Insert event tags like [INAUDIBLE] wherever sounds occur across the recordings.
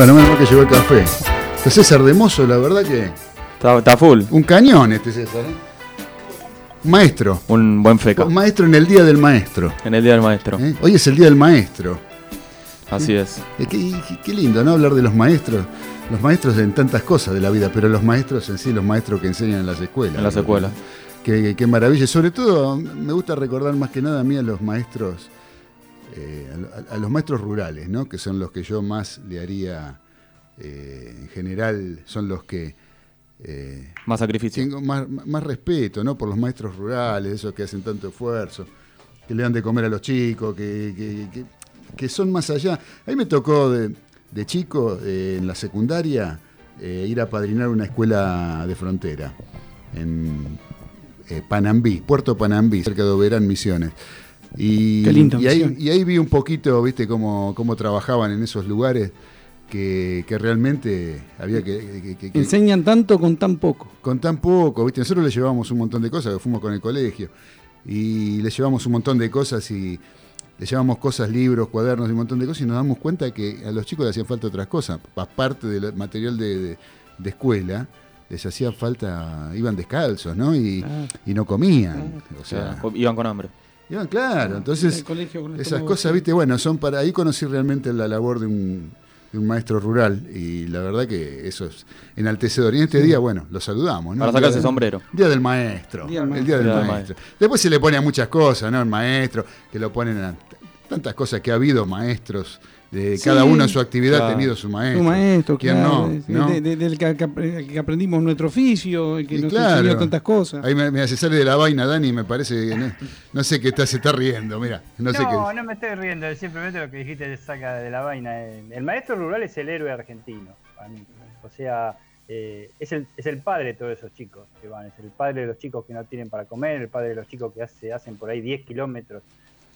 Bueno, menos mal que llegó el café. Este César de Mozo, la verdad que. Está, está full. Un cañón este César, ¿eh? Maestro. Un buen feca. Maestro en el día del maestro. En el día del maestro. ¿eh? Hoy es el día del maestro. Así es. Eh, Qué, qué lindo, ¿no? Hablar de los maestros. Los maestros en tantas cosas de la vida, pero los maestros en sí, los maestros que enseñan en las escuelas. En las escuelas. Qué, qué maravilla. Sobre todo, me gusta recordar más que nada a mí a los maestros, eh, a, a los maestros rurales, ¿no? Que son los que yo más le haría, eh, en general, son los que eh, Más sacrificio. tengo más, más respeto, ¿no? Por los maestros rurales, esos que hacen tanto esfuerzo, que le dan de comer a los chicos, que, que- que- que son más allá. A mí me tocó de, de chico, en la secundaria, ir a padrinar una escuela de frontera, en Panambí, Puerto Panambí, cerca de Oberán, Misiones. Y, Qué lindo, y ahí, Misiones. y ahí vi un poquito, viste, cómo, cómo trabajaban en esos lugares, que, que realmente había que- que- que- que Enseñan tanto con tan poco. con tan poco, ¿viste? Nosotros le llevamos un montón de cosas, que fuimos con el colegio, y le llevamos un montón de cosas y le llevamos cosas, libros, cuadernos y un montón de cosas y nos damos cuenta que a los chicos les hacían falta otras cosas, aparte del material de, de- de escuela, les hacía falta, iban descalzos, ¿no? Y, Ah. y no comían, o O sea, sea, iban con hambre. Iban claro, En entonces el colegio con el esas cosas, viste, bueno, son para ahí conocí realmente la labor de un, de un maestro rural y la verdad que eso es enaltecedor. Y en este día, bueno, lo saludamos, ¿no? Para El sacarse del- sombrero. Día del maestro. Día del El día del maestro. maestro. Después se le pone a muchas cosas, ¿no? El maestro, que lo ponen a tantas cosas que ha habido maestros. De Sí. cada uno en su actividad Claro. ha tenido su maestro. Un maestro, ¿Quién claro, no? de- ¿no? de- de- del que, que apre- que aprendimos nuestro oficio, el que Y nos claro. enseñó tantas cosas. Ahí me, me hace sale de la vaina, Dani, me parece que no, no sé qué está, se está riendo, mira. No, No, sé qué. no me estoy riendo, simplemente lo que dijiste saca de la vaina. El maestro rural es el héroe argentino, para mí. O sea, eh, es, el, es el padre de todos esos chicos que van, es el padre de los chicos que no tienen para comer, el padre de los chicos que hace, hacen por ahí 10 kilómetros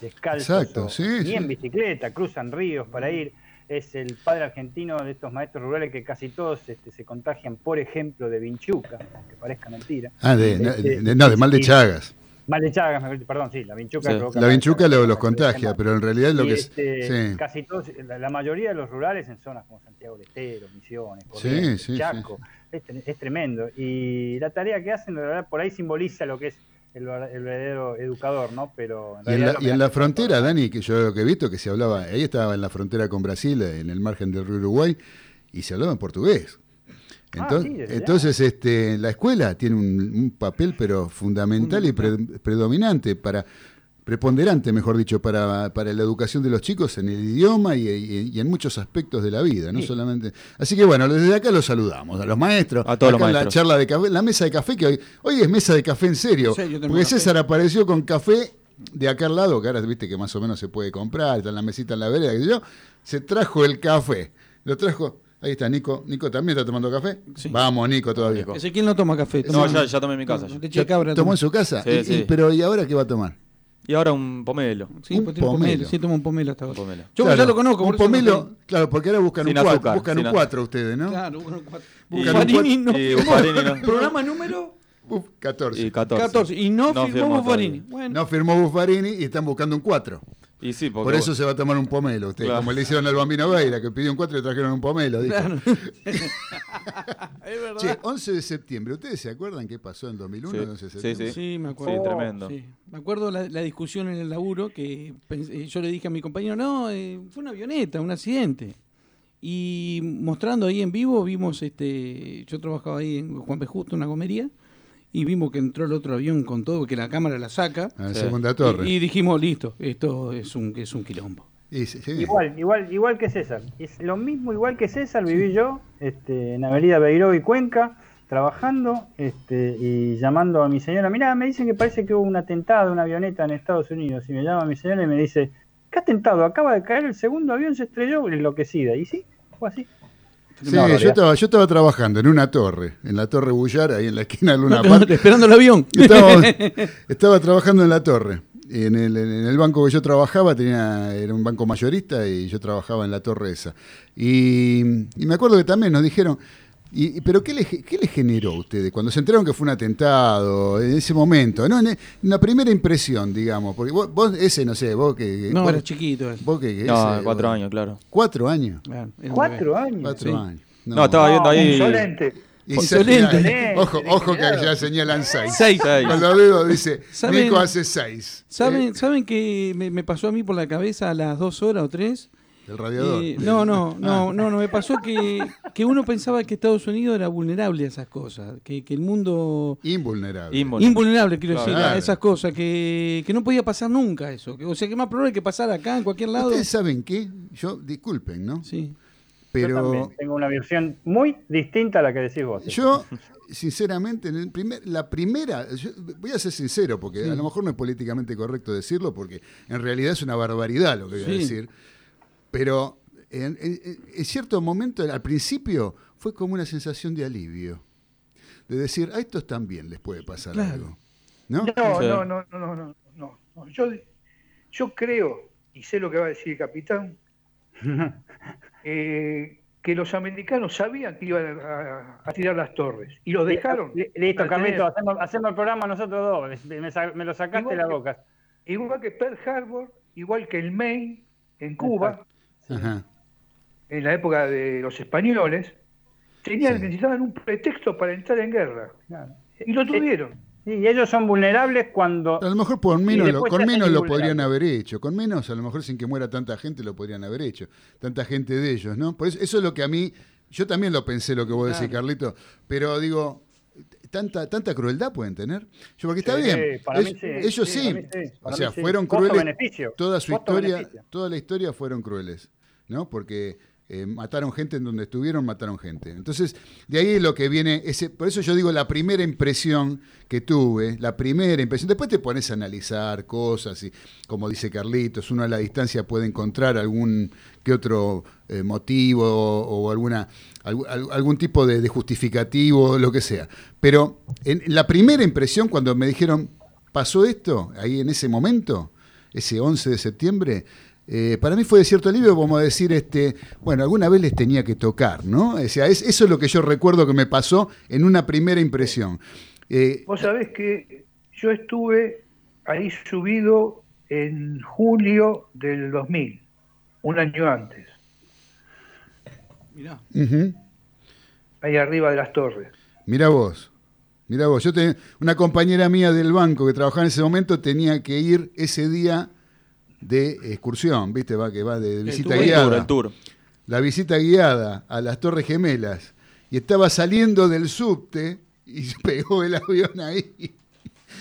descalzos, Exacto, o- sí, ni sí. en bicicleta, cruzan ríos para ir. Es el padre argentino de estos maestros rurales que casi todos este, se contagian, por ejemplo, de vinchuca, aunque parezca mentira. Ah, de, Este, de- no, de mal de Chagas. Mal de Chagas, perdón, sí, la vinchuca. Sí. La vinchuca lo- los contagia, pero en realidad es lo Y, que es. este, sí. Casi todos, la, la mayoría de los rurales en zonas como Santiago del Estero, Misiones, Sí, Corrientes, sí, Chaco, Es, es tremendo. Y la tarea que hacen, la verdad, por ahí simboliza lo que es el, ver- el verdadero educador, ¿no? Pero Y en, la, lo y en la hacen frontera. Dani, que yo lo que he visto, que se hablaba, ahí estaba en la frontera con Brasil, en el margen del río Uruguay, y se hablaba en portugués. Ah, Entonces, sí, desde ya. entonces este, la escuela tiene un, un papel, pero fundamental y pre- predominante para preponderante, mejor dicho, para, para la educación de los chicos en el idioma y, y- y en muchos aspectos de la vida, no Sí. solamente. Así que bueno, desde acá los saludamos, a los maestros, A todos los en la maestros. charla de café, la mesa de café, que hoy, hoy es mesa de café en serio, porque café. César apareció con café de acá al lado, que ahora viste que más o menos se puede comprar, está en la mesita en la vereda, sé yo, se trajo el café, lo trajo, ahí está Nico, Nico también está tomando café, Sí. vamos Nico todavía. Nico. Ezequiel no toma café. No, ya, ya tomé en mi casa. ¿Tomó en su casa? Sí, Y- y- sí. pero ¿y ahora qué va a tomar? Y ahora un pomelo. Sí, un pues tiene un pomelo. pomelo. Sí, toma un pomelo hasta ahora. Un pomelo. Yo Claro, ya lo conozco. Un no pomelo, sé. claro, porque ahora buscan Sin un 4, azúcar, buscan un azúcar. 4 ustedes, ¿no? Claro, bueno, cuatro. Y- Buffarini no y firmó. Buffarini no. Programa número Uf, 14. Y 14. 14. Y no, No firmó firmó Buffarini. Bueno, No firmó Buffarini y están buscando un 4. Y sí, porque Por eso se va a tomar un pomelo usted, Claro. como le hicieron al Bambino Veira, que pidió un 4 y le trajeron un pomelo. dijo. claro. [LAUGHS] [LAUGHS] es verdad. Che, 11 de septiembre, ¿ustedes se acuerdan qué pasó en 2001? Sí, el 11 de sí, septiembre? Sí, me acuerdo. Sí, tremendo. Sí. Me acuerdo la, la discusión en el laburo que pensé- yo le dije a mi compañero, no, eh, fue una avioneta, un accidente. Y mostrando ahí en vivo, vimos, este, yo trabajaba ahí en Juan P. Justo, una comería, y vimos que entró el otro avión con todo, que la cámara la saca. A la Sí. segunda torre. Y, y dijimos, listo, esto es un, es un quilombo. Y sí, sí. Igual, igual, igual que César. Es lo mismo igual que César viví yo, este, en Avenida Beiró y Cuenca, trabajando, este, y llamando a mi señora. Mirá, me dicen que parece que hubo un atentado, una avioneta en Estados Unidos. Y me llama mi señora y me dice, ¿qué atentado? Acaba de caer el segundo avión, se estrelló, enloquecida. Y sí, fue así. Sí, yo estaba, yo estaba trabajando en una torre, en la torre Bullar, ahí en la esquina de Luna [LAUGHS] Park. Esperando el avión. Estaba, [LAUGHS] estaba trabajando en la torre. En el, en el banco que yo trabajaba tenía, era un banco mayorista y yo trabajaba en la torre esa. Y, y me acuerdo que también nos dijeron, Y, ¿Pero qué le, qué le generó a ustedes cuando se enteraron que fue un atentado en ese momento? ¿no? En, en la primera impresión, digamos. Porque vos, vos ese, no sé, vos que... No, vos, era chiquito. él. vos que- No, ese, cuatro vos- años, claro. ¿Cuatro años? Claro, Cuatro años. Cuatro Sí. años. No, estaba viendo ahí. Insolente. Insolente. Ojo, ojo que ya señalan seis. Seis. Seis. Con los dedos dice, ¿Saben- Nico hace seis. ¿Saben, Eh, ¿Saben qué me, me pasó a mí por la cabeza a las dos horas o tres? El radiador. Eh, no, no, Ah. [LAUGHS] no, no, no, me pasó que, que uno pensaba que Estados Unidos era vulnerable a esas cosas, que, que el mundo... Invulnerable. Invulnerable. Invulnerable, quiero decir, Claro. a esas cosas, que, que no podía pasar nunca eso. o sea, que más probable que pasar acá, en cualquier lado. Ustedes saben qué, yo, disculpen, ¿no? Sí. Yo Pero también tengo una versión muy distinta a la que decís vos. yo, sinceramente, en el primer, la primera, yo voy a ser sincero, porque a lo mejor no es políticamente correcto decirlo, porque en realidad es una barbaridad lo que voy a Sí. decir. Pero en, en- en cierto momento, al principio, fue como una sensación de alivio. De decir, a estos también les puede pasar Claro. algo. ¿No? No, Sí. no, no, no, no, no, no. Yo, yo creo, y sé lo que va a decir el capitán, [LAUGHS] eh, que los americanos sabían que iban a, a tirar las torres y los dejaron. Li- Listo, Carlito, hacemos, hacemos el programa nosotros dos. Me, me lo sacaste de Igual la que- boca. Igual que Pearl Harbor, igual que el Maine en Cuba, Ajá. en la época de los españoles, tenían, Sí. necesitaban un pretexto para entrar en guerra. Claro. Y lo tuvieron. Sí, y ellos son vulnerables cuando... A lo mejor por menos, lo, con menos lo podrían haber hecho. Con menos, a lo mejor sin que muera tanta gente, lo podrían haber hecho. Tanta gente de ellos, ¿no? Por eso, eso es lo que a mí. Yo también lo pensé, lo que vos decís, Carlito. Pero digo, ¿tanta, tanta crueldad pueden tener? Yo, porque está Sí, bien. para mí ellos sí, ellos sí, para mí O sea, fueron crueles. Toda su historia, toda la historia fueron crueles, ¿no? Porque eh, mataron gente en donde estuvieron, mataron gente. Entonces, de ahí es lo que viene, ese, por eso yo digo la primera impresión que tuve, la primera impresión, después te pones a analizar cosas y, como dice Carlitos, uno a la distancia puede encontrar algún que otro eh, motivo o, alguna, algún, algún tipo de, de justificativo, lo que sea. Pero en la primera impresión, cuando me dijeron, pasó esto, ahí en ese momento, ese 11 de septiembre, eh, para mí fue de cierto alivio, como decir, este, bueno, alguna vez les tenía que tocar, ¿no? O sea, es- eso es lo que yo recuerdo que me pasó en una primera impresión. Eh, Vos sabés que yo estuve ahí subido en julio del 2000, un año antes, Mirá. ahí arriba de las torres. Mira vos, mira vos. Yo tenía una compañera mía del banco que trabajaba en ese momento, tenía que ir ese día de excursión, ¿viste? Va, que va de visita tour. El guiada. tour, el tour. La visita guiada a las Torres Gemelas. Y estaba saliendo del subte y se [LAUGHS] pegó el avión ahí.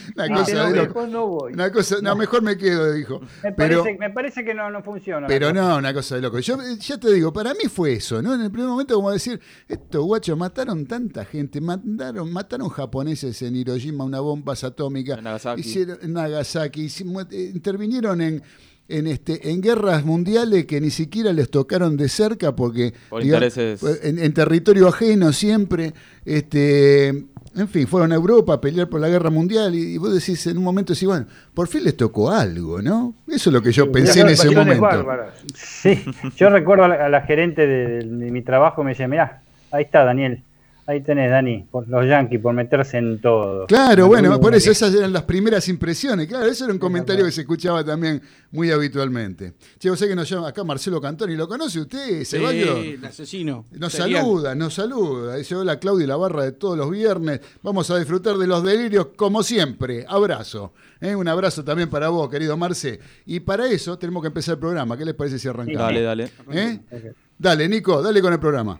[LAUGHS] Una No, cosa no, de no, loco. Mejor no voy. Una cosa, no, mejor me quedo, dijo. Me Pero, parece, me parece que no, no funciona. pero no, una cosa de loco. Yo eh, ya te digo, para mí fue eso, ¿no? En el primer momento, como decir, estos guachos mataron tanta gente, mataron, mataron japoneses en Hiroshima, una bomba atómica, En Nagasaki. hicieron en Nagasaki, eh, intervinieron en, en este en guerras mundiales que ni siquiera les tocaron de cerca porque Por digamos, intereses. en, en territorio ajeno siempre este en fin fueron a Europa a pelear por la guerra mundial y, y vos decís en un momento decís bueno por fin les tocó algo no eso es lo que yo pensé en ese momento. bárbaras. Sí, yo recuerdo a la, a la gerente de, de mi trabajo, me decía, mirá, ahí está Daniel, ahí tenés Dani, por los yanquis, por meterse en todo. Claro, bueno, por eso esas eran las primeras impresiones. Claro, eso era un comentario que se escuchaba también muy habitualmente. Che, vos sé que nos llama acá Marcelo Cantoni, ¿lo conoce usted, Ceballos? Sí, el asesino. Nos serial. saluda, nos saluda. Dice, hola Claudia, la barra de todos los viernes. Vamos a disfrutar de los delirios como siempre. Abrazo. ¿eh? Un abrazo también para vos, querido Marce. Y para eso tenemos que empezar el programa. ¿Qué les parece si arrancamos? Dale, dale. ¿Eh? Dale, Nico, dale con el programa.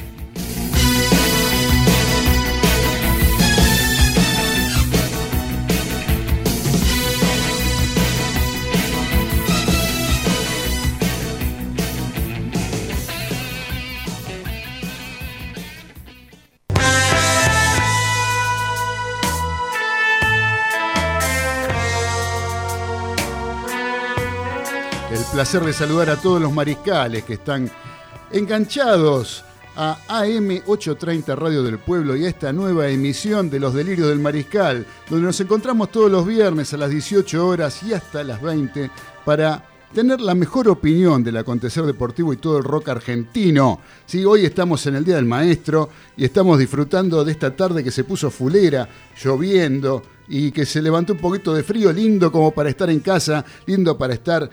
Placer de saludar a todos los mariscales que están enganchados a AM830 Radio del Pueblo y a esta nueva emisión de Los Delirios del Mariscal, donde nos encontramos todos los viernes a las 18 horas y hasta las 20 para tener la mejor opinión del acontecer deportivo y todo el rock argentino. Sí, hoy estamos en el Día del Maestro y estamos disfrutando de esta tarde que se puso fulera, lloviendo y que se levantó un poquito de frío, lindo como para estar en casa, lindo para estar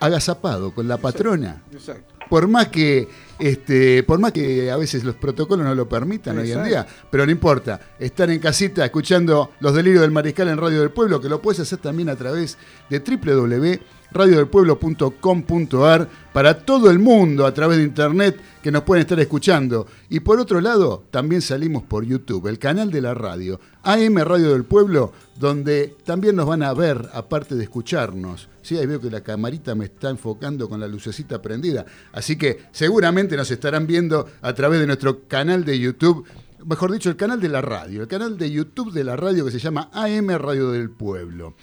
agazapado con la patrona. Exacto. Por más que este, por más que a veces los protocolos no lo permitan hoy en Exacto. día, pero no importa, estar en casita escuchando los delirios del mariscal en Radio del Pueblo, que lo puedes hacer también a través de www.radiodelpueblo.com.ar para todo el mundo a través de internet que nos pueden estar escuchando. Y por otro lado, también salimos por YouTube, el canal de la radio, AM Radio del Pueblo, donde también nos van a ver, aparte de escucharnos. Sí, ahí veo que la camarita me está enfocando con la lucecita prendida. Así que seguramente nos estarán viendo a través de nuestro canal de YouTube, mejor dicho, el canal de la radio, el canal de YouTube de la radio que se llama AM Radio del Pueblo.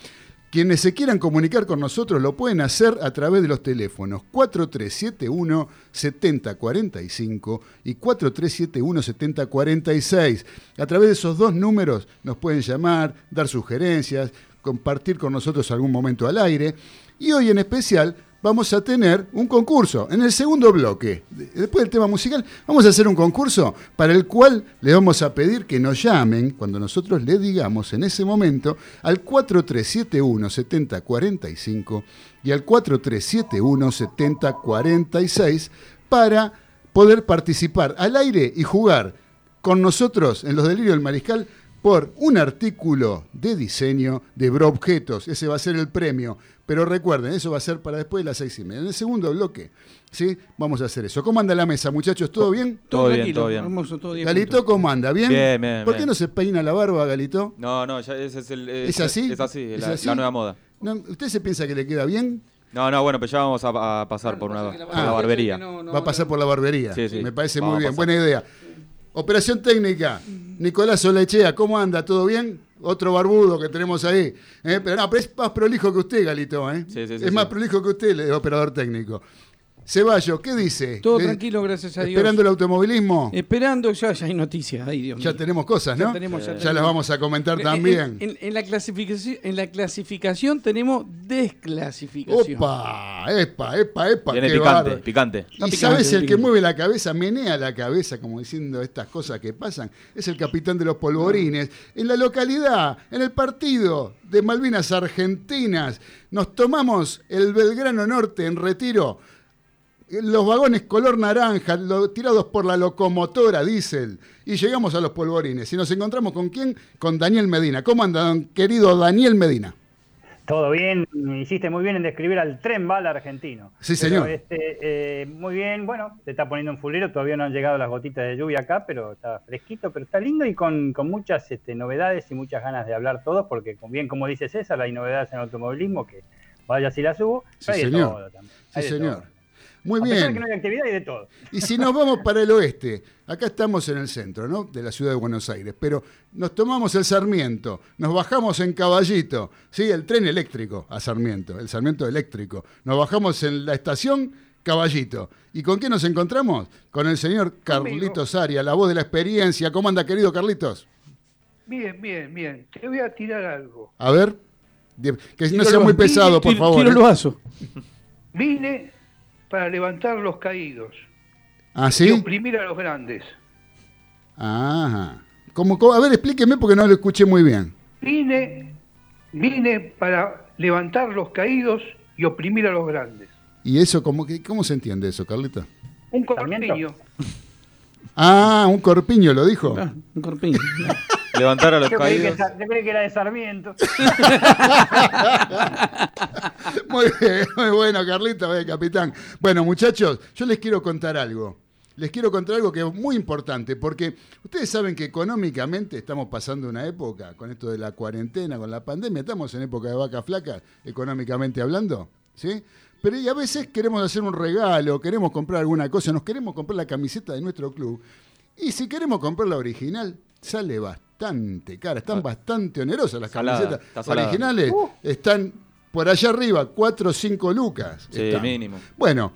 Quienes se quieran comunicar con nosotros lo pueden hacer a través de los teléfonos 4371-7045 y 4371-7046. A través de esos dos números nos pueden llamar, dar sugerencias, compartir con nosotros algún momento al aire. Y hoy en especial vamos a tener un concurso. En el segundo bloque, de- después del tema musical, vamos a hacer un concurso para el cual le vamos a pedir que nos llamen cuando nosotros le digamos en ese momento al 4371-7045 y al 4371-7046 para poder participar al aire y jugar con nosotros en los delirios del mariscal por un artículo de diseño de Bro Objetos. Ese va a ser el premio. Pero recuerden, eso va a ser para después de las seis y media. En el segundo bloque, ¿sí? Vamos a hacer eso. ¿Cómo anda la mesa, muchachos? ¿Todo bien? Todo bien, todo bien. hermoso, todo bien. Galito, ¿cómo anda? ¿Bien? Bien, bien, ¿Por qué bien. no se peina la barba, Galito? No, no, ya ese es el. ¿Es así? Es así, ¿Es la, así? la nueva moda. No, ¿Usted se piensa que le queda bien? No, no, bueno, pero ya vamos a, a pasar por, una, por Ah. la barbería. No, no, Va a pasar por la barbería. Sí, sí. Me parece Vamos muy bien. Buena idea. Operación técnica. Nicolás Olechea, ¿cómo anda? ¿Todo bien? Otro barbudo que tenemos ahí. ¿Eh? Pero no, pero es más prolijo que usted, Galito. ¿eh? Sí, sí, sí, es más prolijo que usted, el operador técnico. Ceballos, ¿qué dice? Todo Le- tranquilo, gracias a Dios. ¿Esperando el automovilismo? Esperando, ya, ya hay noticias. Ay, Dios ya mío. tenemos cosas, Ya ¿no? tenemos, ya Ya tenemos. las vamos a comentar En- también. En, en- en la clasificación, en la clasificación tenemos desclasificación. Opa, epa, epa, epa. Viene qué picante, bárbaro. picante. Y picante, sabes el que picante. mueve la cabeza, menea la cabeza, como diciendo estas cosas que pasan, es el capitán de los polvorines. En la localidad, en el partido de Malvinas Argentinas, nos tomamos el Belgrano Norte en retiro. Los vagones color naranja, lo- tirados por la locomotora diésel, y llegamos a los polvorines. Y nos encontramos con quién? Con Daniel Medina. ¿Cómo anda, don querido Daniel Medina? Todo bien, hiciste muy bien en describir al tren bala argentino. Sí, Pero, señor. este, eh, muy bien, bueno, se está poniendo en fulero, todavía no han llegado las gotitas de lluvia acá, pero está fresquito, pero está lindo y con, con muchas este, novedades y muchas ganas de hablar todos, porque bien como dice César, hay novedades en el automovilismo que vaya si la subo, Sí, señor. todo también. Sí, señor. todo. Muy A pesar de bien. que no hay actividad, hay de todo. Y si nos vamos para el oeste, acá estamos en el centro, ¿no? De la ciudad de Buenos Aires, pero nos tomamos el Sarmiento, nos bajamos en Caballito, ¿sí? El tren eléctrico a Sarmiento, el Sarmiento eléctrico. Nos bajamos en la estación Caballito. ¿Y con qué nos encontramos? Con el señor Carlitos Aria, la voz de la experiencia. ¿Cómo anda, querido Carlitos? Bien, bien, bien. Te voy a tirar algo. A ver, que no sea muy pesado, por favor. Tiro el ¿eh? vaso. Vine para levantar los caídos ¿Ah, y oprimir a los grandes. Ajá. ¿Cómo, cómo? A ver, explíqueme porque no lo escuché muy bien. Vine, vine para levantar los caídos y oprimir a los grandes. ¿Y eso cómo, que- cómo se entiende eso, Carlito? Un corpiño. Ah, un corpiño lo dijo. Ah, un corpiño. [LAUGHS] Levantar a los [LAUGHS] Yo creí, que, caídos. Sa- yo creí que era de Sarmiento. [LAUGHS] Muy bien, muy bueno, Carlito, eh, capitán. Bueno, muchachos, yo les quiero contar algo. Les quiero contar algo que es muy importante, porque ustedes saben que económicamente estamos pasando una época, con esto de la cuarentena, con la pandemia, estamos en época de vaca flaca, económicamente hablando, ¿sí? Pero y a veces queremos hacer un regalo, queremos comprar alguna cosa, nos queremos comprar la camiseta de nuestro club, y si queremos comprar la original, sale bastante cara, están bastante onerosas las Salada, camisetas originales, están por allá arriba, 4 o 5 lucas. Sí, están. mínimo. Bueno,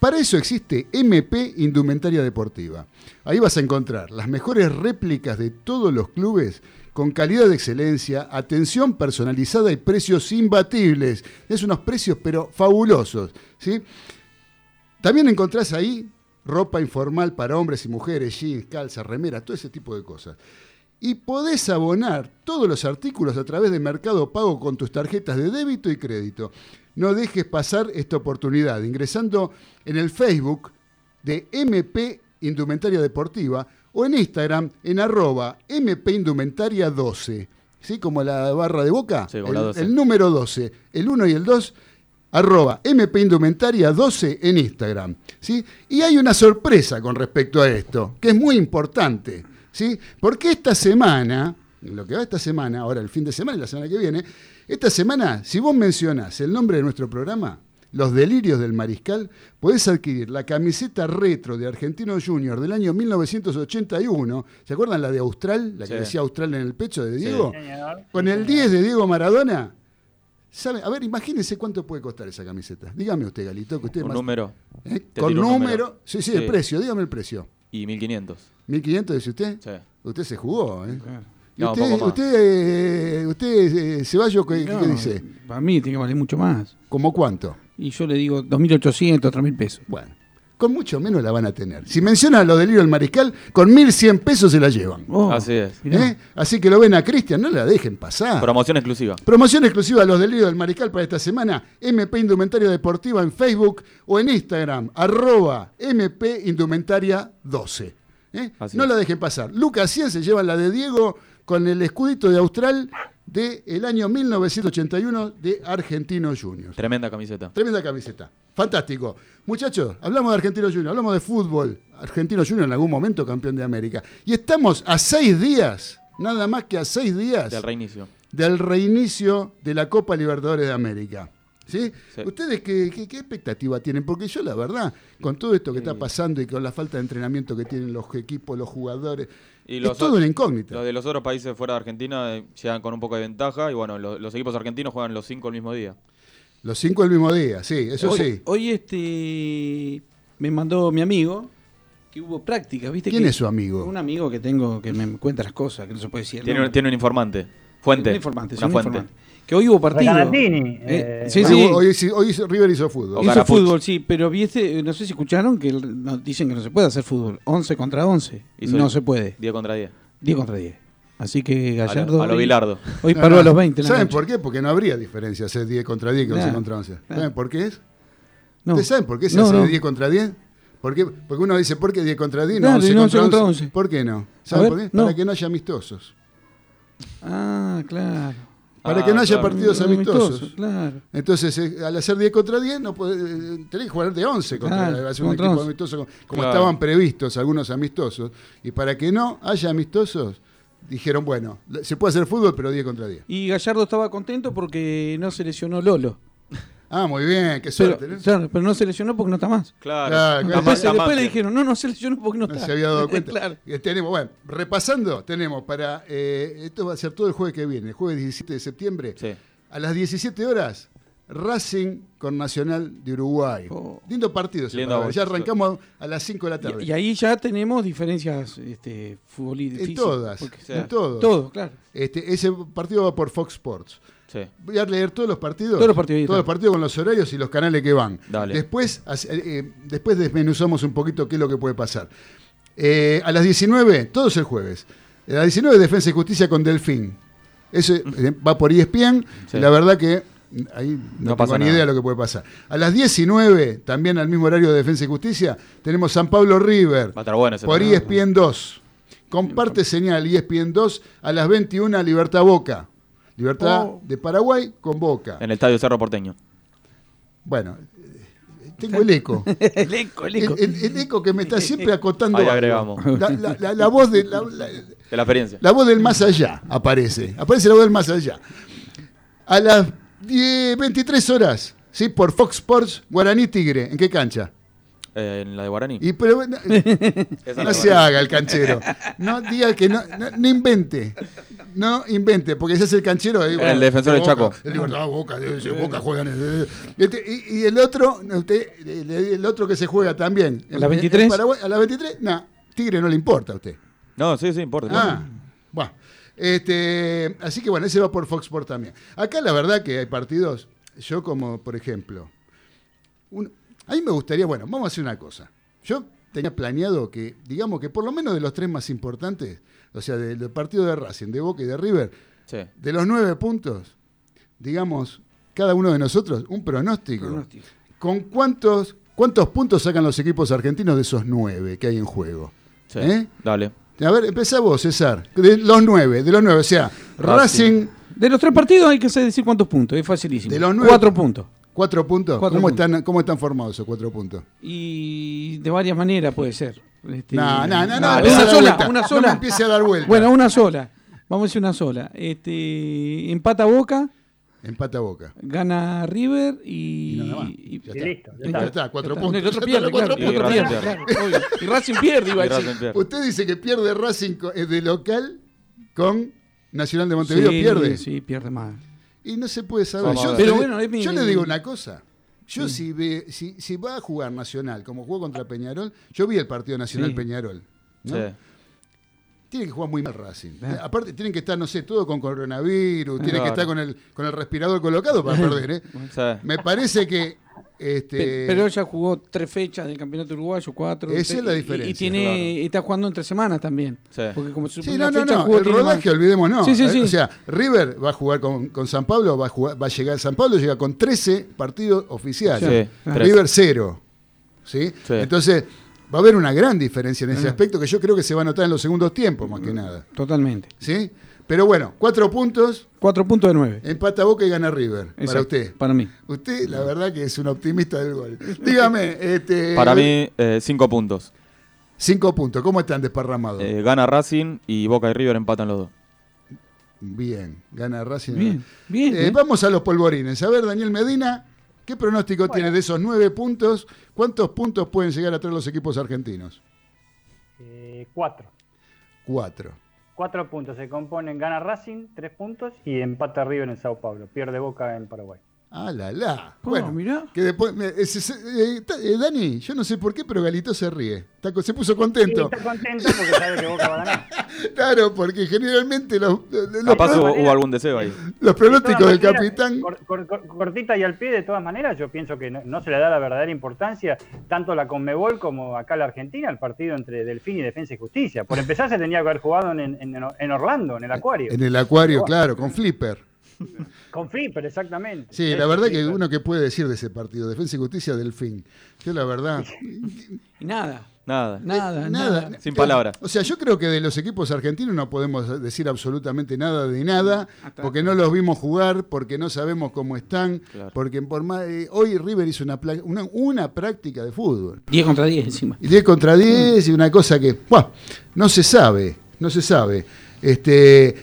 para eso existe MP Indumentaria Deportiva. Ahí vas a encontrar las mejores réplicas de todos los clubes con calidad de excelencia, atención personalizada y precios imbatibles. Es unos precios pero fabulosos, ¿sí? También encontrás ahí ropa informal para hombres y mujeres, jeans, calzas, remeras, todo ese tipo de cosas. Y podés abonar todos los artículos a través de Mercado Pago con tus tarjetas de débito y crédito. No dejes pasar esta oportunidad ingresando en el Facebook de MP Indumentaria Deportiva o en Instagram en arroba MP Indumentaria 12. ¿Sí? Como la barra de boca. Sí, el, la 12. el número 12, el 1 y el 2 arroba MP Indumentaria 12 en Instagram. ¿sí? Y hay una sorpresa con respecto a esto, que es muy importante. ¿Sí? Porque esta semana, lo que va esta semana, ahora el fin de semana y la semana que viene, esta semana, si vos mencionás el nombre de nuestro programa, Los Delirios del Mariscal, podés adquirir la camiseta retro de Argentino Junior del año 1981. ¿Se acuerdan la de Austral? La que Sí. decía Austral en el pecho de Diego. Con el 10 de Diego Maradona. ¿Sabe? A ver, imagínense cuánto puede costar esa camiseta. Dígame usted, Galito, que usted es Un más- número. ¿Eh? Con número. número. Sí, sí, el Sí. precio. Dígame el precio. Y 1500. ¿1500 dice usted? Sí. Usted se jugó, ¿eh? ¿Y No, usted, usted, eh, usted eh, Ceballos, ¿qué, qué No, dice? Para mí tiene que valer mucho más. ¿Cómo cuánto? Y yo le digo 2.800, 3.000 pesos. Bueno, con mucho menos la van a tener. Si mencionan los delirios del mariscal, con 1.100 pesos se la llevan. Oh, Así es. ¿Eh? Así que lo ven a Cristian, no la dejen pasar. Promoción exclusiva. Promoción exclusiva de los delirios del mariscal para esta semana. MP Indumentaria Deportiva en Facebook o en Instagram, arroba MP Indumentaria 12. ¿Eh? No es. la dejen pasar. Lucas 100 se lleva la de Diego con el escudito de Austral del año 1981 de Argentino Juniors. Tremenda camiseta. Tremenda camiseta. Fantástico. Muchachos, hablamos de Argentino Junior, hablamos de fútbol. Argentino Junior en algún momento campeón de América. Y estamos a seis días, nada más que a seis días Del reinicio. del reinicio de la Copa Libertadores de América. ¿Sí? Sí. ¿Ustedes qué, qué- qué expectativa tienen? Porque yo, la verdad, con todo esto que está pasando y con la falta de entrenamiento que tienen los equipos, los jugadores, Y es los todo o- una incógnita. Los de los otros países fuera de Argentina eh, llegan con un poco de ventaja y bueno, lo- los equipos argentinos juegan los cinco el mismo día. Los cinco el mismo día, sí, eso hoy, sí. Hoy este me mandó mi amigo que hubo prácticas, ¿viste? ¿Quién que- es su amigo? Un amigo que tengo que me cuenta las cosas, que no se puede decir. Tiene un, nombre. tiene un informante. Fuente. Un informante, sí, una un fuente. informante. Que hoy hubo partido. Recanatini, Eh, eh, sí, Hoy- sí. Hoy, hoy River hizo fútbol. Hizo fútbol, sí, pero viste, no sé si escucharon que el- no, dicen que no se puede hacer fútbol. 11 contra 11. Hizo no se puede. 10 contra 10. 10 contra 10. Así que A Gallardo. lo, a lo hoy- Bilardo. Hoy No, paró no. a los 20. en la ¿Saben por qué? Porque no habría diferencia hacer 10 contra 10 que 11 Nah, contra 11. nah. ¿Saben por qué es? No. ¿Ustedes saben por qué se No, hace no. de 10 contra 10? ¿Por qué? Porque uno dice, ¿por qué 10 contra 10? Claro, No, 11 y no contra 11 contra 11. 11. ¿Por qué no? ¿Saben ver, por qué? no. Para que no haya amistosos. Ah, claro. Para Ah, que no haya claro. partidos amistosos. Claro. Entonces, eh, al hacer 10 contra 10, no podés, eh, tenés que jugar de 11 contra Claro, hacer un contra equipo 11. amistoso, como, como Claro. estaban previstos algunos amistosos. Y para que no haya amistosos, dijeron, bueno, se puede hacer fútbol, pero 10 contra 10. Y Gallardo estaba contento porque no se lesionó Lolo. Ah, muy bien, qué Pero, suerte. ¿no? claro, pero no se lesionó porque no está más. Claro. Claro, Está claro. Después, más le dijeron, no, no se lesionó porque no No está. se había dado [LAUGHS] cuenta. claro. Eh, tenemos, bueno, repasando, tenemos para. eh, esto va a ser todo el jueves que viene, el jueves 17 de septiembre. Sí. A las 17 horas, Racing con Nacional de Uruguay. Oh. Lindo partido, Lindo. Ya arrancamos a las 5 de la tarde. Y, y ahí ya tenemos diferencias este, futbolísticas. En todas, en todos. Todo, claro. Este, ese partido va por Fox Sports. Sí. Voy a leer todos los partidos. Todos los partidos, Todos los partidos con los horarios y los canales que van. Dale. Después, hace- eh, después desmenuzamos un poquito qué es lo que puede pasar. Eh, a las 19, todos el jueves. A las 19, Defensa y Justicia con Delfín. Eso eh, va por ESPN. Sí. La verdad que mm, ahí no, No tengo ni nada. idea de lo que puede pasar. A las 19, también al mismo horario de Defensa y Justicia, tenemos San Pablo River. Va a estar bueno ese Por. ESPN 2. Comparte señal ESPN 2 a las 21 Libertad Boca. Libertad Oh. de Paraguay con Boca. En el estadio Cerro Porteño. Bueno, eh, tengo el eco. [LAUGHS] el eco, el eco. el- el eco que me está siempre acotando. Ahí agregamos. La, la- la- la voz de, la, la- De la experiencia. la voz del más allá aparece. Aparece la voz del más allá. A las 10, 23 horas, ¿sí? por Fox Sports, Guaraní Tigre. ¿En qué cancha? Eh, en la de Guaraní. Y pero, no, [LAUGHS] se haga el canchero. No diga que no, no, no invente. No invente, porque ese es el canchero. ahí, El defensor de Chaco. El Libertad Boca, de- Boca juegan. eh, este, Y, y el otro, usted, el, el otro que se juega también. ¿A las 23? en Paraguay, a las 23, no, Tigre no le importa a usted. No, sí, sí, importa. Ah, bueno. Este, así que bueno, ese va por Fox Sports también. Acá la verdad que hay partidos, yo como por ejemplo, un- a mí me gustaría, bueno, vamos a hacer una cosa. Yo tenía planeado que, digamos que por lo menos de los tres más importantes, o sea, del, del partido de Racing, de Boca y de River, Sí. de los nueve puntos, digamos, cada uno de nosotros, un pronóstico. Pronóstico. ¿Con cuántos, cuántos puntos sacan los equipos argentinos de esos nueve que hay en juego? Sí. ¿Eh? Dale. A ver, empezá vos, César. De los nueve, de los nueve. O sea, Racing, De los tres partidos hay que decir cuántos puntos, es facilísimo. De los nueve- Cuatro puntos. Cuatro puntos. Cuatro ¿Cómo, puntos. Están, ¿Cómo están formados esos cuatro puntos? Y de varias maneras puede ser. Este, No, no, no, no. Una sola, una No sola. empiece a dar vuelta. Bueno, una sola. Vamos a decir una sola. Este, empata Boca, Empata boca. gana River Y y. nada más. y- Ya Y está. listo, ya Ya está. está, cuatro Ya está. puntos. El otro pierde, claro, Y Racing pierde. Y Racing iba a decir. Usted dice que pierde Racing eh, de local con Nacional de Montevideo. Sí, pierde. Sí, pierde más. Y no se puede saber. Yo. Pero bueno, es mi- yo le digo una cosa. Yo si, ve, si, si va a jugar Nacional como jugó contra Peñarol, yo vi el partido Nacional Sí. Peñarol. ¿no? Sí. Tiene que jugar muy mal Racing. Eh, Aparte, tienen que estar, no sé, todo con coronavirus, tienen que estar con el, con el respirador colocado para perder. ¿eh? Me parece que. Este, Pe- Pero ella jugó tres fechas del campeonato uruguayo, cuatro. Esa es la y- diferencia, Y, tiene, está jugando entre semanas también. Sí. Porque como su Sí, no, no, fecha no. jugó, El rodaje, más. olvidemos, no. Sí, sí, Eh, sí. O sea, River va a jugar con, con San Pablo, va a, jugar, va a llegar San Pablo, llega con 13 partidos oficiales. Sí, River cero. ¿Sí? Sí. Entonces, va a haber una gran diferencia en ese aspecto que yo creo que se va a notar en los segundos tiempos, más que nada. Totalmente. ¿Sí? Pero bueno, cuatro puntos, Cuatro puntos de nueve. empata Boca y gana River. Para usted. Para mí. Usted, la verdad, que es un optimista del gol. Dígame, [LAUGHS] este, Para mí, eh, cinco puntos. Cinco puntos, ¿cómo están desparramados? Eh, gana Racing y Boca y River empatan los dos. Bien, gana Racing. Bien, bien. Eh, ¿eh? Vamos a los polvorines. A ver, Daniel Medina, ¿qué pronóstico tiene de esos nueve puntos? ¿Cuántos puntos pueden llegar a traer los equipos argentinos? Eh, cuatro. Cuatro. Cuatro puntos. Se componen, gana Racing, tres puntos, y empata River en Sao Paulo. Pierde Boca en Paraguay. Ah, la, la. Oh, Bueno, mirá. que después. me- es- es- eh, ta- eh, Dani, yo no sé por qué, pero Galito se ríe. Está se puso contento. está contento porque sabe que Boca va a ganar. [LAUGHS] Claro, porque generalmente los, los, Capaz hubo, algún deseo ahí. los pronósticos De del capitán. cor- cor- cor- cortita y al pie, de todas maneras, yo pienso que no, no se le da la verdadera importancia tanto la Conmebol como acá la Argentina al partido entre Delfín y Defensa y Justicia. Por empezar, se tenía que haber jugado en, en- en Orlando, en el Acuario. En el acuario, claro, con Flipper. Con Flipper, exactamente. Sí, la verdad que uno que puede decir de ese partido, Defensa y Justicia, Delfín. Yo la verdad, Y nada. Nada. Nada, nada. Sin palabras. O sea, yo creo que de los equipos argentinos no podemos decir absolutamente nada de nada, Hasta- porque no los vimos jugar, porque no sabemos cómo están, Claro. porque por más, eh, hoy River hizo una, una, una práctica de fútbol. 10 contra 10 encima. Y 10 contra 10 y una cosa que, buah, no se sabe, no se sabe. Este,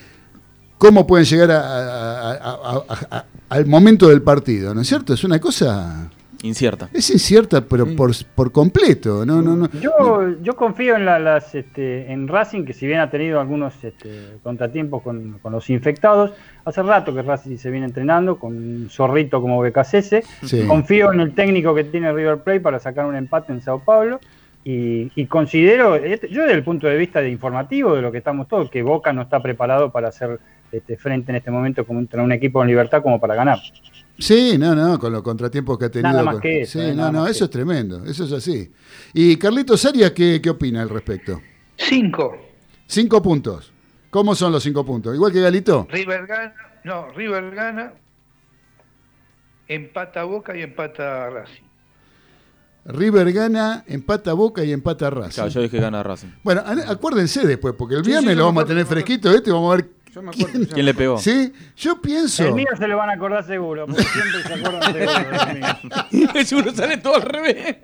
cómo pueden llegar a- a- a- a- a- al momento del partido, ¿no es cierto? Es una cosa, Incierta. es incierta, pero por, por completo, no, no, no. Yo, yo confío en la- las este, en Racing, que si bien ha tenido algunos este, contratiempos con, con los infectados, hace rato que Racing se viene entrenando con un zorrito como BKCS. Sí. Confío en el técnico que tiene River Plate para sacar un empate en Sao Paulo. Y, y considero, este, yo desde el punto de vista de informativo, de lo que estamos todos, que Boca no está preparado para hacer este, frente en este momento contra un equipo en libertad como para ganar. Sí, no, no, con los contratiempos que ha tenido. Nada más con- que eso, Sí, eh, no, nada no, más eso que es tremendo, eso es así. Y Carlitos Arias, ¿qué, qué opina al respecto? Cinco. Cinco puntos. ¿Cómo son los cinco puntos? Igual que Galito. River gana, no, River gana, empata Boca y empata Racing. River gana, empata Boca y empata Racing. Claro, yo dije gana Racing. Bueno, acuérdense después, porque el viernes sí, lo vamos a tener fresquito este y vamos a ver. Yo me acuerdo. ya. ¿Quién le pegó? ¿Sí? Yo pienso. El mío se lo van a acordar seguro, porque siempre se acuerdan seguro mío. Seguro sale todo al revés.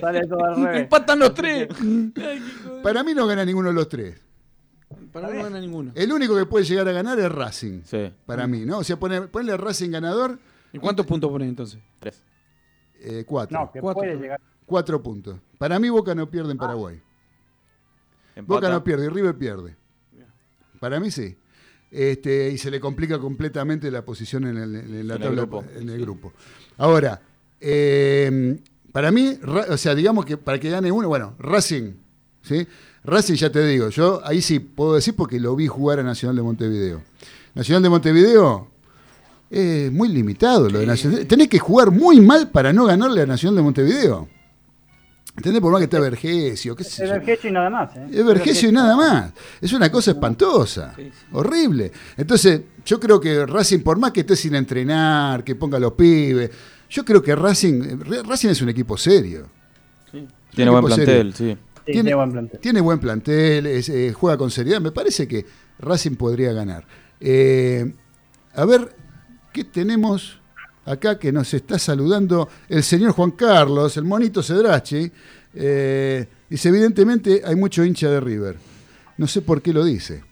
Sale todo al revés. Empatan los tres. Para mí no gana ninguno de los tres. Para mí no gana ninguno. El único que puede llegar a ganar es Racing. Sí. Para mí, ¿no? O sea, pone- ponle Racing ganador, ¿Y cuántos puntos pone entonces? Tres. eh, cuatro. No, que Cuatro. puede llegar. Cuatro puntos. Para mí Boca no pierde en Paraguay. Boca no pierde y River pierde. Para mí sí. Este, y se le complica completamente la posición en, el- en la En el tabla, grupo. en el grupo. Ahora, eh, para mí, o sea, digamos que para que gane uno, bueno, Racing, ¿sí? Racing ya te digo, yo ahí sí puedo decir porque lo vi jugar a Nacional de Montevideo. Nacional de Montevideo es muy limitado lo de Nacional. Tenés que jugar muy mal para no ganarle a Nacional de Montevideo. ¿Entendés? Por más que está Vergesio, qué sé Es. Vergesio y nada más. ¿eh? Es Vergesio y nada más. Es una cosa espantosa. Sí, sí. Horrible. Entonces, yo creo que Racing, por más que esté sin entrenar, que ponga a los pibes, yo creo que Racing, Racing es un equipo serio. Sí. Tiene buen plantel, serio. sí. Sí, tiene- tiene buen plantel. Tiene buen plantel, es, eh, juega con seriedad. Me parece que Racing podría ganar. Eh, a ver, ¿qué tenemos acá que nos está saludando el señor Juan Carlos, el monito Cedrachi? Eh, dice, evidentemente hay mucho hincha de River. No sé por qué lo dice.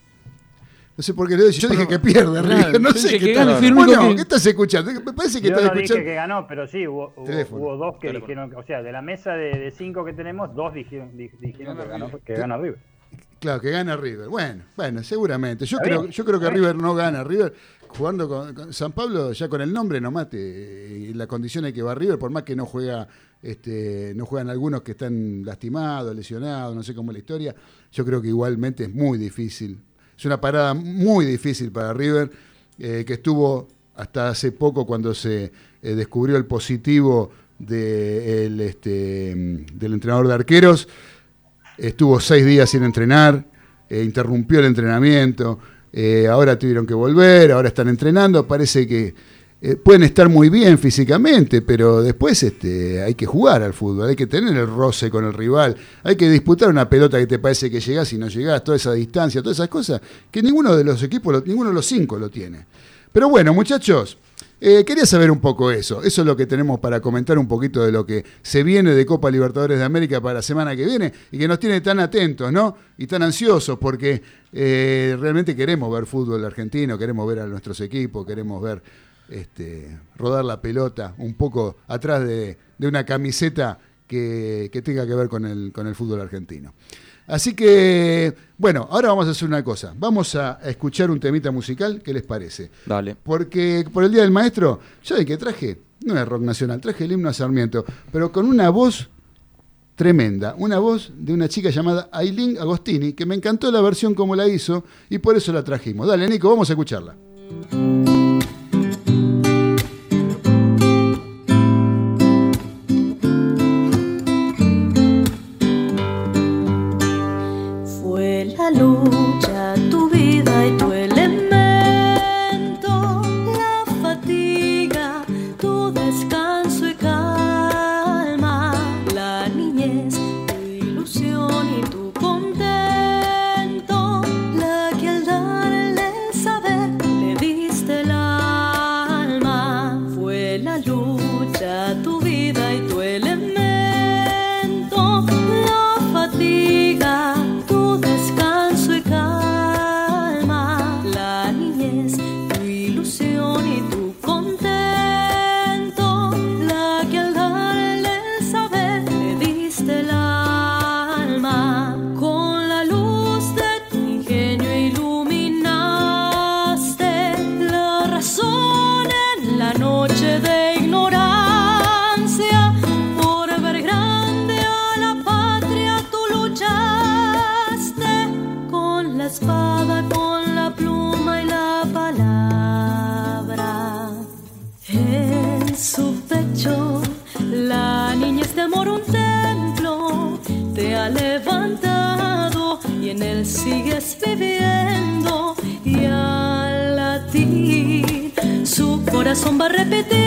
No sé por qué lo dice. Yo dije que pierde Claro, River. No sé dije qué Bueno, que- ¿qué estás escuchando? Me parece que Yo estás no dije escuchando. que ganó, pero sí, hubo, hubo- Teléfono. hubo dos que Teléfono. dijeron, o sea, de la mesa de, de cinco que tenemos, dos dijeron, di- dijeron que, ganó, que gana River. Claro, que gana River. Bueno, bueno, seguramente. Yo creo, bien, yo creo que. River no gana. River jugando con, con San Pablo ya con el nombre no mate eh, y la condición en que va River, por más que no juega, este, no juegan algunos que están lastimados, lesionados, no sé cómo es la historia. Yo creo que igualmente es muy difícil. Es una parada muy difícil para River, eh, que estuvo hasta hace poco cuando se eh, descubrió el positivo de el, este, del entrenador de arqueros estuvo seis días sin entrenar, eh, interrumpió el entrenamiento, eh, ahora tuvieron que volver, ahora están entrenando, parece que eh, pueden estar muy bien físicamente, pero después este, hay que jugar al fútbol, hay que tener el roce con el rival, hay que disputar una pelota que te parece que llegás y no llegás, toda esa distancia, todas esas cosas, que ninguno de los equipos, ninguno de los cinco lo tiene. Pero bueno, muchachos, eh, quería saber un poco eso. Eso es lo que tenemos para comentar un poquito de lo que se viene de Copa Libertadores de América para la semana que viene y que nos tiene tan atentos, ¿no? Y tan ansiosos porque eh, realmente queremos ver fútbol argentino, queremos ver a nuestros equipos, queremos ver este, rodar la pelota un poco atrás de, una camiseta que, tenga que ver con el fútbol argentino. Así que, bueno, ahora vamos a hacer una cosa. Vamos a escuchar un temita musical. ¿Qué les parece? Dale. Porque por el Día del Maestro, yo de que traje, no es rock nacional, traje el himno a Sarmiento, pero con una voz tremenda, una voz de una chica llamada Aileen Agostini, que me encantó la versión como la hizo y por eso la trajimos. Dale, Nico, vamos a escucharla. Corazón va repitiendo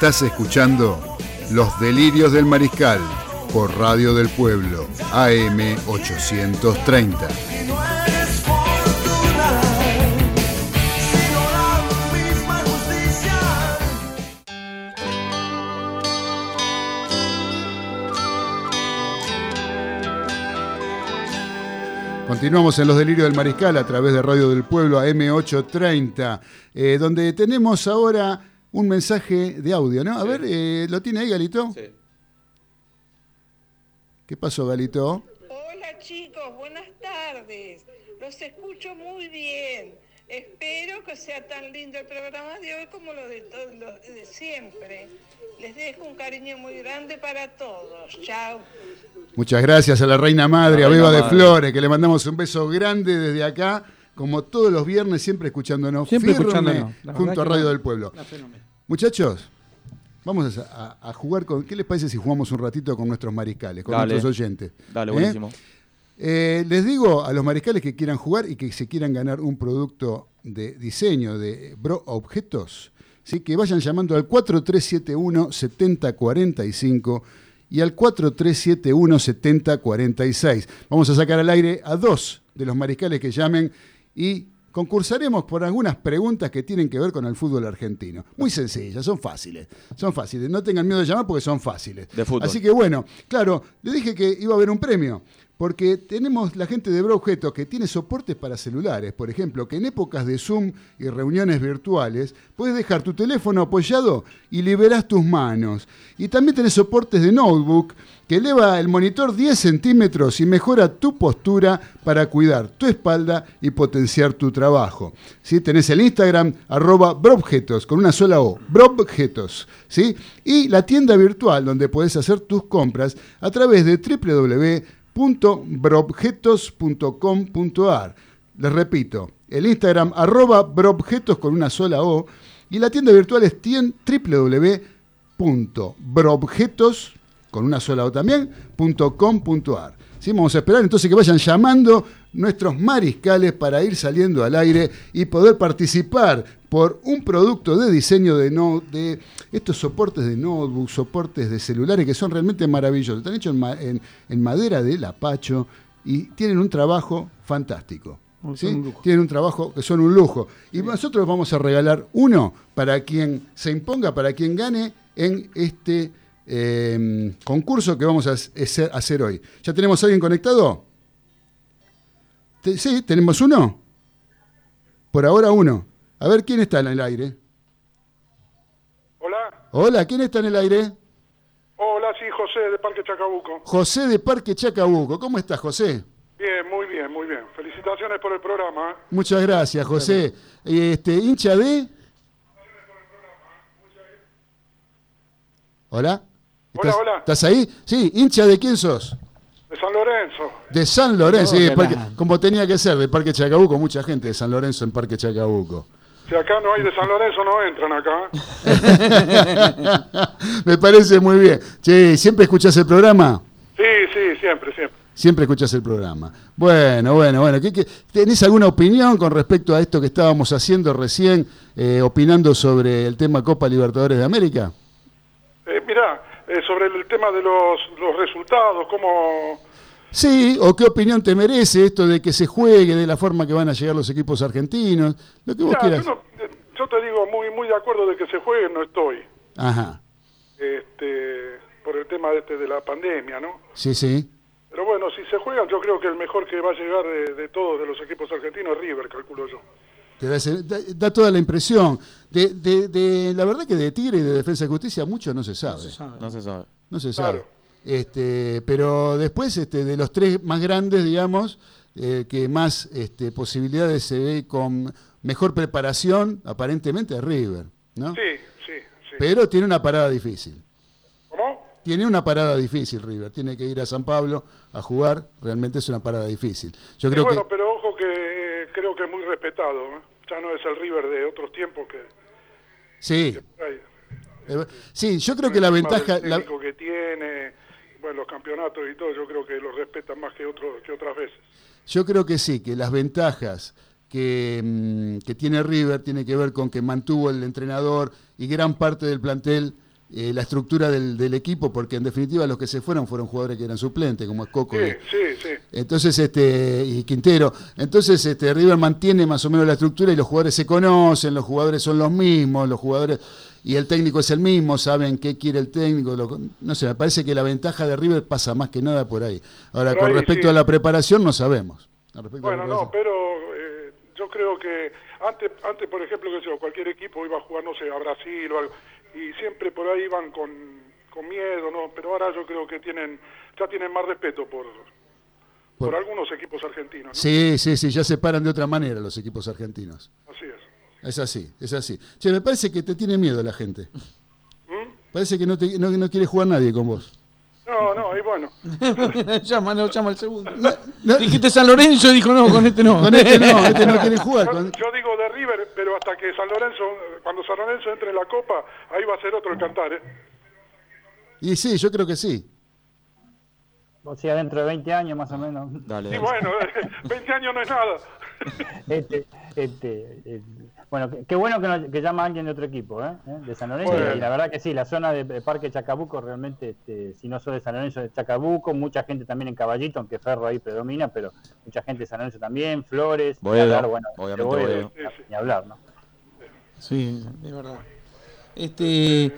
Estás escuchando Los Delirios del Mariscal por Radio del Pueblo, AM 830. Y no eres fortuna, sino la misma justicia. Continuamos en Los Delirios del Mariscal a través de Radio del Pueblo AM830, eh, donde tenemos ahora un mensaje de audio, ¿no? A ver, eh, ¿lo tiene ahí, Galito? Sí. ¿Qué pasó, Galito? Hola chicos, buenas tardes. Los escucho muy bien. Espero que sea tan lindo el programa de hoy como lo de, todo, lo de siempre. Les dejo un cariño muy grande para todos. Chao. Muchas gracias a la Reina Madre, La a Beba de. Flores, que le mandamos un beso grande desde acá, como todos los viernes, siempre escuchándonos Siempre firme escuchándonos. Junto a Radio del Pueblo. Muchachos, vamos a, a- a jugar con. ¿Qué les parece si jugamos un ratito con nuestros mariscales, con Dale. nuestros oyentes? Dale, ¿Eh? buenísimo. Eh, les digo a los mariscales que quieran jugar y que se quieran ganar un producto de diseño de Bro Objetos, ¿sí? que vayan llamando al 4371-7045 y al 4371-7046. Vamos a sacar al aire a dos de los mariscales que llamen y concursaremos por algunas preguntas que tienen que ver con el fútbol argentino. Muy sencillas, son fáciles. Son fáciles. No tengan miedo de llamar porque son fáciles. De fútbol. Así que bueno, claro, le dije que iba a haber un premio. Porque tenemos la gente de Bro Objetos que tiene soportes para celulares, por ejemplo, que en épocas de Zoom y reuniones virtuales puedes dejar tu teléfono apoyado y liberás tus manos. Y también tenés soportes de notebook que eleva el monitor 10 centímetros y mejora tu postura para cuidar tu espalda y potenciar tu trabajo. ¿Sí? Tenés el Instagram arroba Brobjetos con una sola O, Brobjetos. ¿sí? Y la tienda virtual donde podés hacer tus compras a través de www.brobjetos.com.ar. Les repito, el Instagram arroba Brobjetos con una sola O y la tienda virtual es tien- www.brobjetos con una sola O también, punto com punto ar. ¿Sí? Vamos a esperar entonces que vayan llamando nuestros mariscales para ir saliendo al aire y poder participar por un producto de diseño de, no, de estos soportes de notebook, soportes de celulares que son realmente maravillosos. Están hechos en, ma- en- en madera de lapacho y tienen un trabajo fantástico. Tienen un trabajo que son un lujo. Y nosotros vamos a regalar uno para quien se imponga, para quien gane en este eh, concurso que vamos a hacer, hoy. ¿Ya tenemos a alguien conectado? Sí, tenemos uno. Por ahora uno. A ver quién está en el aire. Hola, Hola, ¿quién está en el aire? hola, sí, José de Parque Chacabuco. José de Parque Chacabuco. ¿Cómo estás, José? Bien, muy bien, muy bien. Felicitaciones por el programa. ¿eh? Muchas gracias, José. Este, hincha de. Hola. Hola, ¿Estás, hola. ¿Estás ahí? Sí, hincha de quién sos? De San Lorenzo. De San Lorenzo, sí. Parque- como tenía que ser, de Parque Chacabuco, mucha gente de San Lorenzo en Parque Chacabuco. Si acá no hay de San Lorenzo, no entran acá. [LAUGHS] Me parece muy bien. Che, ¿siempre escuchás el programa? Sí, sí, siempre, siempre. Siempre escuchás el programa. Bueno, bueno, bueno. ¿qué- qué- ¿Tenés alguna opinión con respecto a esto que estábamos haciendo recién, eh, opinando sobre el tema Copa Libertadores de América? Eh, mirá, eh, sobre el tema de los, los resultados, cómo, Sí, o qué opinión te merece esto de que se juegue de la forma que van a llegar los equipos argentinos, lo que vos quieras. yo, no- eh, yo te digo, muy muy de acuerdo de que se juegue, no estoy. Ajá, Este, por el tema este de la pandemia, ¿no? sí, sí. Pero bueno, si se juegan, yo creo que el mejor que va a llegar de, de todos de los equipos argentinos es River, calculo yo. Te da, ese- da- da toda la impresión. De, de- de- la verdad que de Tigre y de Defensa y Justicia mucho no se sabe. No se sabe. No se sabe. Este, pero después, este, de los tres más grandes, digamos, eh, que más este, posibilidades se ve con mejor preparación, aparentemente es River, ¿no? Sí, sí, sí. Pero tiene una parada difícil. ¿Cómo? Tiene una parada difícil River. Tiene que ir a San Pablo a jugar. Realmente es una parada difícil. Yo Y creo bueno, que pero ojo que creo que es muy respetado. ¿eh? Ya no es el River de otros tiempos que... sí. Eh, Sí, yo creo que la ventaja, del la- que tiene, bueno, los campeonatos y todo, yo creo que lo respetan más que, otro, que otras veces. Yo creo que sí, que las ventajas que, mm, que tiene River tiene que ver con que mantuvo el entrenador y gran parte del plantel eh, la estructura del, del equipo, porque en definitiva los que se fueron fueron jugadores que eran suplentes, como es Coco Sí, y, sí, sí. entonces este y Quintero. Entonces este River mantiene más o menos la estructura y los jugadores se conocen, los jugadores son los mismos, los jugadores y el técnico es el mismo, saben qué quiere el técnico, lo- no sé, me parece que la ventaja de River pasa más que nada por ahí. Ahora, Por con ahí, respecto sí. a la preparación no sabemos. Bueno, no, pero eh, yo creo que antes, antes por ejemplo, que cualquier equipo iba a jugar, no sé, a Brasil o algo, y siempre por ahí iban con, con miedo, ¿no? Pero ahora yo creo que tienen, ya tienen más respeto por, por, Por- algunos equipos argentinos, ¿no? Sí, sí, sí, ya se paran de otra manera los equipos argentinos. Así es. Es así, es así. Che, me parece que te tiene miedo la gente. ¿Mm? Parece que no, te, no, no quiere jugar nadie con vos. No, no, y bueno. [LAUGHS] llama, no, llama al segundo. Dijiste San Lorenzo, dijo no, con este no. Con este no, [LAUGHS] este no quiere jugar. Yo, con- yo digo de River, pero hasta que San Lorenzo, cuando San Lorenzo entre en la Copa, ahí va a ser otro el cantar, ¿eh? Y sí, yo creo que sí. O sea, dentro de 20 años más o menos. Dale, Y bueno, [LAUGHS] 20 años no es nada. Este, este, eh, bueno, qué- qué bueno que, no- que llama a alguien de otro equipo, ¿eh? ¿Eh? de San Lorenzo. Bueno. Y la verdad que sí, la zona de, de Parque Chacabuco realmente, este, si no sos de San Lorenzo, de Chacabuco, mucha gente también en Caballito, aunque Ferro ahí predomina, pero mucha gente de San Lorenzo también, Flores, Boedo, hablar, bueno, obviamente Boedo, sí. ni hablar, ¿no? Sí, es verdad. Este,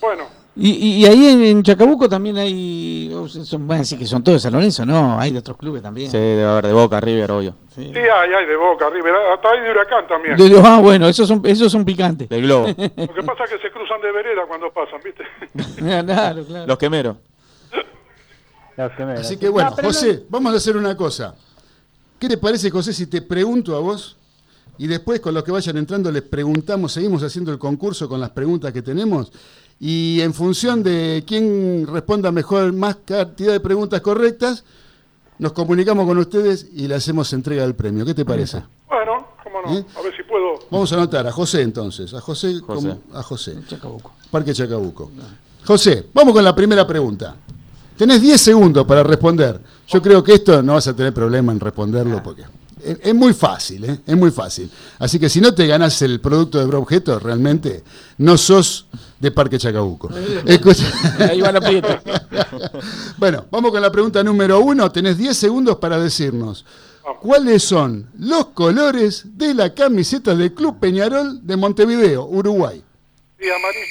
Bueno, y, y- y ahí en, Chacabuco también hay. Son, van a decir que son todos de San Lorenzo, no, hay de otros clubes también. Sí, debe haber de Boca, River, obvio. Sí. sí hay, hay de Boca, River, hasta hay de Huracán también. De- de- ah, bueno, esos son, esos son picantes. Del Globo. Lo que pasa es que se cruzan de vereda cuando pasan, ¿viste? [LAUGHS] claro, claro. Los quemeros. Los que me- Así que bueno, No, pero no- José, vamos a hacer una cosa. ¿Qué te parece, José, si te pregunto a vos y después con los que vayan entrando les preguntamos, seguimos haciendo el concurso con las preguntas que tenemos y en función de quién responda mejor, más cantidad de preguntas correctas, nos comunicamos con ustedes y le hacemos entrega del premio. ¿Qué te parece? Bueno, cómo no, ¿Eh? a ver si puedo. Vamos a anotar a José entonces, a José, José. a José. Chacabuco. Parque Chacabuco. José, vamos con la primera pregunta. Tenés 10 segundos para responder. Yo creo que esto no vas a tener problema en responderlo porque es, muy fácil, ¿eh? Es muy fácil. Así que si no te ganás el producto de Broobjeto, realmente no sos de Parque Chacabuco. [LAUGHS] Escucha- Ahí va la prieta. [LAUGHS] bueno, vamos con la pregunta número uno. Tenés 10 segundos para decirnos cuáles son los colores de la camiseta del Club Peñarol de Montevideo, Uruguay. Y amarillo,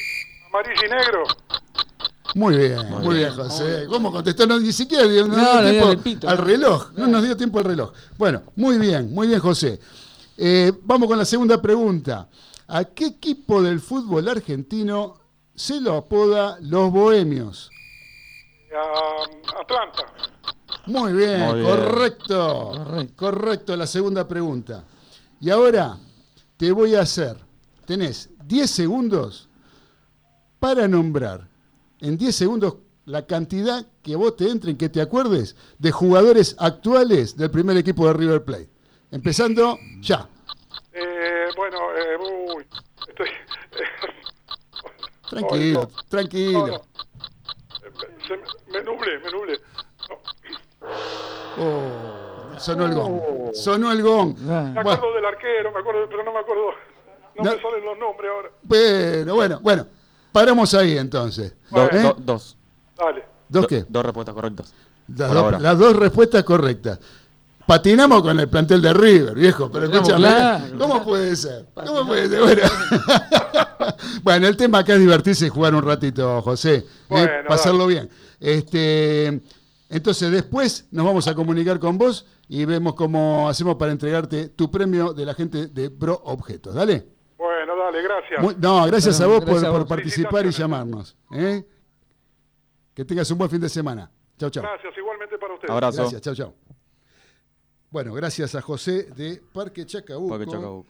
amarillo y negro. Muy bien, muy, bien, José. ¿Cómo contestó? No, ni siquiera dio, no No, dio le tiempo pito, al reloj. No nos dio tiempo al reloj. Bueno, muy bien, muy bien, José. Eh, vamos con la segunda pregunta. ¿A qué equipo del fútbol argentino se lo apoda los bohemios? A, Atlanta. Muy bien, Muy bien. correcto. Correcto. Correcto la segunda pregunta. Y ahora te voy a hacer, tenés 10 segundos para nombrar en 10 segundos la cantidad que vos te entren, que te acuerdes de jugadores actuales del primer equipo de River Plate. Empezando ya. Eh, bueno, eh, uy, estoy... [LAUGHS] Tranquilo, No, no, tranquilo. no. Se me, me nublé, me nublé. No, Oh, sonó el gong. Sonó el gong. me acuerdo Bueno, del arquero, me acuerdo, pero no me acuerdo. No, No. me salen los nombres ahora. bueno, bueno, bueno. Paramos ahí entonces. Do- ¿Eh? do- dos. Dale. ¿Dos Do- qué? Dos respuestas correctas. Las, dos, ahora. las dos respuestas correctas. Patinamos con el plantel de River, viejo, pero escúchame, claro. ¿cómo puede ser? ¿Cómo puede ser? Bueno. [LAUGHS] Bueno, el tema acá es divertirse y jugar un ratito, José, ¿eh? Bueno, pasarlo bien. Este, entonces después nos vamos a comunicar con vos y vemos cómo hacemos para entregarte tu premio de la gente de Pro Objetos. Dale. Gracias. Muy- no, gracias Bueno, a vos por, gracias a por vos. participar y llamarnos. ¿eh? Que tengas un buen fin de semana. Chau, chau. Gracias, igualmente para ustedes. Abrazo. Gracias, chau, chau. Bueno, gracias a José de Parque Chacabuco. Parque Chacabuco.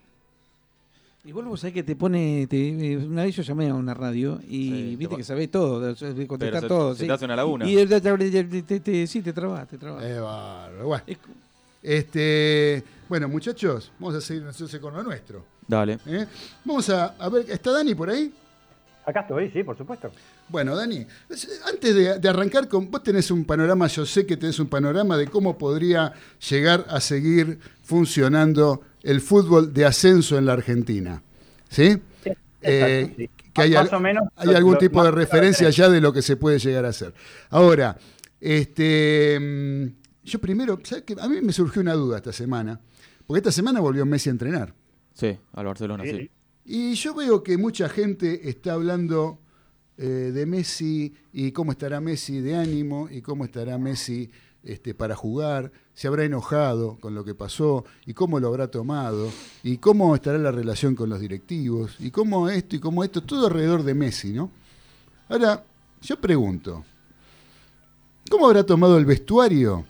Igual vos sabés que te pone. te- eh, una vez yo llamé a una radio y Sí, viste te que sabés todo, de- contestar se- todo. se sí. te hace una laguna. Y te, te- te- sí, te trabas, te trabas. Eh. Bueno, Es- este, bueno, muchachos, vamos a seguir entonces con lo nuestro. Dale. ¿eh? Vamos a, a ver, ¿está Dani por ahí? Acá estoy, sí, por supuesto. Bueno, Dani, es- antes de, de arrancar con. Vos tenés un panorama, yo sé que tenés un panorama de cómo podría llegar a seguir funcionando el fútbol de ascenso en la Argentina. ¿Sí? Eh, sí. que hay, Más al- o menos hay lo- algún lo- tipo de referencia ya de lo que se puede llegar a hacer. Ahora, este, yo primero, ¿sabes qué? A mí me surgió una duda esta semana, porque esta semana volvió Messi a entrenar. Sí, al Barcelona, Sí, sí. Y yo veo que mucha gente está hablando eh, de Messi y cómo estará Messi de ánimo y cómo estará Messi este, para jugar, se habrá enojado con lo que pasó y cómo lo habrá tomado y cómo estará la relación con los directivos y cómo esto y cómo esto, todo alrededor de Messi, ¿no? Ahora, yo pregunto, ¿cómo habrá tomado el vestuario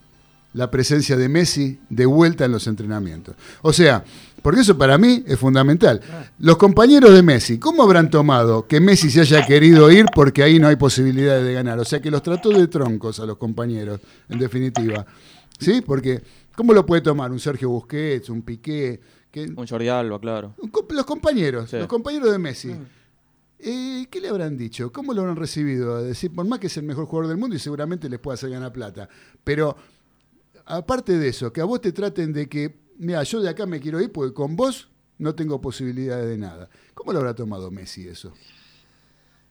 la presencia de Messi de vuelta en los entrenamientos? O sea, porque eso para mí es fundamental. Los compañeros de Messi, ¿cómo habrán tomado que Messi se haya querido ir porque ahí no hay posibilidades de ganar? O sea, que los trató de troncos a los compañeros, en definitiva. ¿Sí? Porque, ¿cómo lo puede tomar un Sergio Busquets, un Piqué? Que, Un Jordi Alba, claro. los compañeros, Sí. los compañeros de Messi. Eh, ¿Qué le habrán dicho? ¿Cómo lo habrán recibido? A decir, por más que es el mejor jugador del mundo y seguramente les puede hacer ganar plata. Pero, aparte de eso, que a vos te traten de que, mira, yo de acá me quiero ir porque con vos no tengo posibilidades de nada. ¿Cómo lo habrá tomado Messi eso?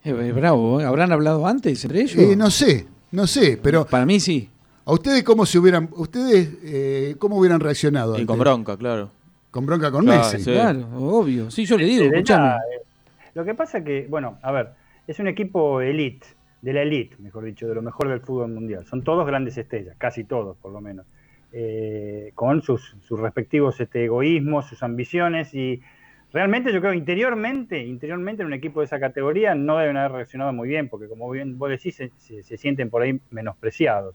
Eh, eh, bravo, ¿eh? ¿habrán hablado antes entre ellos? Eh, no sé, no sé, pero Para mí sí. ¿a ustedes cómo se hubieran, ustedes eh, cómo hubieran reaccionado? Y con bronca, claro. con bronca con Claro, Messi. sí. Claro, obvio. Sí, yo le digo, escuchame. Lo que pasa que, bueno, a ver, es un equipo elite, de la elite, mejor dicho, de lo mejor del fútbol mundial. Son todos grandes estrellas, casi todos, por lo menos, eh, con sus, sus respectivos este, egoísmos, sus ambiciones y realmente yo creo interiormente, interiormente en un equipo de esa categoría no deben haber reaccionado muy bien, porque como bien vos decís, se, se- sienten por ahí menospreciados.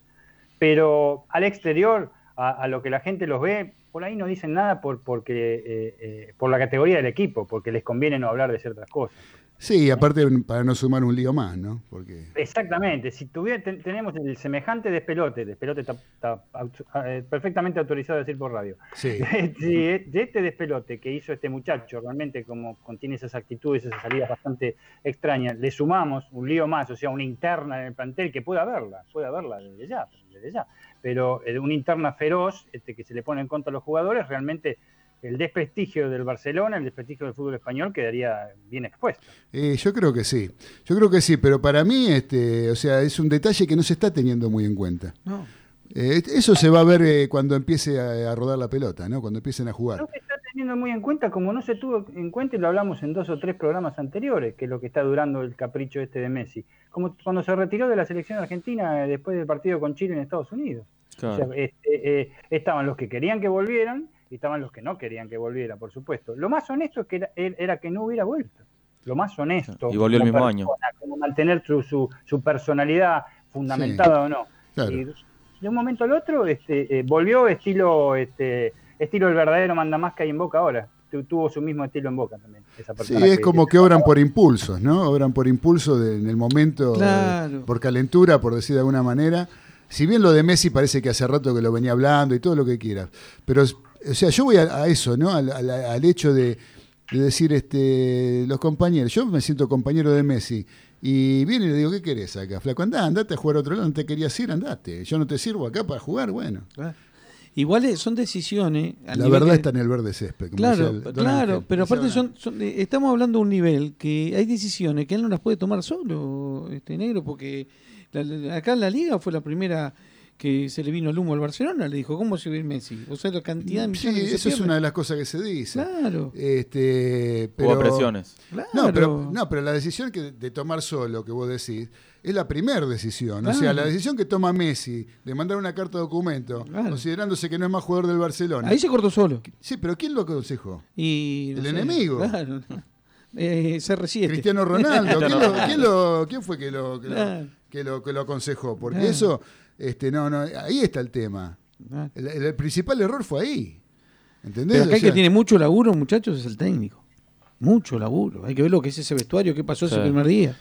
Pero al exterior, a, a lo que la gente los ve, por ahí no dicen nada por, porque, eh, eh, por la categoría del equipo, porque les conviene no hablar de ciertas cosas. Sí, aparte para no sumar un lío más, ¿no? Porque Exactamente, si tuviera, ten- tenemos el semejante despelote, despelote está, está auto- eh, perfectamente autorizado a decir por radio, [LAUGHS] sí. de de este despelote que hizo este muchacho, realmente como contiene esas actitudes, esas salidas bastante extrañas, le sumamos un lío más, o sea, una interna en el plantel, que puede haberla, puede haberla desde ya, desde ya, pero eh, una interna feroz este, que se le pone en contra a los jugadores, realmente el desprestigio del Barcelona, el desprestigio del fútbol español quedaría bien expuesto. Eh, yo creo que sí, yo creo que sí, pero para mí, este, o sea, es un detalle que no se está teniendo muy en cuenta. No. Eh, eso se va a ver eh, cuando empiece a, a rodar la pelota, ¿no? Cuando empiecen a jugar. No se está teniendo muy en cuenta, como no se tuvo en cuenta y lo hablamos en dos o tres programas anteriores, que es lo que está durando el capricho este de Messi. Como cuando se retiró de la selección argentina eh, después del partido con Chile en Estados Unidos. O sea, Claro. este, eh, estaban los que querían que volvieran y estaban los que no querían que volviera, por supuesto. Lo más honesto es que era, era que no hubiera vuelto. Lo más honesto. Y volvió el mismo año. Como mantener su, su, su personalidad fundamentada o no. Claro. Y de un momento al otro este, eh, volvió estilo este, estilo el verdadero mandamás que hay en Boca ahora. Tu- tuvo su mismo estilo en Boca también. Esa Sí, es como que obran por impulsos, ¿no? Obran por impulso de- en el momento, eh, por calentura, por decir de alguna manera. Si bien lo de Messi parece que hace rato que lo venía hablando y todo lo que quieras, pero, o sea, yo voy a, a eso, ¿no? Al, al- al hecho de, de decir, este, los compañeros, yo me siento compañero de Messi y viene y le digo, ¿qué querés acá, flaco? Andá, andate a jugar a otro lado, no te querías ir, andate. Yo no te sirvo acá para jugar, bueno. Igual eh, son decisiones. La nivel verdad que- está en el verde césped. como Claro, el claro, Ángel. pero aparte son, son- eh, estamos hablando de un nivel que hay decisiones que él no las puede tomar solo, este negro, porque la- la- acá en la liga fue la primera que se le vino el humo al Barcelona, le dijo, ¿cómo se va a ir Messi? O sea, la cantidad de Sí, eso es una de las cosas que se dice. Claro. Este, Hubo presiones. Claro. No, pero, no, pero la decisión que, de tomar solo, que vos decís, es la primera decisión. O sea, la decisión que toma Messi de mandar una carta de documento, Claro. considerándose que no es más jugador del Barcelona. Ahí se cortó solo. Sí, pero ¿quién lo aconsejó? Y, no El sé, enemigo. Claro. Eh, CR7. Cristiano Ronaldo. ¿Quién, lo- quién lo- quién fue que lo, que lo- que lo- que lo aconsejó? Porque Claro. eso, este, no, no, ahí está el tema. Claro. El, el principal error fue ahí. ¿Entendés? Pero acá O el que tiene mucho laburo, muchachos, es el técnico. Mucho laburo. Hay que ver lo que es ese vestuario, qué pasó ese primer día.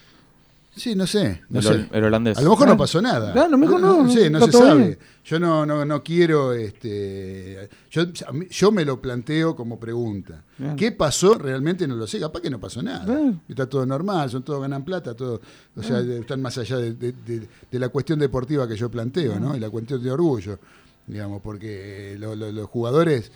Sí, no sé. No El, sé. hol- el holandés. A lo mejor no Claro. pasó nada. Claro, a lo mejor no, no está se sabe. bien. Yo no, no, no quiero, este, yo, yo me lo planteo como pregunta. ¿Qué pasó? Realmente no lo sé. Capaz que no pasó nada. Está todo normal, son todos ganan plata, todo, o sea, están más allá de, de- de- de la cuestión deportiva que yo planteo, ¿no? Y la cuestión de orgullo, digamos, porque lo- lo- los jugadores,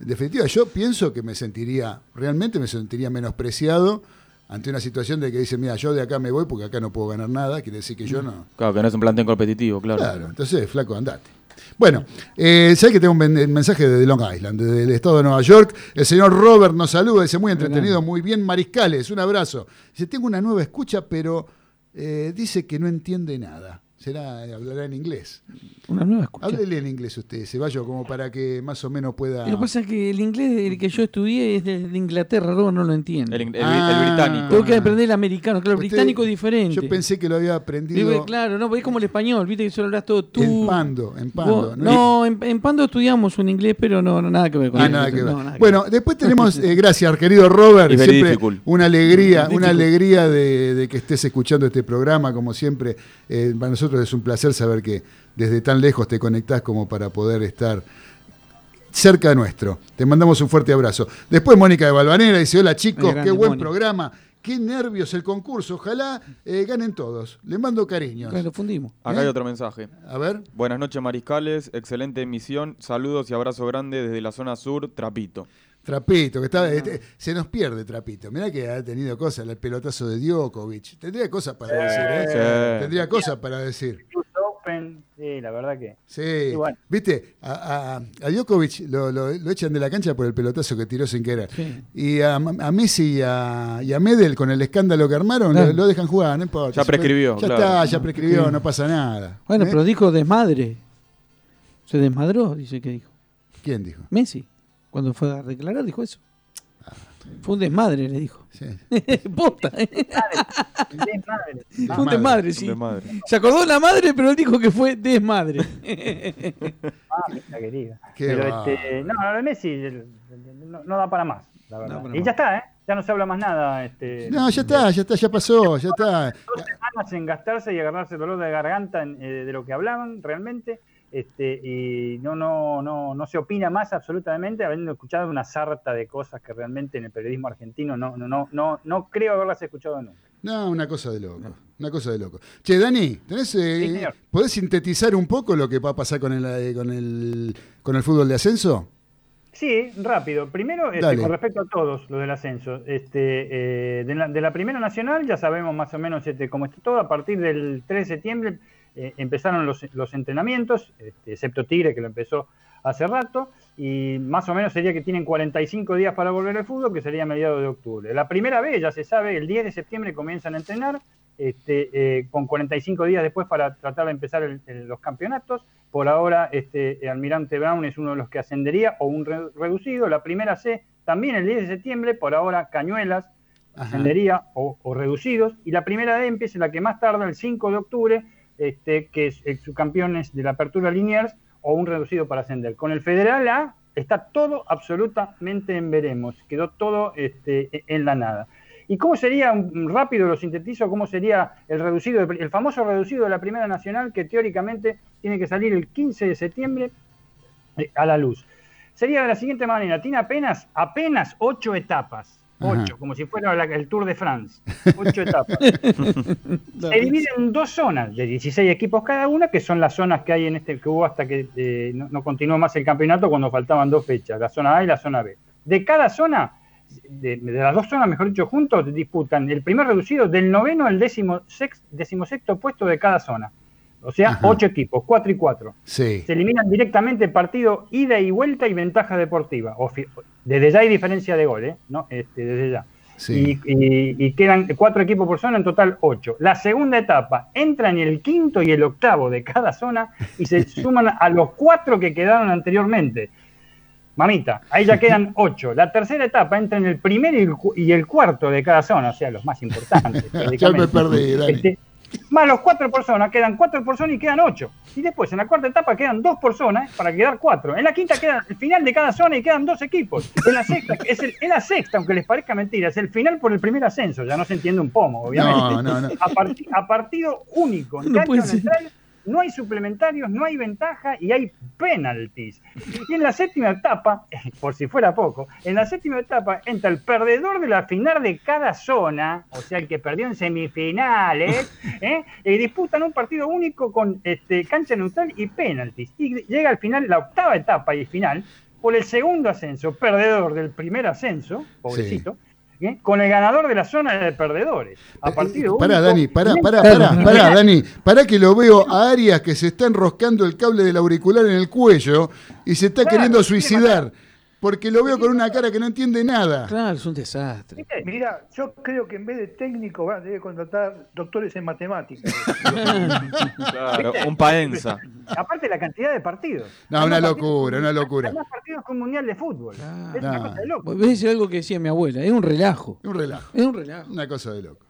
en definitiva, yo pienso que me sentiría, realmente me sentiría menospreciado ante una situación de que dice, mira, yo de acá me voy porque acá no puedo ganar nada, quiere decir que yo no. Claro, que no es un plantel competitivo, claro. Claro, entonces, flaco, andate. Bueno, eh, ¿sabes que tengo un men- mensaje de Long Island, del estado de Nueva York? El señor Robert nos saluda, dice muy entretenido, muy bien, Mariscales, un abrazo. Dice, tengo una nueva escucha, pero eh, dice que no entiende nada. Será, hablará en inglés. Una nueva escucha. Háblele en inglés usted, Ceballos, como para que más o menos pueda... Lo que pasa es que el inglés el que yo estudié es de, de Inglaterra, luego no lo entiendo. El, Ah. el británico. Tengo que aprender el americano, claro, el británico es diferente. Yo pensé que lo había aprendido claro, no, porque es como el español, viste que solo hablas todo tú. en Pando, en Pando. Vos- no, en, en Pando estudiamos un inglés, pero no, no nada que ver con Ah, el nada que ver. no, nada que bueno, después tenemos, [LAUGHS] eh, gracias, querido Robert, Y siempre una alegría, una alegría de, de que estés escuchando este programa, como siempre. Eh, para nosotros es un placer saber que desde tan lejos te conectás como para poder estar cerca nuestro. Te mandamos un fuerte abrazo. Después Mónica de Balvanera dice, hola chicos, Qué grande, qué buen programa. Qué nervios el concurso. Ojalá eh, ganen todos. Le mando cariños. Lo fundimos. Acá ¿Eh? hay otro mensaje. A ver. Buenas noches, Mariscales. Excelente emisión. Saludos y abrazo grande desde la zona sur, Trapito. Trapito, que está, este, se nos pierde Trapito. Mirá que ha tenido cosas, el pelotazo de Djokovic. Tendría cosas para decir, ¿eh? Sí. Tendría cosas para decir. Open, sí, la verdad que. Sí. bueno. Viste, a, a, a Djokovic lo, lo- lo echan de la cancha por el pelotazo que tiró sin querer. Sí. Y a, a Messi y a, y a Medel, con el escándalo que armaron, Claro. lo, lo dejan jugar, no importa. Ya prescribió, Ya claro. está, ya prescribió, Sí. no pasa nada. Bueno, ¿Eh? pero dijo desmadre. Se desmadró, dice que dijo. ¿Quién dijo? Messi, cuando fue a declarar, dijo eso. Fue un desmadre, le dijo. Sí. [LAUGHS] Posta, ¿eh? Desmadre. Fue un desmadre, sí. Se acordó de la madre, pero él dijo que fue desmadre. [LAUGHS] Ah, la querida. Qué Pero este, no, lo de Messi no, no da para más, la verdad. No, para y más. ya está, ¿eh? Ya no se habla más nada. Este, No, ya está, ya está, ya pasó, ya está. Dos semanas en gastarse y agarrarse el dolor de garganta en, eh, de lo que hablaban realmente. Este, y no, no, no, no se opina más absolutamente, habiendo escuchado una sarta de cosas que realmente en el periodismo argentino no, no, no, no, no creo haberlas escuchado nunca. No, una cosa de loco. Una cosa de loco. Che, Dani, ¿tenés, eh, Sí. ¿podés sintetizar un poco lo que va a pasar con el, eh, con el, con el fútbol de ascenso? Sí, rápido. Primero, este, con respecto a todos lo del ascenso, este, eh, de, la, de la Primera Nacional ya sabemos más o menos este, cómo está todo. A partir del 3 de septiembre eh, empezaron los, los entrenamientos, este, excepto Tigre que lo empezó hace rato, y más o menos sería que tienen 45 días para volver al fútbol, que sería a mediados de octubre. La primera vez, ya se sabe, el 10 de septiembre comienzan a entrenar, este, eh, con 45 días después para tratar de empezar el- el- los campeonatos. Por ahora, este, Almirante Brown es uno de los que ascendería o un re- reducido. La primera C también el 10 de septiembre, por ahora Cañuelas Ajá. ascendería o, o reducidos. Y la primera D empieza la que más tarda, el 5 de octubre, este, que es el subcampeones de la apertura Liniers o un reducido para ascender. Con el Federal A está todo absolutamente en veremos, quedó todo este, en la nada. ¿Y cómo sería, rápido lo sintetizo, cómo sería el reducido, el famoso reducido de la Primera Nacional que teóricamente tiene que salir el 15 de septiembre eh, a la luz? Sería de la siguiente manera, tiene apenas, apenas ocho etapas, Ajá. ocho, como si fuera la- el Tour de France, [LAUGHS] ocho etapas. [LAUGHS] Se divide en dos zonas de 16 equipos cada una, que son las zonas que hay en este que hubo hasta que eh, no, no continuó más el campeonato cuando faltaban dos fechas, la zona A y la zona B. De cada zona, de, de las dos zonas, mejor dicho, juntos, disputan el primer reducido del noveno al décimo sex- decimosexto puesto de cada zona. O sea, Ajá. ocho equipos, cuatro y cuatro. Sí. Se eliminan directamente partido ida y vuelta y ventaja deportiva. O Desde ya hay diferencia de goles, ¿no? Este, desde ya. Sí. Y, y- y quedan cuatro equipos por zona, en total ocho. La segunda etapa, entran el quinto y el octavo de cada zona y se [LAUGHS] suman a los cuatro que quedaron anteriormente. Mamita, ahí ya quedan ocho. La tercera etapa entra en el primero y el, cuarto de cada zona, o sea, los más importantes. [LAUGHS] Ya me perdí, Dani. Este, más los cuatro por zona, quedan cuatro por zona y quedan ocho. Y después en la cuarta etapa quedan dos por zona para quedar cuatro. En la quinta queda el final de cada zona y quedan dos equipos. En la sexta, es, el, en la sexta, aunque les parezca mentira, es el final por el primer ascenso. Ya no se entiende un pomo, obviamente. No, no, no. A, parti- a partido único. En No cancha puede ser. neutral no hay suplementarios, no hay ventaja y hay penalties. Y en la séptima etapa, [LAUGHS] por si fuera poco, en la séptima etapa entra el perdedor de la final de cada zona, o sea, el que perdió en semifinales, [LAUGHS] ¿eh? y disputan un partido único con este, cancha neutral y penalties. Y llega al final, la octava etapa y final, por el segundo ascenso, perdedor del primer ascenso, pobrecito, ¿eh? con el ganador de la zona de perdedores. A partido Pará, único, Dani, pará, pará, pará, pará, Dani. Pará que lo veo a Arias que se está enroscando el cable del auricular en el cuello y se está Claro, queriendo suicidar. Porque lo veo con una cara que no entiende nada. Claro, es un desastre. Mira, yo creo que en vez de técnico van a tener que contratar doctores en matemáticas. [LAUGHS] Claro, un paenza. Aparte la cantidad de partidos. No, una locura, una locura. Más partidos que un mundial de fútbol. Claro. Es una No. cosa de loco. Voy a decir algo que decía mi abuela, es un relajo. Un relajo, Es un relajo. una cosa de loco.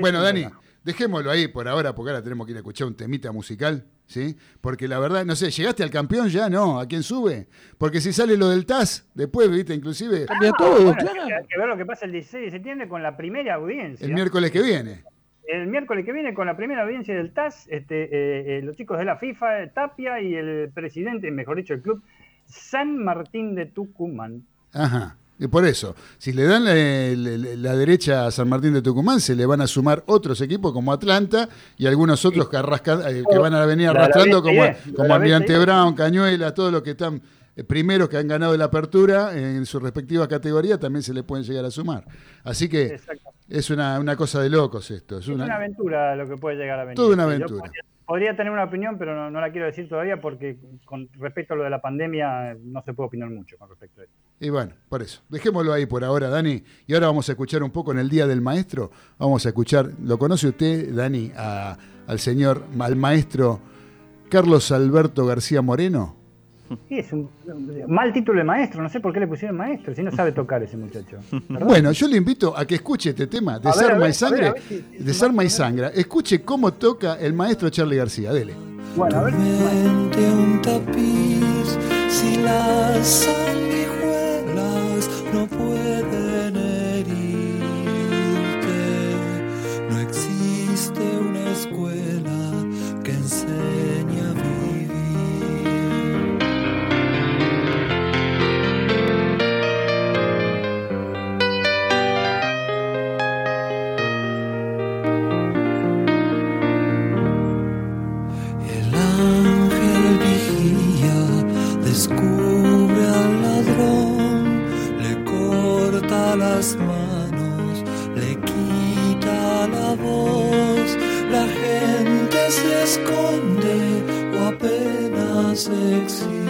Bueno, Dani, relajo. dejémoslo ahí por ahora, porque ahora tenemos que ir a escuchar un temita musical, ¿sí? Porque la verdad, no sé, ¿llegaste al campeón ya? No, ¿a quién sube? Porque si sale lo del TAS, después, viste, inclusive Cambia Ah, todo, bueno, claro. Hay que ver lo que pasa el 16 de septiembre con la primera audiencia. el miércoles que viene. El miércoles que viene con la primera audiencia del TAS, este, eh, eh, los chicos de la FIFA, eh, Tapia y el presidente, mejor dicho, el club, San Martín de Tucumán. Ajá. Y por eso, si le dan la, la- la derecha a San Martín de Tucumán, se le van a sumar otros equipos como Atlanta y algunos otros que, arrascan- eh, que van a venir La- la arrastrando como, como Almirante. Brown, Cañuela, todos los que están eh, primeros que han ganado la apertura en su respectiva categoría también se le pueden llegar a sumar. Así que es una, una cosa de locos esto. Es Es una una, aventura lo que puede llegar a venir. Toda una Yo aventura. podría, podría tener una opinión, pero no, la quiero decir todavía porque con respecto a lo de la pandemia no se puede opinar mucho con respecto a eso. y bueno, por eso. Dejémoslo ahí por ahora, Dani. Y ahora vamos a escuchar un poco en el Día del Maestro. Vamos a escuchar, ¿lo conoce usted, Dani, al señor, al maestro Carlos Alberto García Moreno? Sí, es un mal título de maestro, no sé por qué le pusieron maestro, si no sabe tocar ese muchacho. ¿Verdad? Bueno, yo le invito a que escuche este tema, a Desarma ver, y a Sangre, ver, a ver si- si Desarma y Sangra. Escuche cómo toca el maestro Charlie García, dele. Bueno, a ver. Mente un tapiz si apenas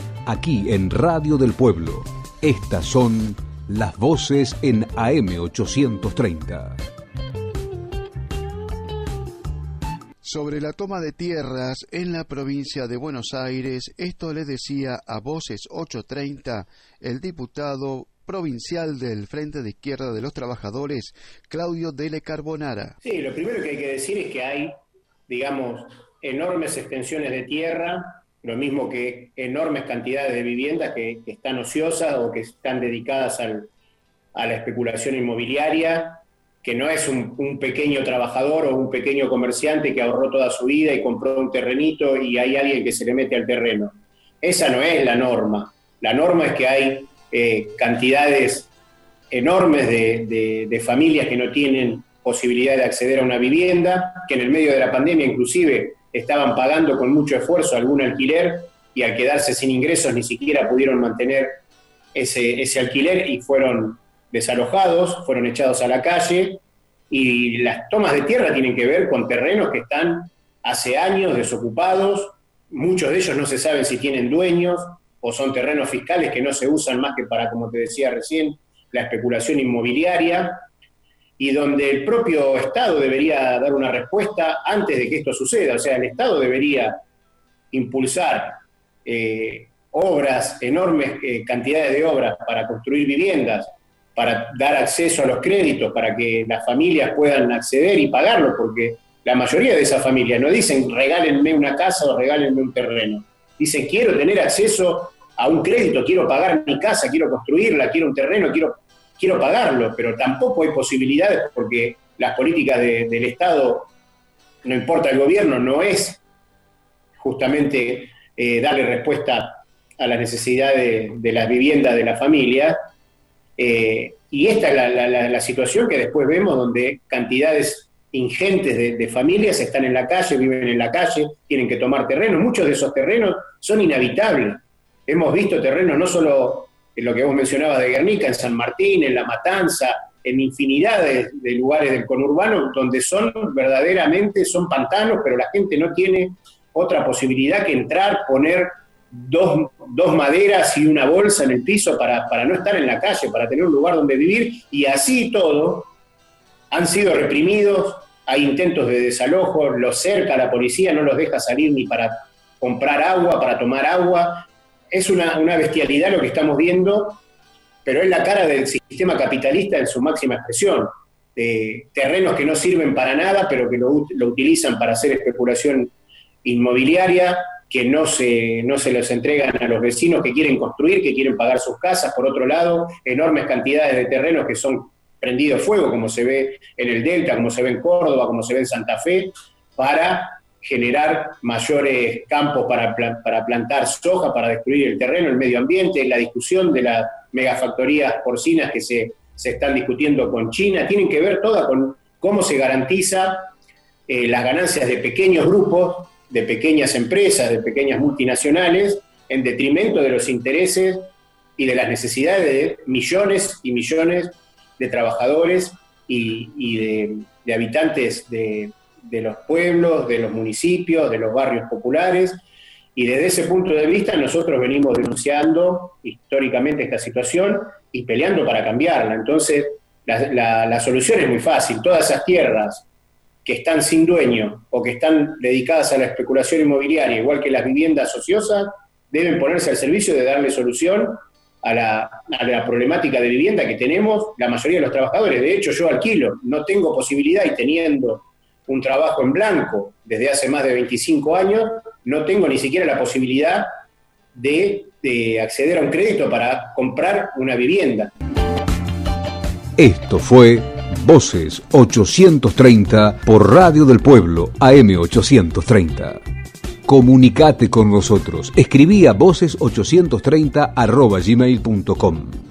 Aquí en Radio del Pueblo, estas son Las voces en AM830. Sobre la toma de tierras en la provincia de Buenos Aires, esto le decía a Voces 830 el diputado provincial del Frente de Izquierda de los Trabajadores, Claudio Dele Carbonara. Sí, lo primero que hay que decir es que hay, digamos, enormes extensiones de tierra, lo mismo que enormes cantidades de viviendas que, están ociosas o que están dedicadas al- a la especulación inmobiliaria, que no es un, pequeño trabajador o un pequeño comerciante que ahorró toda su vida y compró un terrenito y hay alguien que se le mete al terreno. Esa no es la norma. La norma es que hay eh, cantidades enormes de- de familias que no tienen posibilidad de acceder a una vivienda, que en el medio de la pandemia inclusive estaban pagando con mucho esfuerzo algún alquiler y al quedarse sin ingresos ni siquiera pudieron mantener ese, ese alquiler y fueron desalojados, fueron echados a la calle. Y las tomas de tierra tienen que ver con terrenos que están hace años desocupados, muchos de ellos no se saben si tienen dueños o son terrenos fiscales que no se usan más que para, como te decía recién, la especulación inmobiliaria y donde el propio Estado debería dar una respuesta antes de que esto suceda. O sea, el Estado debería impulsar eh, obras, enormes eh, cantidades de obras para construir viviendas, para dar acceso a los créditos, para que las familias puedan acceder y pagarlo, porque la mayoría de esas familias no dicen regálenme una casa o regálenme un terreno. Dicen quiero tener acceso a un crédito, quiero pagar mi casa, quiero construirla, quiero un terreno, quiero, quiero pagarlo, pero tampoco hay posibilidades porque las políticas de- del Estado, no importa el gobierno, no es justamente eh, darle respuesta a las necesidades de las viviendas de la familia. Eh, y esta es la, situación que después vemos donde cantidades ingentes de, de familias están en la calle, viven en la calle, tienen que tomar terreno. Muchos de esos terrenos son inhabitables. Hemos visto terrenos no solo lo que vos mencionabas de Guernica, en San Martín, en La Matanza, en infinidad de, de lugares del conurbano donde son verdaderamente, son pantanos, pero la gente no tiene otra posibilidad que entrar, poner dos, dos maderas y una bolsa en el piso para, para no estar en la calle, para tener un lugar donde vivir, y así todo han sido reprimidos, hay intentos de desalojo, los cerca la policía, no los deja salir ni para comprar agua, para tomar agua. Es una, una bestialidad lo que estamos viendo, pero es la cara del sistema capitalista en su máxima expresión. De terrenos que no sirven para nada, pero que lo, ut- lo utilizan para hacer especulación inmobiliaria, que no se, no se los entregan a los vecinos que quieren construir, que quieren pagar sus casas. Por otro lado, enormes cantidades de terrenos que son prendidos fuego, como se ve en el Delta, como se ve en Córdoba, como se ve en Santa Fe, para generar mayores campos para, para plantar soja, para destruir el terreno, el medio ambiente, la discusión de las megafactorías porcinas que se, se están discutiendo con China, tienen que ver toda con cómo se garantiza eh, las ganancias de pequeños grupos, de pequeñas empresas, de pequeñas multinacionales, en detrimento de los intereses y de las necesidades de millones y millones de trabajadores y, y de, de habitantes de, de los pueblos, de los municipios, de los barrios populares. Y desde ese punto de vista nosotros venimos denunciando históricamente esta situación y peleando para cambiarla. Entonces, la, la- solución es muy fácil. Todas esas tierras que están sin dueño o que están dedicadas a la especulación inmobiliaria, igual que las viviendas ociosas, deben ponerse al servicio de darle solución a la, a la problemática de vivienda que tenemos la mayoría de los trabajadores. De hecho, yo alquilo, no tengo posibilidad y teniendo un trabajo en blanco desde hace más de 25 años, no tengo ni siquiera la posibilidad de, de acceder a un crédito para comprar una vivienda. Esto fue Voces 830 por Radio del Pueblo AM830. Comunicate con nosotros. Escribí a voces830 arroba gmail.com.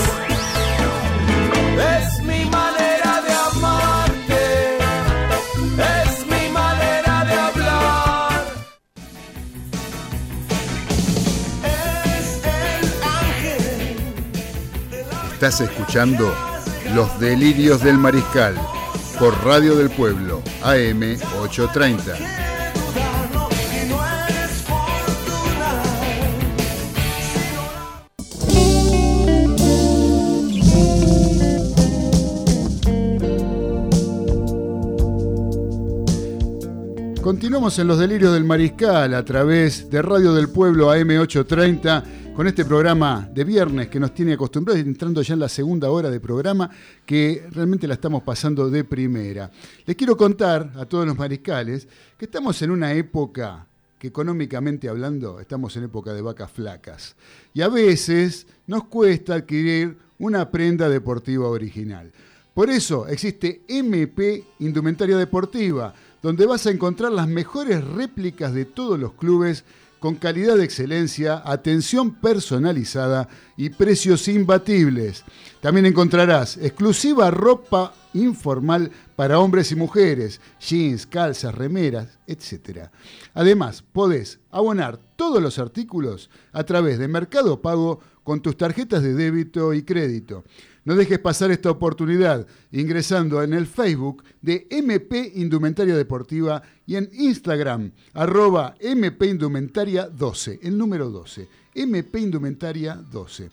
Estás escuchando Los Delirios del Mariscal por Radio del Pueblo, AM 830. Y no eres fortuna. Continuamos en los delirios del mariscal a través de Radio del Pueblo AM830 con este programa de viernes que nos tiene acostumbrados entrando ya en la segunda hora de programa que realmente la estamos pasando de primera. Les quiero contar a todos los mariscales que estamos en una época que económicamente hablando estamos en época de vacas flacas y a veces nos cuesta adquirir una prenda deportiva original. Por eso existe MP Indumentaria Deportiva, donde vas a encontrar las mejores réplicas de todos los clubes con calidad de excelencia, atención personalizada y precios imbatibles. También encontrarás exclusiva ropa informal para hombres y mujeres, jeans, calzas, remeras, etc. Además, podés abonar todos los artículos a través de Mercado Pago con tus tarjetas de débito y crédito. No dejes pasar esta oportunidad ingresando en el Facebook de MP Indumentaria Deportiva y en Instagram, arroba MP Indumentaria 12, el número 12, MP Indumentaria 12.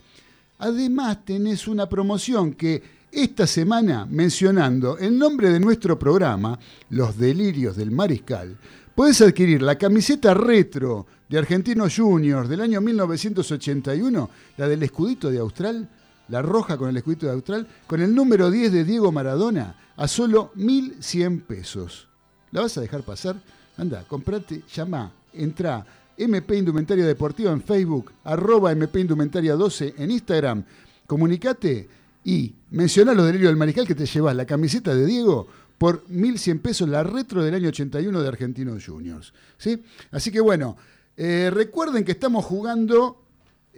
Además tenés una promoción que esta semana, mencionando el nombre de nuestro programa, Los Delirios del Mariscal, puedes adquirir la camiseta retro de Argentinos Juniors del año 1981, la del escudito de Austral, la roja con el escudito de Austral, con el número 10 de Diego Maradona, a solo 1.100 pesos. ¿La vas a dejar pasar? Anda, comprate, llama, entra MP Indumentaria Deportiva en Facebook, arroba MP Indumentaria 12 en Instagram, comunicate y menciona los delirios del mariscal que te llevas la camiseta de Diego por 1.100 pesos, la retro del año 81 de Argentinos Juniors. ¿sí? Así que bueno, eh, recuerden que estamos jugando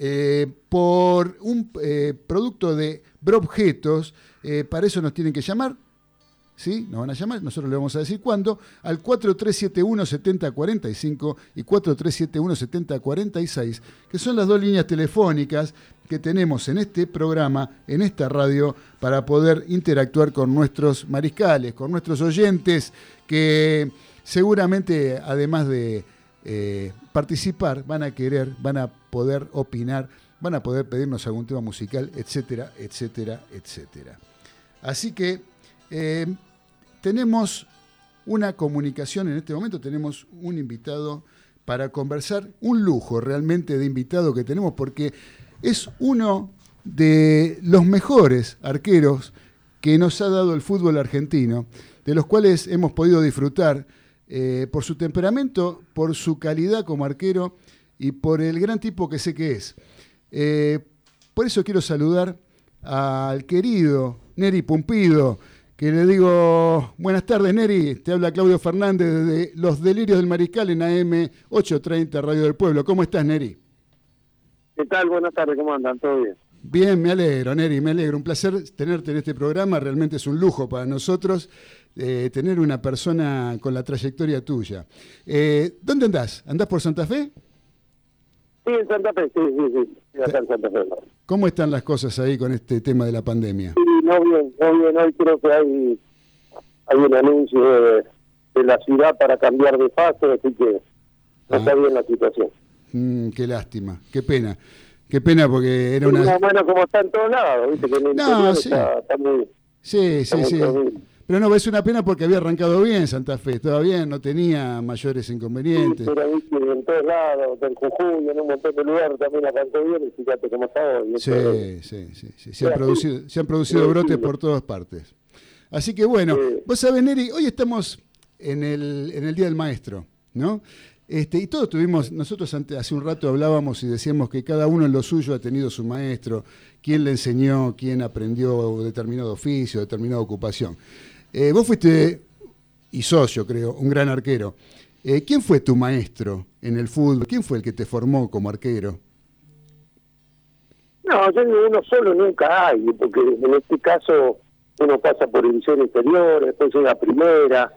eh, por un eh, producto de Brobjetos, eh, para eso nos tienen que llamar, ¿sí? Nos van a llamar, nosotros le vamos a decir cuándo, al 4371-7045 y 4371-7046, que son las dos líneas telefónicas que tenemos en este programa, en esta radio, para poder interactuar con nuestros mariscales, con nuestros oyentes, que seguramente, además de eh, participar, van a querer, van a poder opinar, van a poder pedirnos algún tema musical, etcétera, etcétera, etcétera. Así que eh, tenemos una comunicación en este momento, tenemos un invitado para conversar, un lujo realmente de invitado que tenemos porque es uno de los mejores arqueros que nos ha dado el fútbol argentino, de los cuales hemos podido disfrutar eh, por su temperamento, por su calidad como arquero y por el gran tipo que sé que es. Eh, por eso quiero saludar al querido Neri Pumpido, que le digo, buenas tardes Neri, te habla Claudio Fernández de Los Delirios del Mariscal en AM 830 Radio del Pueblo. ¿Cómo estás Neri? ¿Qué tal? Buenas tardes, ¿cómo andan? ¿Todo bien? Bien, me alegro, Neri, me alegro. Un placer tenerte en este programa. Realmente es un lujo para nosotros eh, tener una persona con la trayectoria tuya. Eh, ¿Dónde andás? ¿Andás por Santa Fe? Sí, en Santa Fe, sí, sí, sí. sí acá en Santa Fe. ¿Cómo están las cosas ahí con este tema de la pandemia? Sí, no bien, no bien. Hoy creo que hay, hay un anuncio de, de la ciudad para cambiar de fase, así que no está bien la situación. Mm, qué lástima, qué pena. Qué pena porque era Sí, una... Más o menos como está en todos lados, ¿viste? Que en el No, sí. está, está muy... Sí, está sí, muy sí. Pero no, es una pena porque había arrancado bien Santa Fe, bien, no tenía mayores inconvenientes. Pero viste, en todos lados, en Jujuy, en un montón de lugares también arrancó bien y fíjate cómo está hoy. Sí, sí, sí, sí. Se han Sí, producido, se han producido sí, brotes sí. por todas partes. Así que bueno, vos sabés, Neri, hoy estamos en el, en el Día del Maestro, ¿no? Este, y todos tuvimos, nosotros ante- hace un rato hablábamos y decíamos que cada uno en lo suyo ha tenido su maestro, quién le enseñó, quién aprendió determinado oficio, determinada ocupación. Eh, vos fuiste, y sos yo creo, un gran arquero. Eh, ¿Quién fue tu maestro en el fútbol? ¿Quién fue el que te formó como arquero? No, yo uno solo nunca hay, porque en este caso uno pasa por división inferior, después llega a primera,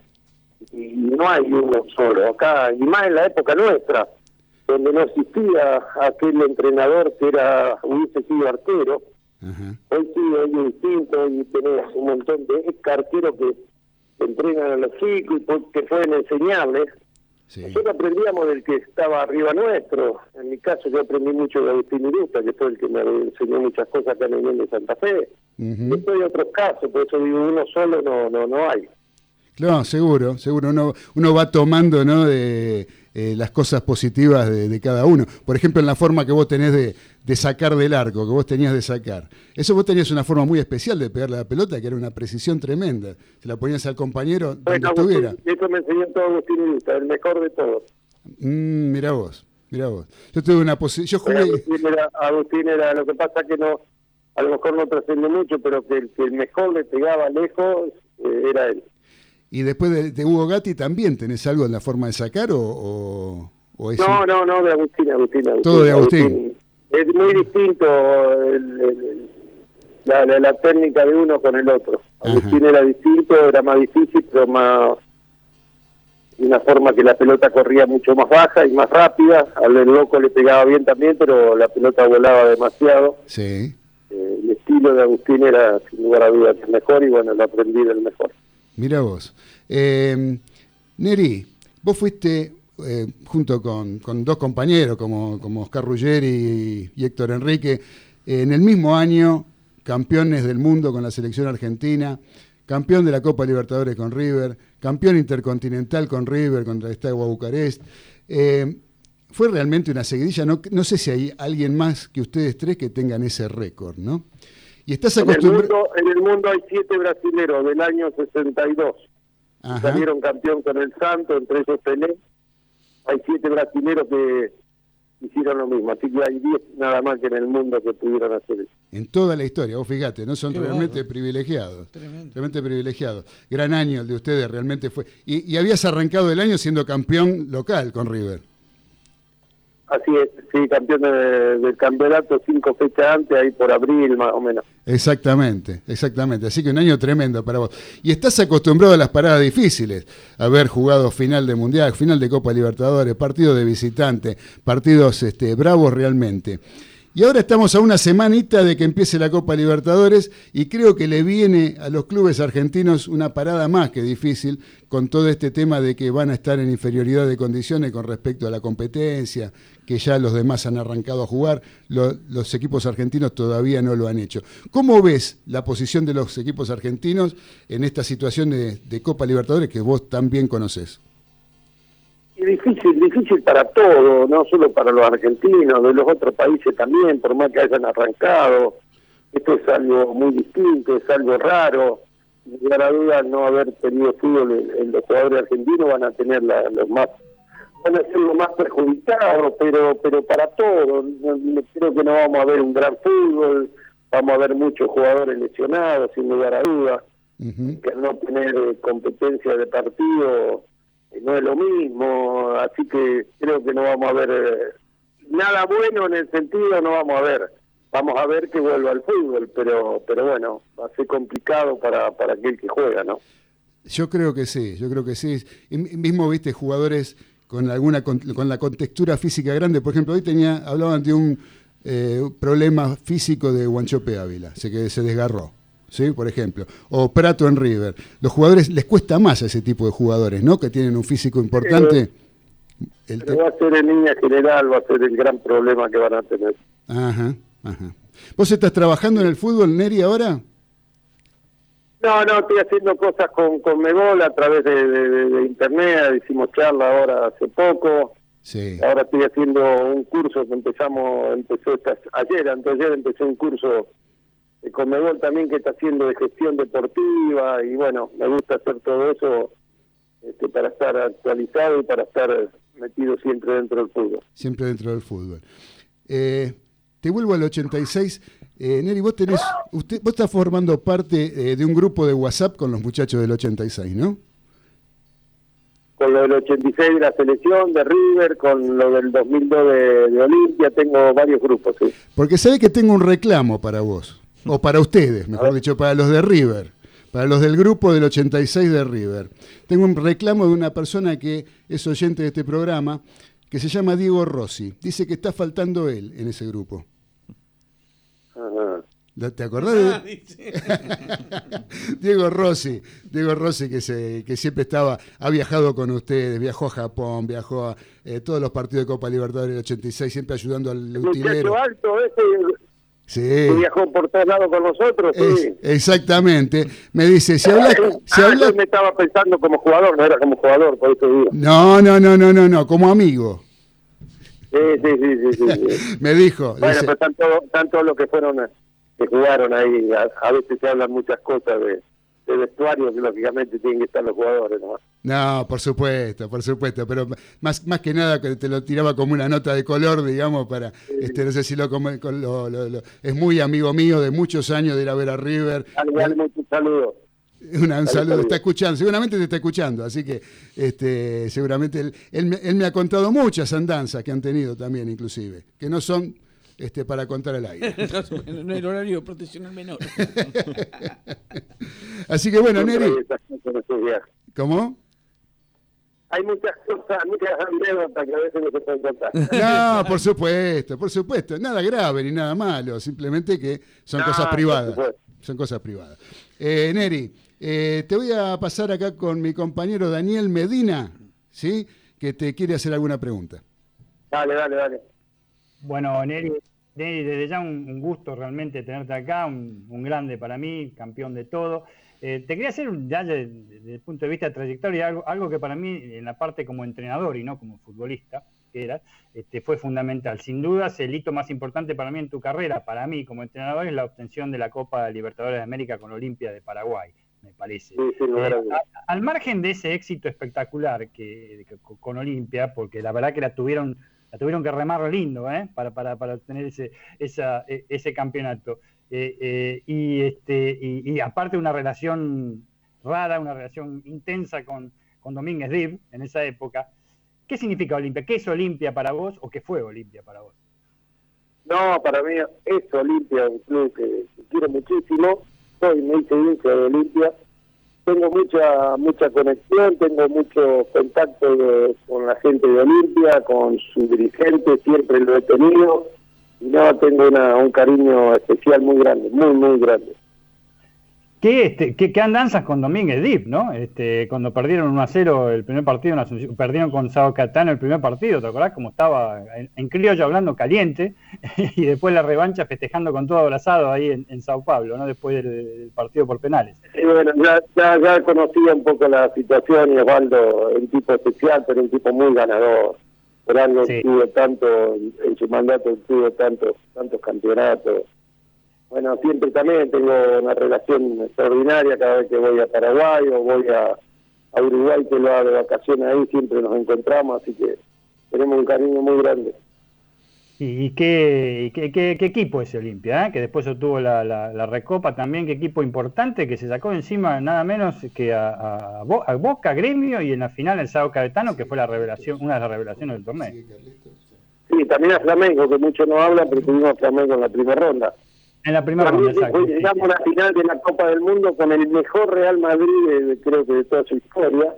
y no hay uno solo acá, y más en la época nuestra, donde no existía aquel entrenador que era hubiese sido arquero. Hoy sí, hoy es distinto, hoy tenés un montón de ex arqueros que entrenan a los chicos y que pueden enseñarles. Nosotros aprendíamos del que estaba arriba nuestro. En mi caso, yo aprendí mucho de Agustín Irusta, que fue el que me enseñó muchas cosas acá en el de Santa Fe. Después hay otros casos, por eso digo, uno solo no no no hay. Claro, seguro, seguro. Uno, uno va tomando ¿no? de eh, las cosas positivas de, de cada uno. Por ejemplo, en la forma que vos tenés de, de sacar del arco, que vos tenías de sacar. Eso vos tenías una forma muy especial de pegarle a la pelota, que era una precisión tremenda. Se la ponías al compañero donde Bueno, estuviera. Agustín, eso me enseñó todo Agustín Irusta, el mejor de todos. Mm, mirá vos, mirá vos. Yo tuve una posición, jugué... Agustín era, Agustín era, lo que pasa que no, a lo mejor no trascendió mucho, pero que el, que el mejor le pegaba lejos eh, era él. Y después de, de Hugo Gatti también tenés algo en la forma de sacar o, o, o es No, un- no, no, de Agustín, Agustín, Agustín. Todo de Agustín. Es muy distinto el- el- la, la, la técnica de uno con el otro. Agustín era distinto, era más difícil, pero más una forma que la pelota corría mucho más baja y más rápida. Al del loco le pegaba bien también, pero la pelota volaba demasiado. Sí. Eh, el estilo de Agustín era, sin lugar a dudas, el mejor y bueno, lo aprendí del mejor. Mira vos. Eh, Neri, vos fuiste eh, junto con, con dos compañeros como, como Oscar Ruggeri y, y Héctor Enrique, eh, en el mismo año campeones del mundo con la selección argentina, campeón de la Copa Libertadores con River, campeón intercontinental con River contra el Steaua Bucarest. Eh, fue realmente una seguidilla. No, no sé si hay alguien más que ustedes tres que tengan ese récord, ¿no? Y estás En el, acostumbrado. mundo, en el mundo hay siete brasileros del año 62. Ajá. Salieron campeón con el Santo, entre ellos Pelé. Hay siete brasileros que hicieron lo mismo. Así que hay diez nada más que en el mundo que pudieron hacer eso. En toda la historia, vos fíjate, no son Qué realmente privilegiados. Tremendo. Realmente privilegiados. Gran año el de ustedes, realmente fue. Y, y habías arrancado el año siendo campeón local con River. Así es, sí, campeón de- del campeonato cinco fechas antes, ahí por abril más o menos. Exactamente, exactamente. Así que un año tremendo para vos. Y estás acostumbrado a las paradas difíciles, haber jugado final de Mundial, final de Copa Libertadores, partido de visitante, partidos este, bravos realmente. Y ahora estamos a una semanita de que empiece la Copa Libertadores y creo que le viene a los clubes argentinos una parada más que difícil con todo este tema de que van a estar en inferioridad de condiciones con respecto a la competencia, que ya los demás han arrancado a jugar, lo- los equipos argentinos todavía no lo han hecho. ¿Cómo ves la posición de los equipos argentinos en esta situación de, Copa Libertadores que vos tan bien conocés? Difícil, difícil para todo, no solo para los argentinos, de los otros países también, por más que hayan arrancado. Esto es algo muy distinto, es algo raro. Sin lugar a dudas, no haber tenido fútbol en, en los jugadores argentinos van a tener los más van a ser los más perjudicados, pero pero para todo. No- no- Creo que no vamos a ver un gran fútbol, vamos a ver muchos jugadores lesionados, sin lugar a dudas que al no tener eh, competencia de partido eh, no es lo mismo, así que creo que no vamos a ver eh, nada bueno en el sentido, no vamos a ver. Vamos a ver que vuelva al fútbol, pero pero bueno, va a ser complicado para, para aquel que juega, ¿no? Yo creo que sí, yo creo que sí. Y mismo viste jugadores con alguna con, con la contextura física grande. Por ejemplo, hoy tenía hablaban de un eh, problema físico de Guanchope Ávila, se que se desgarró. ¿Sí? Por ejemplo, o Prato en River. Los jugadores les cuesta más a ese tipo de jugadores, ¿no? Que tienen un físico importante. El Pero va a ser en línea general, va a ser el gran problema que van a tener. Ajá, ajá. ¿Vos estás trabajando en el fútbol, Neri, ahora? No, no, estoy haciendo cosas con, con Megol a través de, de- de- de internet, hicimos charla ahora hace poco. Sí. Ahora estoy haciendo un curso que empezamos, empezó esta- ayer, antes ayer empecé un curso de Conmebol también que está haciendo de gestión deportiva y bueno, me gusta hacer todo eso este, para estar actualizado y para estar metido siempre dentro del fútbol. Siempre dentro del fútbol. Eh, te vuelvo al 86. Eh, Neri, vos tenés, usted, vos estás formando parte eh, de un grupo de WhatsApp con los muchachos del 86, ¿no? Con lo del 86 de la selección, de River, con lo del 2002 de, de Olimpia, tengo varios grupos, sí. Porque sabe que tengo un reclamo para vos, o para ustedes, mejor dicho, para los de River, para los del grupo del 86 de River. Tengo un reclamo de una persona que es oyente de este programa, que se llama Diego Rossi. Dice que está faltando él en ese grupo. Ajá. ¿La- ¿Te acordás? de- [LAUGHS] Diego Rossi, Diego Rossi que, se, que siempre estaba, ha viajado con ustedes, viajó a Japón, viajó a eh, todos los partidos de Copa Libertadores del 86, siempre ayudando al utilero. Alto ese Sí. que viajó por todos lados con nosotros, Es- sí. exactamente. Me dice, si hablas... Si Ah, hablas- yo me estaba pensando como jugador, no era como jugador, por eso digo. No, no, no, no, no, no, como amigo. Sí, sí, sí, sí. [LAUGHS] Me dijo. Bueno, pero tanto, tanto los que fueron, eh, que jugaron ahí, a, veces se hablan muchas cosas de, de vestuario que lógicamente tienen que estar los jugadores, ¿no? No, por supuesto, por supuesto, pero más, más que nada que te lo tiraba como una nota de color, digamos, para, este, no sé si lo, lo- lo- lo- es muy amigo mío de muchos años de ir a ver a River. Dale, dale mucho saludo. Una- [LAUGHS] un saludo, está escuchando, seguramente te está escuchando, así que este, seguramente él, él me, él me ha contado muchas andanzas que han tenido también, inclusive, que no son este, para contar al aire. [LAUGHS] no, no el horario de protección al menor. [LAUGHS] Así que bueno, Neri. ¿cómo? Hay muchas cosas, muchas anécdotas que a veces no se pueden contar. No, por supuesto, por supuesto. Nada grave ni nada malo, simplemente que son No, cosas privadas. Son cosas privadas. Eh, Neri, eh, te voy a pasar acá con mi compañero Daniel Medina, ¿sí? Que te quiere hacer alguna pregunta. Dale, dale, dale. Bueno, Neri, Neri, desde ya un, un gusto realmente tenerte acá, un, un grande para mí, campeón de todo. Eh, te quería hacer, un- ya de- de- desde el punto de vista de trayectoria, algo, algo que para mí, en la parte como entrenador y no como futbolista, que eras, este, fue fundamental. Sin dudas, el hito más importante para mí en tu carrera, para mí como entrenador, es la obtención de la Copa Libertadores de América con Olimpia de Paraguay, me parece. Sí, sí, no Eh, a- al margen de ese éxito espectacular que, que- con Olimpia, porque la verdad que la tuvieron, la tuvieron que remar lindo ¿eh? para, para, para obtener ese, esa, e- ese campeonato. Eh, eh, y, este, y, y aparte una relación rara, una relación intensa con, con Domínguez Dib en esa época. ¿Qué significa Olimpia? ¿Qué es Olimpia para vos o qué fue Olimpia para vos? No, para mí es Olimpia, un club que, que quiero muchísimo. Soy muy hincha de Olimpia. Tengo mucha mucha conexión, tengo mucho contacto con la gente de Olimpia, con su dirigente, siempre lo he tenido. Y no, tengo una, un cariño especial muy grande, muy, muy grande. ¿Qué, este, qué, qué andanzas con Domínguez Dip, ¿no? Este, cuando perdieron 1 a 0 el primer partido, en Asunción, perdieron con Sao Catano el primer partido, ¿te acordás? Como estaba en, en criollo hablando caliente [LAUGHS] y después la revancha festejando con todo abrazado ahí en, en Sao Paulo, ¿no? Después del, del partido por penales. Bueno, ya, ya, ya conocía un poco la situación y Osvaldo, un tipo especial, pero un tipo muy ganador. Por algo Sí. tuvo tanto, en su mandato tuvo tantos, tantos campeonatos. Bueno, siempre también tengo una relación extraordinaria cada vez que voy a Paraguay o voy a, a Uruguay, que lo hago de vacaciones ahí, siempre nos encontramos, así que tenemos un cariño muy grande. ¿Y, qué, qué, qué- qué equipo es Olimpia? eh? Que después obtuvo la, la, la Recopa también, qué equipo importante que se sacó encima nada menos que a, a Bo- a Boca, Gremio y en la final el Sao Caetano, que fue la revelación, una de las revelaciones del torneo. Sí, también a Flamengo, que muchos no hablan, pero tuvimos a Flamengo en la primera ronda. En la primera ronda, exacto. llegamos a la final de la Copa del Mundo con el mejor Real Madrid, de- creo que de toda su historia,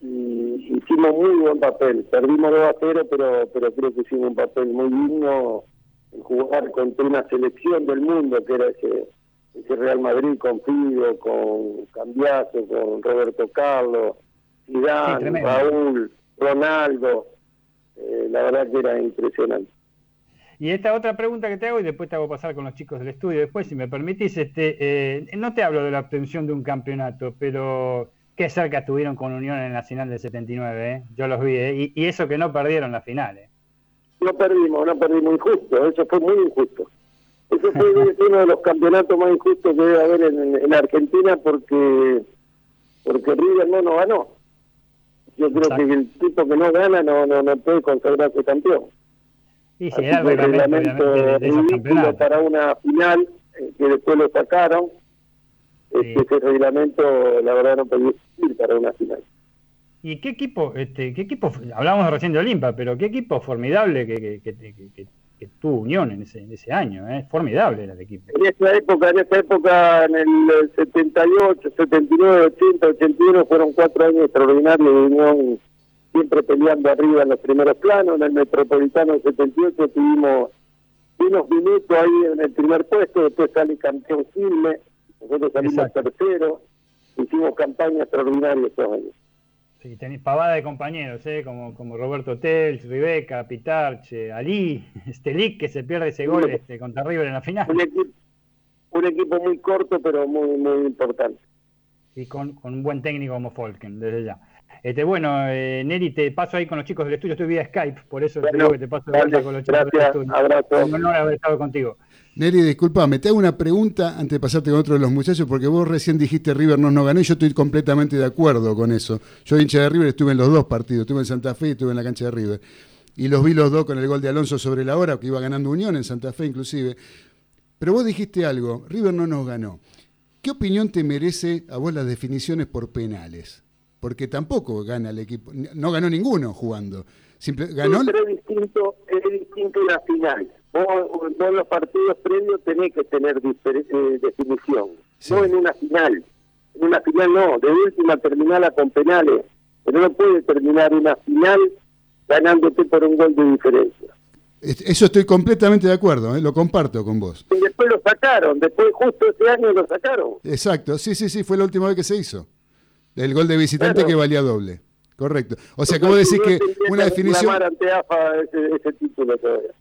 y hicimos muy buen papel. Perdimos 2 a 0, pero, pero creo que hicimos un papel muy digno en jugar contra una selección del mundo, que era ese, ese Real Madrid con Figo, con Cambiaso, con Roberto Carlos, Zidane. Raúl, Ronaldo. Eh, la verdad que era impresionante. Y esta otra pregunta que te hago, y después te hago pasar con los chicos del estudio, después, si me permitís, este, eh, no te hablo de la obtención de un campeonato, pero qué cerca estuvieron con Unión en la final del 79, ¿eh? yo los vi, ¿eh? y, y eso que no perdieron la final. ¿eh? No perdimos, no perdimos, injusto, eso fue muy injusto. Ese fue [LAUGHS] uno de los campeonatos más injustos que debe haber en, en Argentina porque porque River no nos ganó. Yo creo que el tipo que no gana no no, no puede consagrarse campeón. Y Así sí, era el reglamento, de, de ridículo para una final eh, que después lo sacaron. Este, Ese reglamento, la verdad, no podía existir para una final. ¿Y qué equipo, este, qué equipo, hablamos recién de Olimpa, pero qué equipo formidable que, que, que, que- que- que tuvo Unión en ese, en ese año, ¿eh? formidable era el equipo. En esa época, en esa época, en el 78, 79, 80, 81, fueron cuatro años extraordinarios de Unión, siempre peleando arriba en los primeros planos. En el Metropolitano del 78 tuvimos unos minutos ahí en el primer puesto, después sale campeón Quilmes, nosotros salimos tercero, hicimos campaña extraordinaria esos años. Sí, tenés pavada de compañeros, ¿eh? como, como Roberto Telch, Ribeca, Pitarche, Ali, [LAUGHS] Stelic, que se pierde ese gol este, contra River en la final. Un equipo, un equipo muy corto, pero muy, muy importante. Y con, con un buen técnico como Folken, desde ya. Este, bueno, eh, Neri, te paso ahí con los chicos del estudio, estoy vía Skype, por eso te Bueno, digo que te paso de vuelta con los chicos del estudio. abrazo. Un honor haber estado contigo. Neri, disculpame, te hago una pregunta antes de pasarte con otro de los muchachos, porque vos recién dijiste River no nos ganó y yo estoy completamente de acuerdo con eso. Yo, hincha de River, estuve en los dos partidos, estuve en Santa Fe y estuve en la cancha de River. Y los vi los dos con el gol de Alonso sobre la hora, que iba ganando Unión en Santa Fe inclusive. Pero vos dijiste algo, River no nos ganó. ¿Qué opinión te merece a vos las definiciones por penales? Porque tampoco gana el equipo, no ganó ninguno jugando. Simple, ganó Pero es distinto, es distinto la final. Vos, vos en los partidos previos tenés que tener eh, definición, no en una final. En una final no, de última terminala con penales, pero no puede terminar una final ganándote por un gol de diferencia. Es- Eso estoy completamente de acuerdo, ¿eh? lo comparto con vos. Y después lo sacaron, después justo ese año lo sacaron. Exacto, sí, sí, sí, fue la última vez que se hizo. El gol de visitante Claro. que valía doble. Correcto. O sea vos decís que una definición,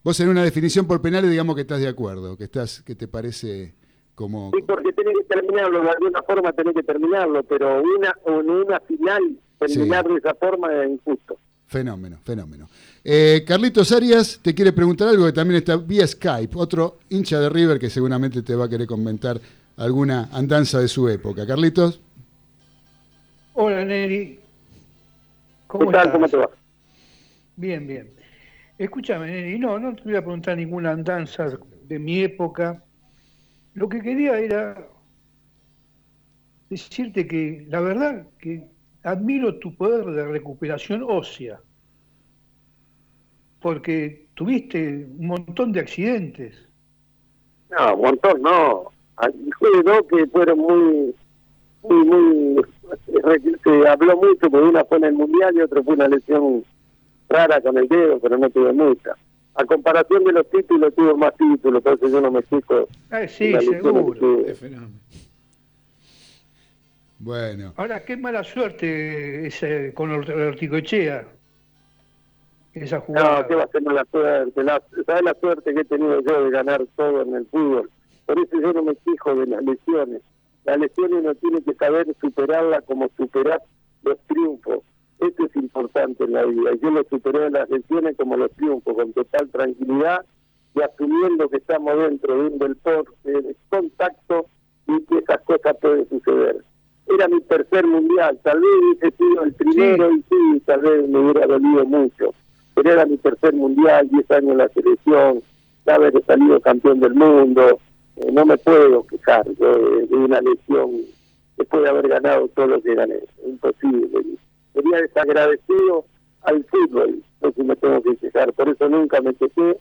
vos en una definición por penales digamos que estás de acuerdo, que estás, que te parece como Sí, porque tenés que terminarlo, de alguna forma tenés que terminarlo, pero una o en una final terminar de esa forma es injusto. fenómeno, fenómeno. Eh, Carlitos Arias te quiere preguntar algo que también está vía Skype, otro hincha de River que seguramente te va a querer comentar alguna andanza de su época. Carlitos. Hola, Neri. ¿Cómo ¿Qué tal? estás? ¿Cómo te va? Bien, bien. Escúchame, Neri, no, no te voy a preguntar ninguna andanza de mi época. Lo que quería era decirte que la verdad que admiro tu poder de recuperación ósea, porque tuviste un montón de accidentes. No, un montón no. Dos que fueron muy, muy, muy, se habló mucho, porque una fue en el Mundial y otra fue una lesión rara con el dedo, pero no tuve mucha. A comparación de los títulos, tuve más títulos, por eso yo no me fijo. Ah, sí, seguro. tuve. Bueno. Ahora, qué mala suerte ese, con Or- Orticoechea. Esa jugada. No, ¿qué va a ser mala suerte? La, ¿Sabes la suerte que he tenido yo de ganar todo en el fútbol? Por eso yo no me fijo de las lesiones. Las lesiones uno tiene que saber superarlas como superar los triunfos. Esto es importante en la vida. Yo lo superé en las lesiones como los triunfos, con total tranquilidad y asumiendo que estamos dentro de un deporte de contacto y que esas cosas pueden suceder. Era mi tercer mundial, tal vez hubiese sido el primero y sí, tal vez me hubiera dolido mucho, pero era mi tercer mundial, 10 años en la selección, haber salido campeón del mundo, eh, no me puedo quejar de, de una lesión después de haber ganado todo lo que gané, es imposible. Sería desagradecido al fútbol, no si me tengo que quejar, por eso nunca me quejé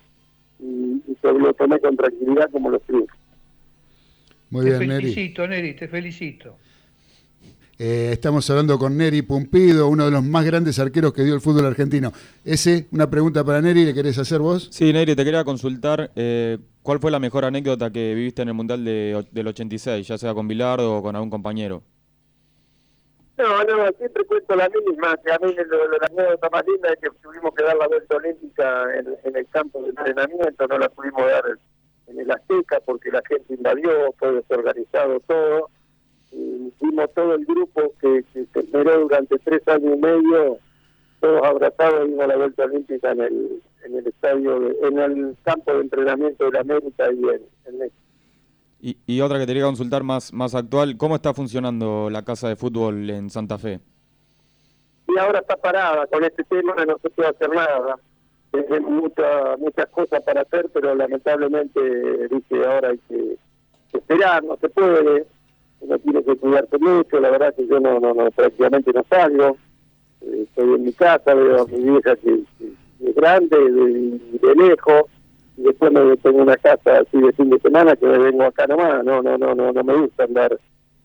y, y se lo tomé con tranquilidad como los triunfos. Muy te bien, Neri. felicito, Neri, te felicito. Eh, estamos hablando con Neri Pumpido, uno de los más grandes arqueros que dio el fútbol argentino. Ese, una pregunta para Neri, ¿le querés hacer vos? Sí, Neri, te quería consultar eh, cuál fue la mejor anécdota que viviste en el Mundial de- del 86, ya sea con Bilardo o con algún compañero. No, no, siempre cuento la misma, que a mí la anécdota más linda es que tuvimos que dar la vuelta olímpica en, en el campo de entrenamiento, no la pudimos dar en el Azteca porque la gente invadió, fue desorganizado todo, y fuimos todo el grupo que, que se esperó durante tres años y medio, todos abrazados, dimos la vuelta olímpica en el, en el estadio, de- en el campo de entrenamiento de la América y en, en México. Y, y otra que te quería consultar más, más actual, ¿cómo está funcionando la casa de fútbol en Santa Fe? y ahora está parada con este tema, no se puede hacer nada. Hay mucha, muchas cosas para hacer, pero lamentablemente, dice, ahora hay que esperar, no se puede, uno tiene que cuidarse mucho, la verdad que yo no, no, no prácticamente no salgo, Eh, estoy en mi casa, veo a mi vieja que, que es grande, de, de lejos, y después me tengo una casa así de fin de semana que me vengo acá nomás, no, no, no, no, no me gusta andar,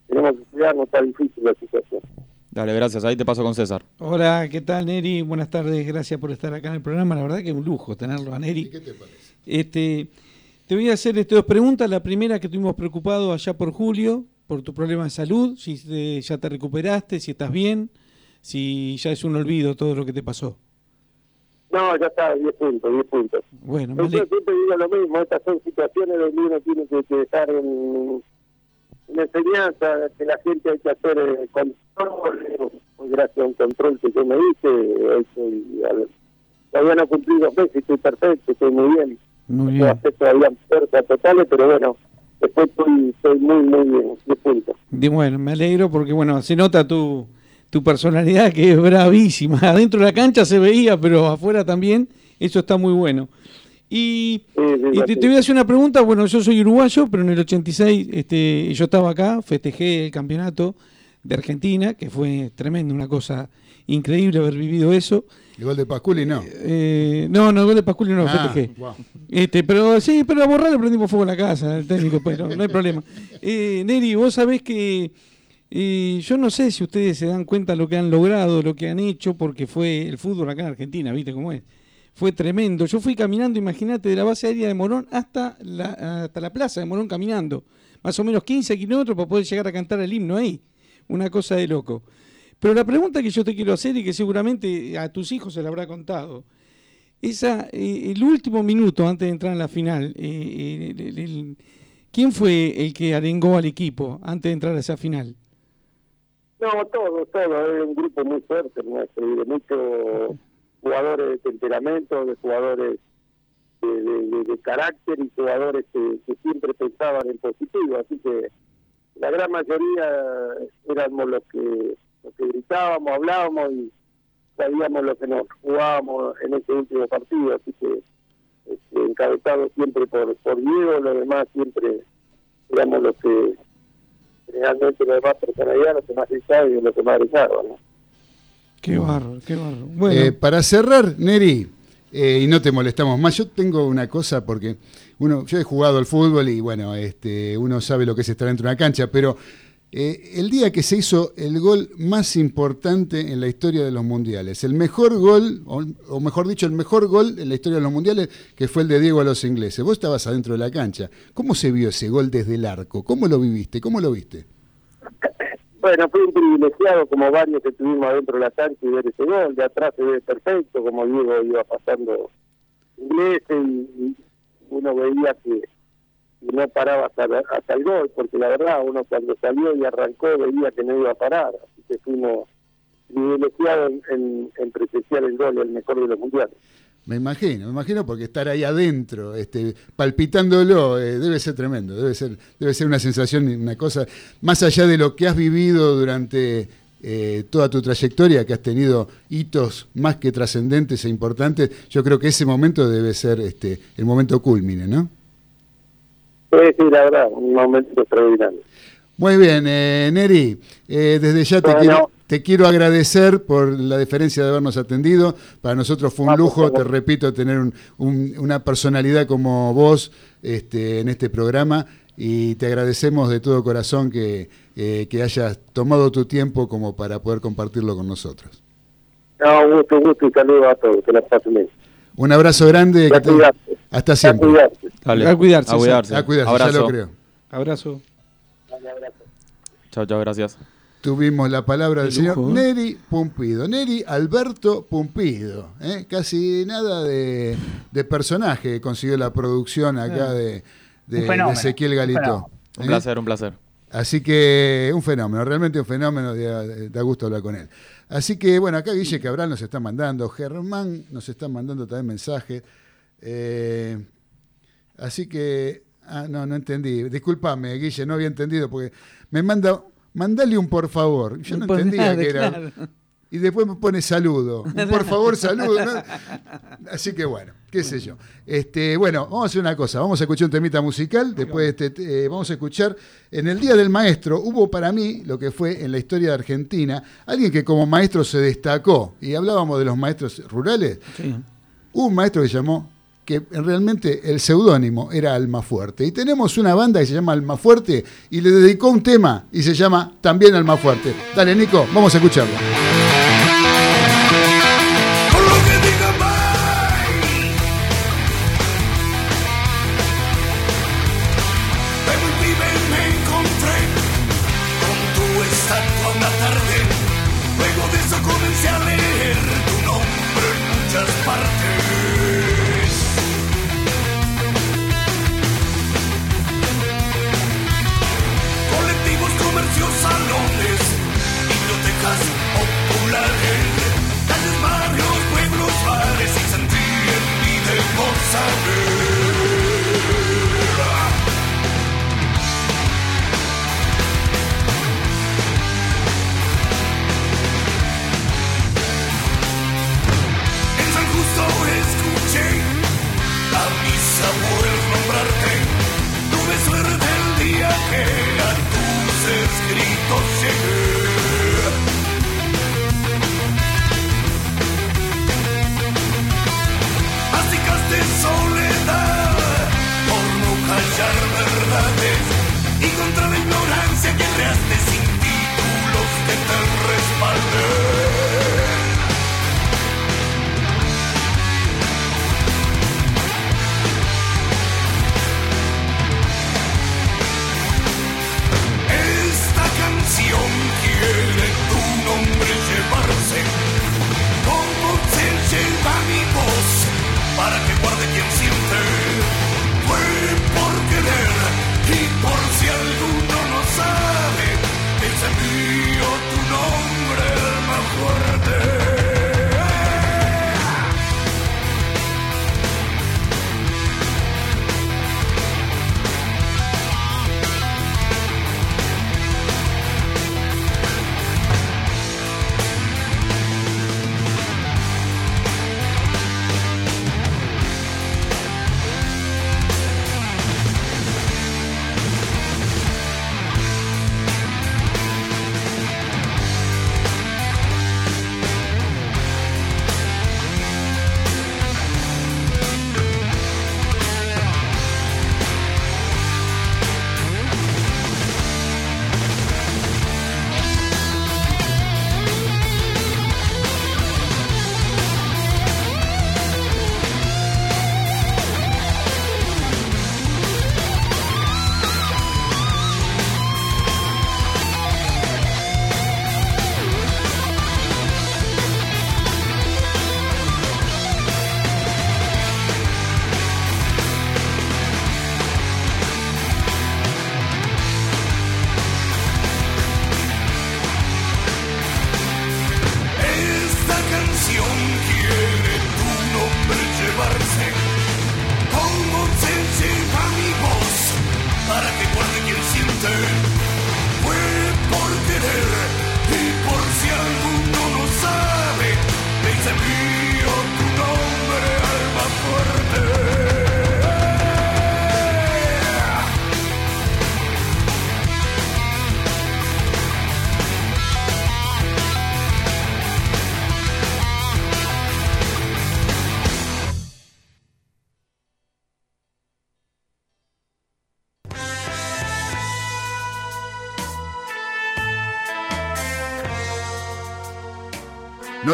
tenemos que cuidarnos, está difícil la situación. Dale, gracias. Ahí te paso con César. Hola, ¿qué tal Neri? Buenas tardes, gracias por estar acá en el programa. La verdad que es un lujo tenerlo a Neri. ¿Qué te parece? Este, te voy a hacer este, dos preguntas. La primera que estuvimos preocupados allá por julio, por tu problema de salud, si te- ya te recuperaste, si estás bien, si ya es un olvido todo lo que te pasó. No, ya está, 10 puntos, 10 puntos. Bueno, Yo siempre digo lo mismo, estas son situaciones donde uno tiene que, que dejar en, en enseñanza, que la gente hay que hacer eh, control, eh, gracias a un control que yo me hice, estoy, al- todavía no cumplí dos meses, estoy perfecto, estoy muy bien. Muy bien. hacer todavía fuerzas totales, pero bueno, después estoy, estoy muy, muy bien, 10 puntos. de- bueno, me alegro porque bueno, se nota tu, tu personalidad que es bravísima. [LAUGHS] Adentro de la cancha se veía, pero afuera también. Eso está muy bueno. Y, y te, te voy a hacer una pregunta. Bueno, yo soy uruguayo, pero en el 86 este, yo estaba acá, festejé el campeonato de Argentina, que fue tremendo, una cosa increíble haber vivido eso. El gol de Pasculi no. Eh, no, no, el gol de Pasculi no lo Ah, festejé. Este, pero sí, pero a borrar le prendimos fuego a la casa, el técnico, pero no hay problema. Eh, Neri, vos sabés que eh, yo no sé si ustedes se dan cuenta lo que han logrado, lo que han hecho, porque fue el fútbol acá en Argentina, ¿viste cómo es? Fue tremendo. Yo fui caminando, imagínate, de la base aérea de Morón hasta la, hasta la plaza de Morón caminando. Más o menos 15 kilómetros para poder llegar a cantar el himno ahí. Una cosa de loco. Pero la pregunta que yo te quiero hacer y que seguramente a tus hijos se la habrá contado, esa, eh, el último minuto antes de entrar en la final, eh, el- ¿quién fue el que arengó al equipo antes de entrar a esa final? No, todo, todo, es un grupo muy fuerte, nuestro, y de muchos jugadores de temperamento, de jugadores de- de carácter y jugadores que, que siempre pensaban en positivo, así que la gran mayoría éramos los que, los que gritábamos, hablábamos y sabíamos lo que nos jugábamos en ese último partido, así que este, encabezado siempre por, por Diego, los demás siempre éramos los que realmente los demás personalidad, los que más gritaban y los que más gritaban. ¿no? Qué bárbaro, qué bárbaro. Bueno, Eh, para cerrar, Neri, eh, y no te molestamos más, yo tengo una cosa porque uno, yo he jugado al fútbol y bueno, este, uno sabe lo que es estar dentro de una cancha, pero eh, el día que se hizo el gol más importante en la historia de los mundiales, el mejor gol, o, o mejor dicho, el mejor gol en la historia de los mundiales, que fue el de Diego a los ingleses. Vos estabas adentro de la cancha. ¿Cómo se vio ese gol desde el arco? ¿Cómo lo viviste? ¿Cómo lo viste? [LAUGHS] Bueno, fui un privilegiado como varios que estuvimos adentro de la cancha y ver ese gol. De atrás se ve perfecto, como Diego iba pasando inglés y, y uno veía que que no paraba hasta, hasta el gol, porque la verdad uno cuando salió y arrancó veía que no iba a parar. Así que fuimos privilegiados en presenciar el gol, el mejor de los mundiales. Me imagino, me imagino porque estar ahí adentro, este, palpitándolo, eh, debe ser tremendo, debe ser, debe ser una sensación, una cosa, más allá de lo que has vivido durante eh, toda tu trayectoria, que has tenido hitos más que trascendentes e importantes, yo creo que ese momento debe ser este, el momento culmine, ¿no? Sí, sí, la verdad, un momento extraordinario. Muy bien, eh, Neri, eh, desde ya te, Bueno. quiero, te quiero agradecer por la deferencia de habernos atendido. Para nosotros fue un lujo, te repito, tener un- un- una personalidad como vos este, en este programa y te agradecemos de todo corazón que, eh, que hayas tomado tu tiempo como para poder compartirlo con nosotros. No, un gusto, un gusto y saludos a todos, que la pasen bien. Un abrazo grande. te- hasta siempre. A cuidarse. Dale. A cuidarse, A cuidarse. A cuidarse, ya Abrazo. lo creo. abrazo. Chao, chao, gracias. tuvimos la palabra del señor ¿eh? Neri Pumpido. Neri Alberto Pumpido. ¿eh? Casi nada de, de personaje consiguió la producción acá de, de- fenómeno, de Ezequiel Galito. Un ¿eh? placer, un placer. Así que un fenómeno, realmente un fenómeno, da, da gusto hablar con él. Así que bueno, acá Guille Cabral nos está mandando, Germán nos está mandando también mensajes. Eh, así que, ah, no, no entendí. Discúlpame, Guille, no había entendido porque me manda, mandale un por favor. Yo no, entendía nada, que era. claro. Y después me pone saludo. [LAUGHS] Por favor, saludo. ¿no? Así que bueno, qué sé yo. Este, bueno, vamos a hacer una cosa. Vamos a escuchar un temita musical. Después este, te- eh, vamos a escuchar. En el Día del Maestro hubo para mí lo que fue en la historia de Argentina alguien que como maestro se destacó. Y hablábamos de los maestros rurales. Hubo un maestro que se llamó que realmente el seudónimo era Almafuerte. Y tenemos una banda que se llama Almafuerte y le dedicó un tema y se llama también Almafuerte. Dale, Nico, vamos a escucharlo.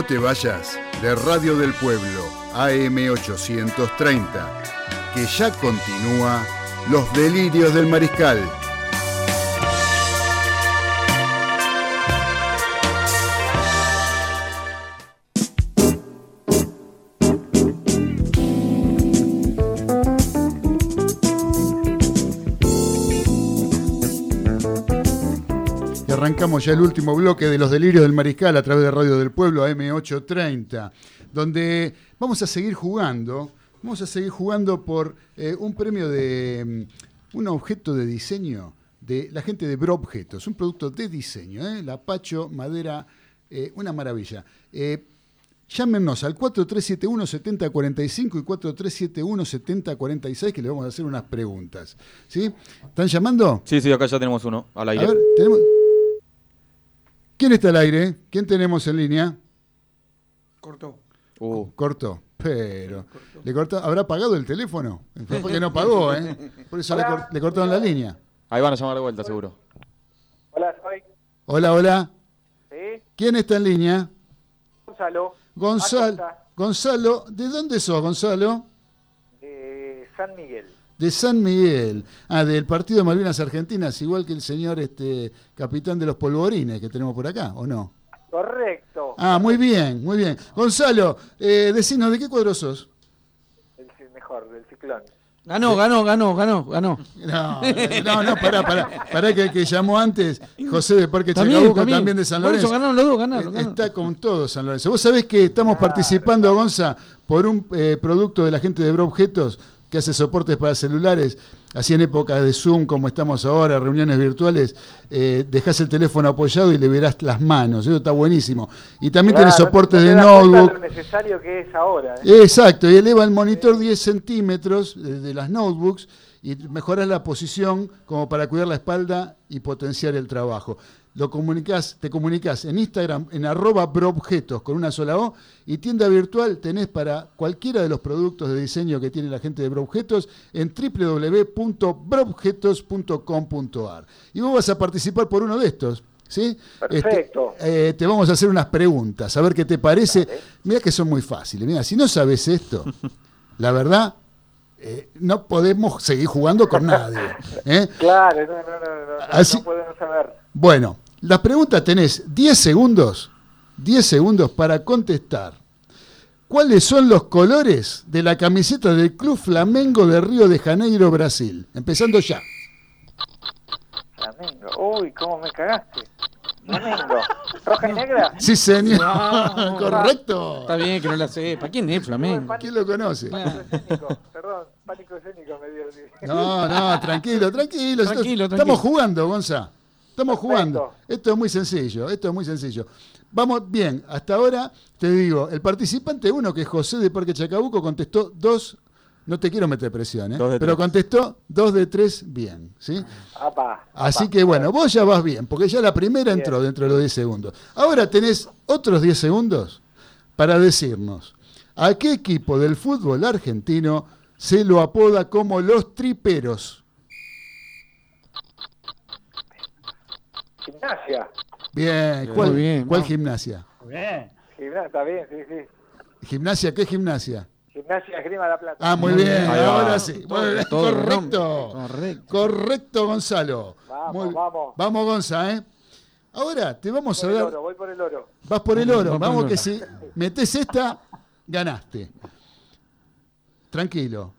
Te vayas de Radio del Pueblo, AM830, que ya continúa Los Delirios del Mariscal. Arrancamos ya el último bloque de los delirios del mariscal a través de Radio del Pueblo AM830, donde vamos a seguir jugando, vamos a seguir jugando por eh, un premio de mm, un objeto de diseño de la gente de Bro Objetos, un producto de diseño, ¿eh? la Pacho, madera, eh, una maravilla. Eh, Llámenos al 4371-7045 y 4371-7046 que le vamos a hacer unas preguntas. ¿Sí? ¿Están llamando? Sí, sí, acá ya tenemos uno al A aire. ver, tenemos... ¿Quién está al aire? ¿Quién tenemos en línea? Cortó. Uh, Cortó. Pero, ¿le cortó? ¿habrá pagado el teléfono? Fue porque no pagó, ¿eh? Por eso le, cor- le cortaron la línea. ahí van a llamar de vuelta, seguro. Hola, soy. Hola, hola. ¿Sí? ¿Quién está en línea? Gonzalo. Gonzalo. Gonzalo, ¿de dónde sos, Gonzalo? de San Miguel. De San Miguel. Ah, del Partido de Malvinas Argentinas, igual que el señor este, capitán de los polvorines que tenemos por acá, ¿o no? Correcto. Ah, muy bien, muy bien. Gonzalo, eh, decinos, ¿de qué cuadro sos? El mejor, del ciclón. Ganó, ganó, ganó, ganó, ganó. No, no, no, pará, pará. Pará que el que llamó antes, José de Parque También, Chacabuco, también. también de San Por eso Lorenzo. ganaron los dos, ganaron, Eh, ganaron. Está con todo San Lorenzo. Vos sabés que estamos participando, Gonza, por un eh, producto de la gente de Bro Objetos que hace soportes para celulares. Así en épocas de Zoom, como estamos ahora, reuniones virtuales, eh, dejás el teléfono apoyado y le verás las manos. Eso está buenísimo. Y también tiene Claro, soporte no te de notebook. lo necesario que es ahora. ¿eh? Exacto, y eleva el monitor 10 centímetros de, de las notebooks y mejoras la posición como para cuidar la espalda y potenciar el trabajo. Lo comunicás, te comunicas en Instagram en arroba broobjetos con una sola O y tienda virtual tenés para cualquiera de los productos de diseño que tiene la gente de Broobjetos en www.broobjetos.com.ar. Y vos vas a participar por uno de estos. ¿Sí? Perfecto. Este, eh, te vamos a hacer unas preguntas, a ver qué te parece. Mira que son muy fáciles. Mira, si no sabes esto, [LAUGHS] la verdad, eh, no podemos seguir jugando con nadie. ¿eh? Claro, no, no, no, no, Así- no podemos saber. Bueno, las preguntas tenés 10 segundos, 10 segundos para contestar. ¿Cuáles son los colores de la camiseta del Club Flamengo de Río de Janeiro, Brasil? Empezando ya. Flamengo. Uy, cómo me cagaste. Flamengo. ¿Roja y negra? Sí, señor. [LAUGHS] Correcto. Está bien que no la sepa. ¿Quién es Flamengo? ¿Quién lo conoce? Pánico escénico. Perdón, pánico escénico me dio. No, no, tranquilo, tranquilo. Tranquilo, Estamos tranquilo. jugando, Gonza. Estamos Perfecto. jugando. Esto es muy sencillo, esto es muy sencillo. Vamos bien, hasta ahora te digo, el participante uno, que es José de Parque Chacabuco, contestó dos, no te quiero meter presión, ¿eh? Pero tres. contestó dos de tres bien, ¿sí? Apa, Así apa. que bueno, vos ya vas bien, porque ya la primera Bien. entró dentro de los 10 segundos. Ahora tenés otros 10 segundos para decirnos a qué equipo del fútbol argentino se lo apoda como los triperos. Gimnasia. Bien, ¿cuál, muy bien, cuál gimnasia? Bien. Gimnasia, está bien, sí, sí. ¿Gimnasia? ¿Qué gimnasia? Gimnasia Esgrima La Plata. Ah, muy bien, ahora sí. Todo correcto. Correcto. Correcto, Gonzalo. Vamos, Muy- vamos. Vamos, Gonza, ¿eh? Ahora te vamos a Por el dar. oro, voy por el oro. Vas por el oro. Vamos por Vamos el que oro. si metes esta, ganaste. Tranquilo.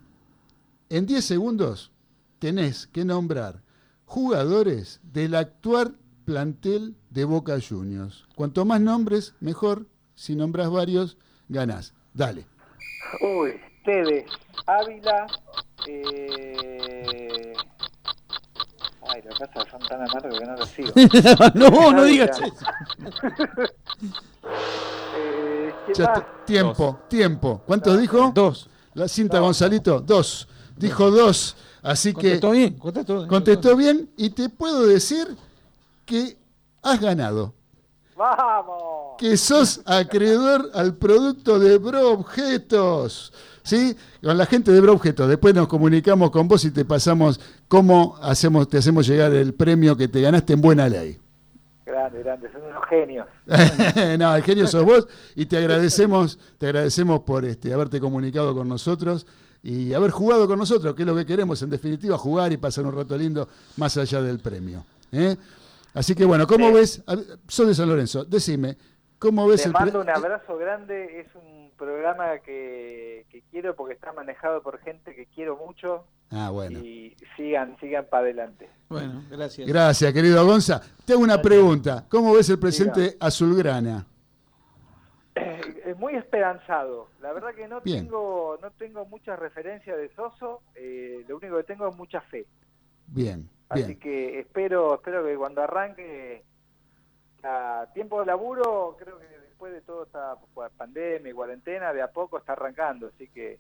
En 10 segundos tenés que nombrar jugadores del actual plantel de Boca Juniors. Cuanto más nombres, mejor. Si nombras varios, ganás. Dale. Uy, Tevez, Ávila, eh... Ay, los casas son tan amargos que no los sigo. [LAUGHS] no, no digas [LAUGHS] eso. eh. Tiempo, tiempo. ¿Cuántos dijo? Dos. La cinta Gonzalito, dos. Dijo dos. Así que Contestó bien, contestó bien. contestó bien y te puedo decir que has ganado. ¡Vamos! que sos acreedor al producto de Bro Objetos. ¿Sí? Con la gente de Bro Objetos. Después nos comunicamos con vos y te pasamos cómo hacemos, te hacemos llegar el premio que te ganaste en buena ley. Grande, grande, son unos genios. [LAUGHS] no, el genio sos vos y te agradecemos, te agradecemos por este, haberte comunicado con nosotros y haber jugado con nosotros, que es lo que queremos, en definitiva, jugar y pasar un rato lindo más allá del premio. ¿eh? Así que bueno, ¿cómo Sí. ves? Sos de San Lorenzo, decime, ¿cómo ves Te el mando un abrazo grande, es un programa que, que quiero porque está manejado por gente que quiero mucho Ah, bueno. y sigan, sigan para adelante. Bueno, gracias. Gracias, querido Gonza. Te hago una pregunta. ¿Cómo ves el presente azulgrana? Eh, eh, muy esperanzado. La verdad que no Bien. tengo no tengo muchas referencias de Soso. eh, lo único que tengo es mucha fe. Bien, Así bien. que espero espero que cuando arranque a tiempo de laburo, creo que después de todo esta pandemia y cuarentena, de a poco está arrancando. Así que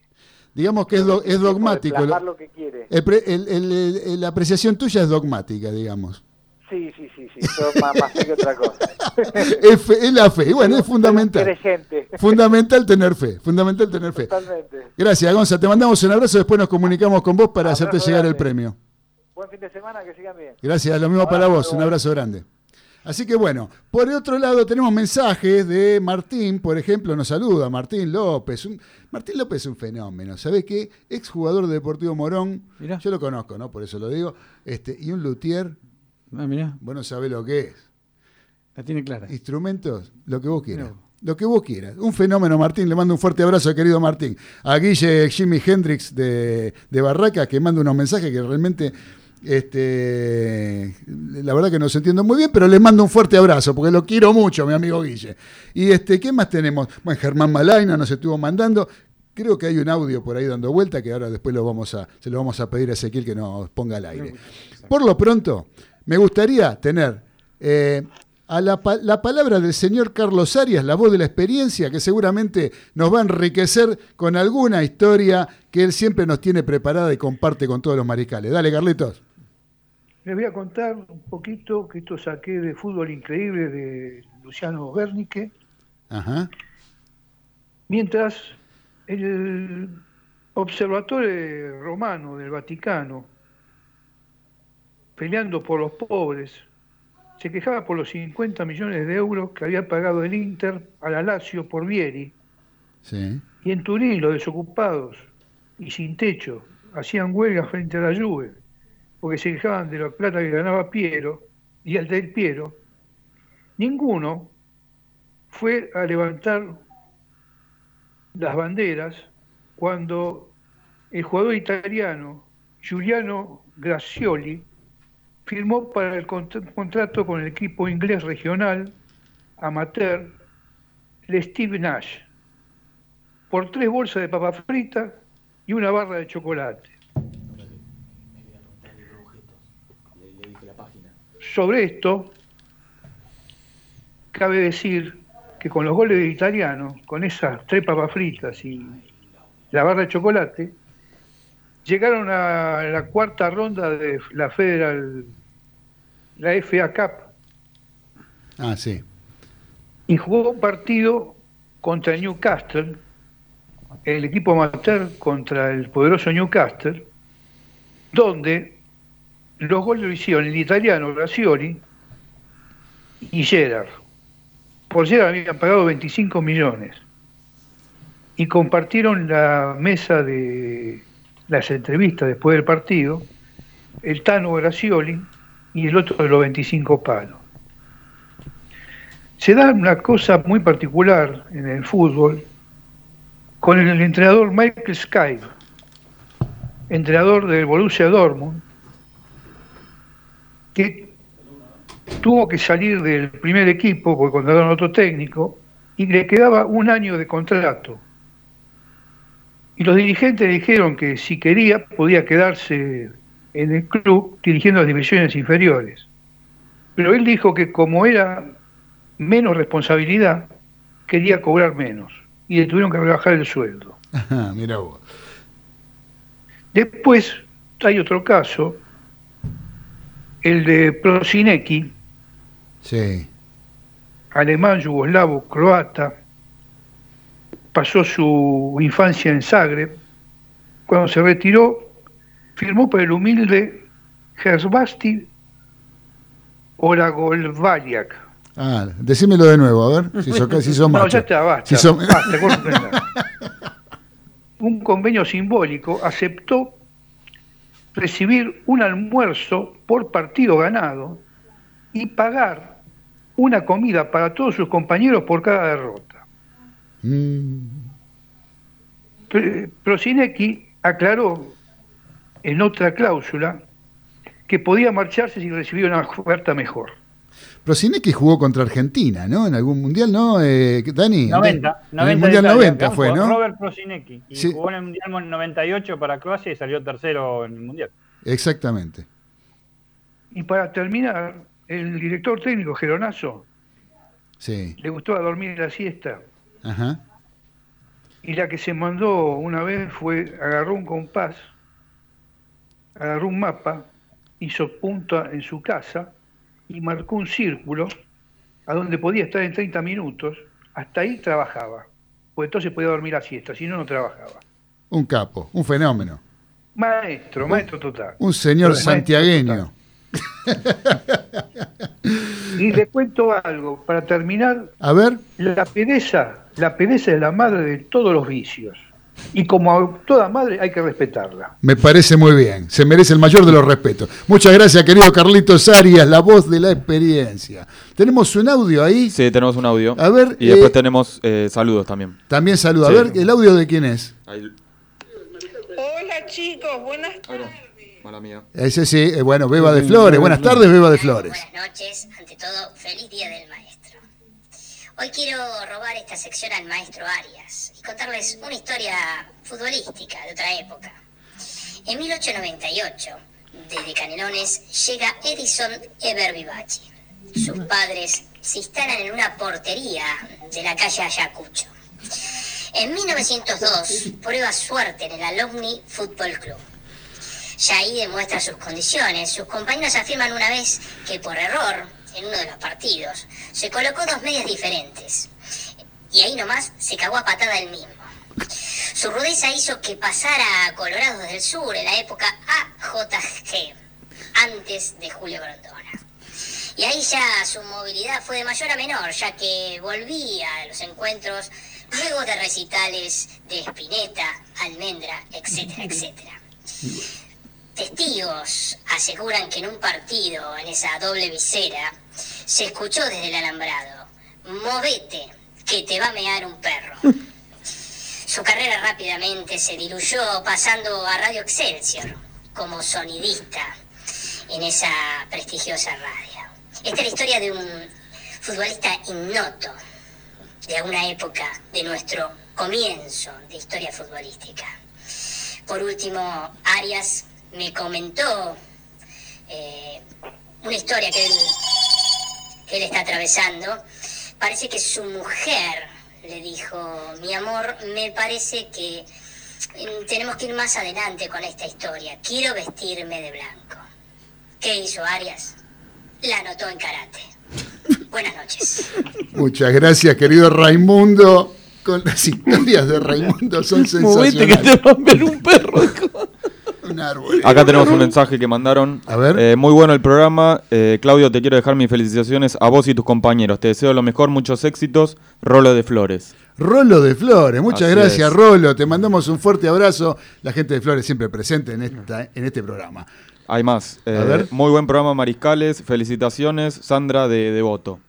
Digamos que es, do- dogmático. Lo- lo que quiere. el pre- el- el- el- la apreciación tuya es dogmática, digamos. Sí, sí, sí, sí. Yo más, más que otra cosa. [LAUGHS] es, fe- es la fe. Y bueno, es fundamental. Fundamental tener fe. Fundamental tener fe. Totalmente. Gracias, Gonza. Te mandamos un abrazo. Después nos comunicamos con vos para hacerte llegar el premio. Buen fin de semana, que sigan bien. Gracias, lo mismo para vos, un abrazo grande. Así que bueno, por el otro lado tenemos mensajes de Martín, por ejemplo, nos saluda Martín López. Un- Martín López es un fenómeno, ¿sabés qué? Exjugador de Deportivo Morón, yo lo conozco, ¿no? Por eso lo digo. Este, y un luthier, Ah, mirá, vos no sabés lo que es. la tiene clara. Instrumentos, lo que vos quieras. Lo que vos quieras. Un fenómeno, Martín. Le mando un fuerte abrazo, querido Martín. A Guille Jimi Hendrix de, de Barraca, que manda unos mensajes que realmente, este, la verdad que no se entiendo muy bien, pero le mando un fuerte abrazo, porque lo quiero mucho, mi amigo Guille. Y este, ¿qué más tenemos? Bueno, Germán Malaina nos estuvo mandando. Creo que hay un audio por ahí dando vuelta que ahora después lo vamos a, se lo vamos a pedir a Ezequiel que nos ponga al aire. Por lo pronto, me gustaría tener eh, a la, la palabra del señor Carlos Arias, la voz de la experiencia, que seguramente nos va a enriquecer con alguna historia que él siempre nos tiene preparada y comparte con todos los mariscales. Dale, Carlitos. Les voy a contar un poquito que esto saqué de Fútbol Increíble de Luciano Bernique, Ajá. mientras el Observatorio Romano del Vaticano, peleando por los pobres, se quejaba por los 50 millones de euros que había pagado el Inter a la Lazio por Vieri, Sí. y en Turín los desocupados y sin techo hacían huelga frente a la Juve, porque se quejaban de la plata que ganaba Piero y el del Piero, ninguno fue a levantar las banderas cuando el jugador italiano Giuliano Gracioli firmó para el cont- contrato con el equipo inglés regional amateur, el Steve Nash, por tres bolsas de papa frita y una barra de chocolate. Sobre esto, cabe decir que con los goles de italiano, con esas tres papas fritas y la barra de chocolate, llegaron a la cuarta ronda de la Federal, la FA Cup, Ah, sí. y jugó un partido contra el Newcastle, el equipo amateur contra el poderoso Newcastle, donde los goles lo hicieron el italiano Gracioli y Gerard. Por Gerard habían pagado 25 millones y compartieron la mesa de las entrevistas después del partido, el Tano Gracioli y el otro de los 25 palos. Se da una cosa muy particular en el fútbol con el entrenador Michael Skype, entrenador del Borussia Dortmund, que tuvo que salir del primer equipo porque contrataron otro técnico y le quedaba un año de contrato. Y los dirigentes le dijeron que si quería podía quedarse en el club dirigiendo las divisiones inferiores. Pero él dijo que como era menos responsabilidad, quería cobrar menos. Y le tuvieron que rebajar el sueldo. [LAUGHS] Ajá, mira vos. Después hay otro caso, el de Prosinecki, Sí. alemán, yugoslavo, croata, pasó su infancia en Zagreb, cuando se retiró, firmó para el humilde Herzbasti Oragolvaliak. Ah, decímelo de nuevo, a ver, si sos, si sos [LAUGHS] No, ya está, basta, Si. Un convenio simbólico aceptó recibir un almuerzo por partido ganado y pagar una comida para todos sus compañeros por cada derrota. Mm, Prosinecki aclaró en otra cláusula que podía marcharse si recibía una oferta mejor. Prosinecki jugó contra Argentina, ¿no? En algún mundial, ¿no? Eh, Dani. 90, En 90 el mundial Italia, 90 campo, fue, ¿no? Robert Prosinecki. Y Sí. jugó en el Mundial 98 para Croacia y salió tercero en el Mundial. Exactamente. Y para terminar, el director técnico Geronazo Sí. le gustaba dormir la siesta Ajá. y la que se mandó una vez fue, agarró un compás, agarró un mapa, hizo punta en su casa y marcó un círculo a donde podía estar en 30 minutos, hasta ahí trabajaba, pues entonces podía dormir la siesta, si no, no trabajaba. Un capo, un fenómeno. Maestro, maestro total. Un señor santiagueño. Y le cuento algo, para terminar, A ver, la pereza, la pereza es la madre de todos los vicios. Y como a toda madre hay que respetarla. me parece muy bien. Se merece el mayor de los respetos. Muchas gracias, querido Carlitos Arias, la voz de la experiencia. Tenemos un audio ahí. Sí, tenemos un audio. A ver, Y después eh, tenemos eh, saludos también. También saluda. Sí. A ver, ¿el audio de quién es? Ahí- Hola chicos, buenas tardes. Mala mía. Ese sí, eh, bueno, Beba de Flores. Buenas tardes, Beba de Flores. Buenas noches, ante todo, feliz día del maestro. Hoy quiero robar esta sección al maestro Arias y contarles una historia futbolística de otra época. En 1898, desde Canelones llega Edison Eber Vivaci. Sus padres se instalan en una portería de la calle Ayacucho. En 1902, prueba suerte en el Alumni Football Club. Ya ahí demuestra sus condiciones. Sus compañeros afirman una vez que por error, en uno de los partidos, se colocó dos medias diferentes. Y ahí nomás se cagó a patada él mismo. Su rudeza hizo que pasara a Colorados del Sur en la época AJG, antes de Julio Grondona. Y ahí ya su movilidad fue de mayor a menor, ya que volvía a los encuentros luego de recitales de Spinetta, Almendra, etcétera, etcétera. Testigos aseguran que en un partido, en esa doble visera, se escuchó desde el alambrado, movete, que te va a mear un perro. [LAUGHS] Su carrera rápidamente se diluyó pasando a Radio Excelsior como sonidista en esa prestigiosa radio. Esta es la historia de un futbolista ignoto de una época de nuestro comienzo de historia futbolística. Por último, Arias me comentó eh, una historia que él, él está atravesando. Parece que su mujer le dijo, mi amor, me parece que mm, tenemos que ir más adelante con esta historia. Quiero vestirme de blanco. ¿Qué hizo Arias? La anotó en karate. Buenas noches. Muchas gracias, querido Raimundo. Con las historias de Raimundo son Movete que sensacionales. te va a ver un perro. Un árbol. Acá tenemos un mensaje que mandaron. A ver. Eh, muy bueno el programa. Eh, Claudio, te quiero dejar mis felicitaciones a vos y tus compañeros. Te deseo lo mejor, muchos éxitos. Rolo de Flores. Rolo de Flores, muchas Así gracias es. Rolo, te mandamos un fuerte abrazo. La gente de Flores siempre presente en, esta, en este programa. Hay más. Eh, A ver. Muy buen programa, Mariscales. Felicitaciones, Sandra de Devoto.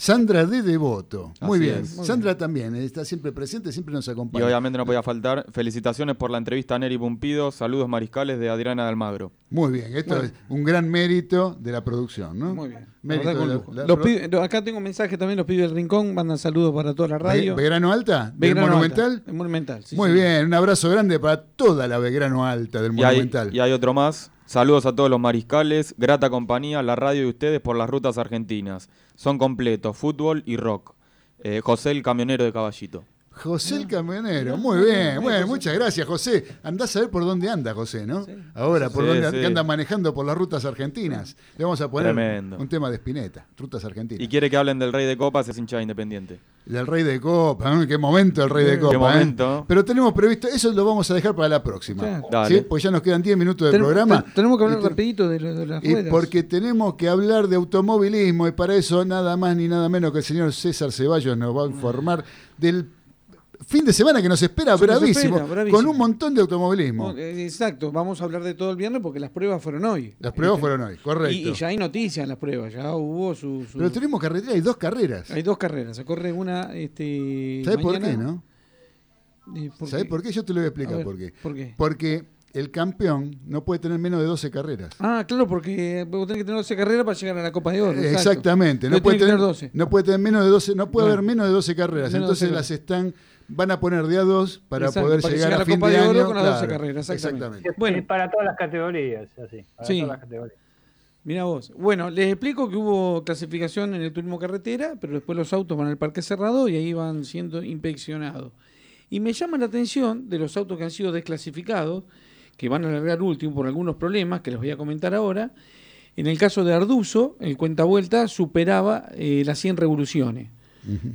Sandra de Devoto, muy Así bien. es. Muy Sandra también, eh, está siempre presente, siempre nos Y acompaña. obviamente no podía faltar. Felicitaciones por la entrevista a Neri Pumpido. Saludos mariscales de Adriana de Almagro. Muy bien, esto Bueno. es un gran mérito de la producción, ¿no? Muy bien. Mérito La verdad, de con la- lujo. la Los produ- pibes- acá tengo un mensaje también, los pibes del Rincón mandan saludos para toda la radio. ¿Belgrano Alta? ¿Del Monumental? Alta, el Monumental, sí, Muy sí. bien, un abrazo grande para toda la Belgrano Alta del Y hay, Monumental. y hay otro más. Saludos a todos los mariscales. Grata compañía, la radio y ustedes por las rutas argentinas. Son completos, fútbol y rock. Eh, José el camionero de Caballito. José el camionero, muy bien, bueno, muchas gracias José. Andás a ver por dónde anda José, ¿no? Ahora, por dónde que anda manejando por las rutas argentinas. Le vamos a poner Tremendo. un tema de Spinetta, rutas argentinas. Y quiere que hablen del Rey de Copas, es hincha de independiente. Del Rey de Copa, ¿no? qué momento el Rey de Qué Copa. ¿eh? momento. Pero tenemos previsto, eso lo vamos a dejar para la próxima. Dale. ¿sí? Pues ya nos quedan 10 minutos de Ten- programa. ten- tenemos que hablar te- rapidito de, lo- de las Y ruedas. porque tenemos que hablar de automovilismo y para eso nada más ni nada menos que el señor César Ceballos nos va a informar del fin de semana que nos espera nos bravísimo, espera, bravísimo. con un montón de automovilismo. Eh, Exacto, vamos a hablar de todo el viernes porque las pruebas fueron hoy. Las pruebas Este, fueron hoy, correcto. Y, y ya hay noticias en las pruebas, ya hubo su... su- Pero tenemos carretera, hay dos carreras. Hay dos carreras, se corre una... Este, ¿Sabes por qué, no? Eh, ¿por ¿Sabes qué? por qué? Yo te lo voy a explicar A ver, por qué. ¿por qué? Porque el campeón no puede tener menos de 12 carreras. Ah, claro, porque vos tenés que tener 12 carreras para llegar a la Copa de Oro. Exactamente, no puede, tener, 12. no puede tener menos de 12, no puede haber menos de 12 carreras. Entonces 12 las están van a poner de a dos para Exacto, poder para llegar llegar a a fin Copa de, de Oro año. con las 12 claro, carreras, exactamente. Bueno. para todas las categorías, así. Para Sí. todas las categorías. Mira vos. Bueno, les explico que hubo clasificación en el turismo carretera, pero después los autos van al parque cerrado y ahí van siendo inspeccionados. Y me llama la atención de los autos que han sido desclasificados, que van a largar último por algunos problemas que les voy a comentar ahora. En el caso de Arduzo, el cuenta vuelta superaba eh, las 100 revoluciones.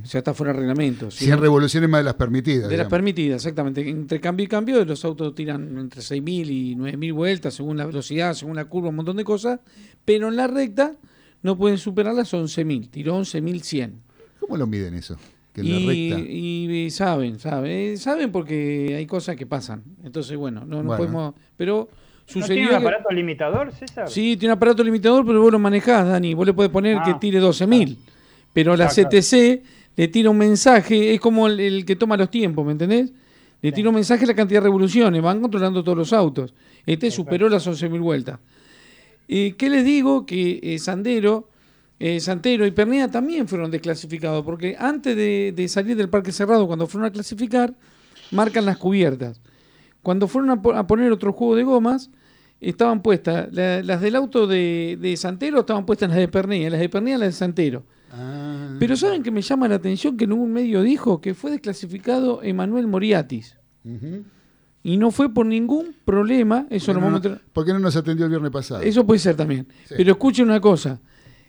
O sea, está fuera de reglamento. Si 100 no- revoluciones más de las permitidas. de las permitidas, exactamente. Entre cambio y cambio, los autos tiran entre 6.000 y 9.000 vueltas, según la velocidad, según la curva, un montón de cosas. Pero en la recta no pueden superar las 11.000. Tiró 11.100. ¿Cómo lo miden eso? Que en Y, la recta. y saben, saben. eh, Saben porque hay cosas que pasan. Entonces, bueno, no, no Bueno. podemos... Pero ¿No sucedió... tiene un que- aparato limitador, César? Sí, tiene un aparato limitador, pero vos lo manejás, Dani. Vos le podés poner Ah. que tire 12.000. Pero la. CTC le tira un mensaje, es como el, el que toma los tiempos, ¿me entendés? Le tira un mensaje a la cantidad de revoluciones, van controlando todos los autos. Este superó las 11.000 vueltas. Eh, ¿Qué les digo? Que eh, Sandero, eh, Santero y Pernea también fueron desclasificados, porque antes de, de salir del parque cerrado, cuando fueron a clasificar, marcan las cubiertas. Cuando fueron a, po- a poner otro juego de gomas, estaban puestas, la- las del auto de, de Santero estaban puestas en las de Pernea, las de Pernea las de Santero. Ah. Pero ¿saben que me llama la atención que en un medio dijo que fue desclasificado Emanuel Moriatis? Y no fue por ningún problema, eso ¿Por qué lo no, a tra- por qué no nos atendió el viernes pasado? eso puede ser también. Sí. Pero escuchen una cosa.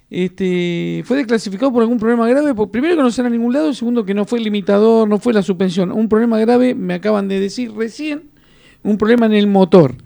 Este, fue desclasificado por algún problema grave. por- primero que no sale a ningún lado. Segundo que no fue el limitador, no fue la suspensión. Un problema grave, me acaban de decir recién, un problema en el motor.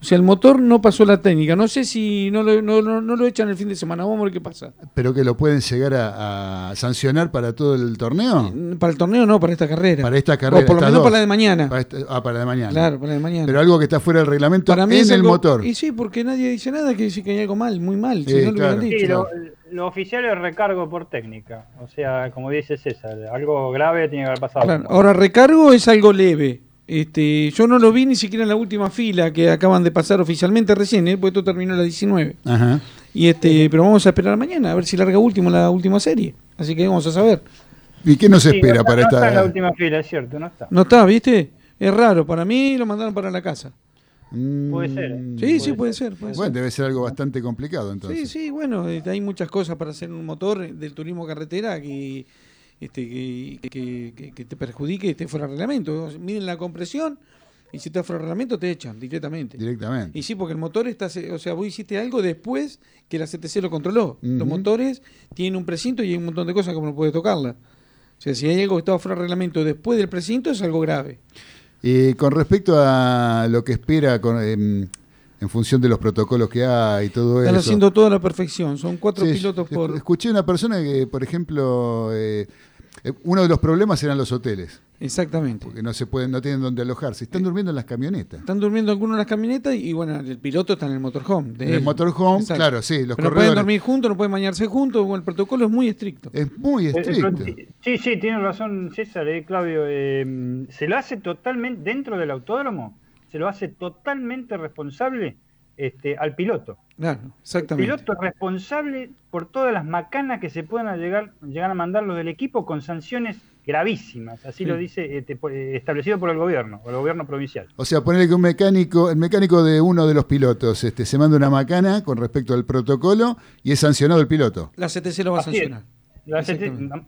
O sea, el motor no pasó la técnica. No sé si no lo, no, no- no lo echan el fin de semana. Vamos a ver qué pasa. ¿Pero que lo pueden llegar a, a sancionar para todo el torneo? Para el torneo no, para esta carrera. Para esta carrera. O por lo menos dos. para la de mañana. Para esta- ah, para la de mañana. Claro, para la de mañana. Pero algo que está fuera del reglamento Para mí en es el motor. Y sí, porque nadie dice nada que dice que hay algo mal, muy mal. si Sí, no lo hubieran claro. dicho. Sí, lo, lo oficial es recargo por técnica. O sea, como dice César, algo grave tiene que haber pasado. Claro, Ahora, recargo es algo leve. Este, yo no lo vi ni siquiera en la última fila que acaban de pasar oficialmente recién, ¿eh? porque esto terminó a las 19. Ajá. Y este, pero vamos a esperar mañana a ver si larga último la última serie. Así que vamos a saber. ¿Y qué nos Sí, espera no, para no está en la esta? última fila, es cierto, no está. No está, ¿viste? Es raro. Para mí lo mandaron para la casa. Puede ser. ¿eh? Sí, sí, puede ser. puede Bueno, ser. debe ser algo bastante complicado Sí, entonces. sí, bueno, este, hay muchas cosas para hacer un motor eh, del turismo carretera que, este, que, que- que- que te perjudique y esté fuera de reglamento. Miden la compresión y si está fuera de reglamento te echan directamente. Directamente. Y sí, porque el motor está, o sea, vos hiciste algo después que la CTC lo controló. Los motores tienen un precinto y hay un montón de cosas que no puede tocarla. O sea, si hay algo que estaba fuera de reglamento después del precinto es algo grave. Y con respecto a lo que espera con, em, en función de los protocolos que hay y todo Están eso. haciendo todo a la perfección. Son cuatro Sí, pilotos por... Escuché una persona que, por ejemplo, eh, uno de los problemas eran los hoteles. Exactamente. Porque no se pueden, no tienen dónde alojarse. Están durmiendo en las camionetas. Están durmiendo algunos en las camionetas y, bueno, el piloto está en el motorhome. de En el motorhome, Exacto. claro, sí, los Pero no pueden corredores. dormir juntos, no pueden bañarse juntos. bueno, el protocolo es muy estricto. Es muy Eh, estricto. pero sí, Sí, sí, tiene razón César, eh, Claudio. eh, se lo hace totalmente, dentro del autódromo, se lo hace totalmente responsable este, al piloto. Claro, El exactamente. piloto es responsable por todas las macanas que se puedan llegar, llegar a mandar los del equipo con sanciones gravísimas. Así Sí. lo dice este, eh, establecido por el gobierno, por el gobierno provincial. O sea, ponerle que un mecánico, el mecánico de uno de los pilotos, este, se manda una macana con respecto al protocolo y es sancionado el piloto. La CTC lo va a Así sancionar. La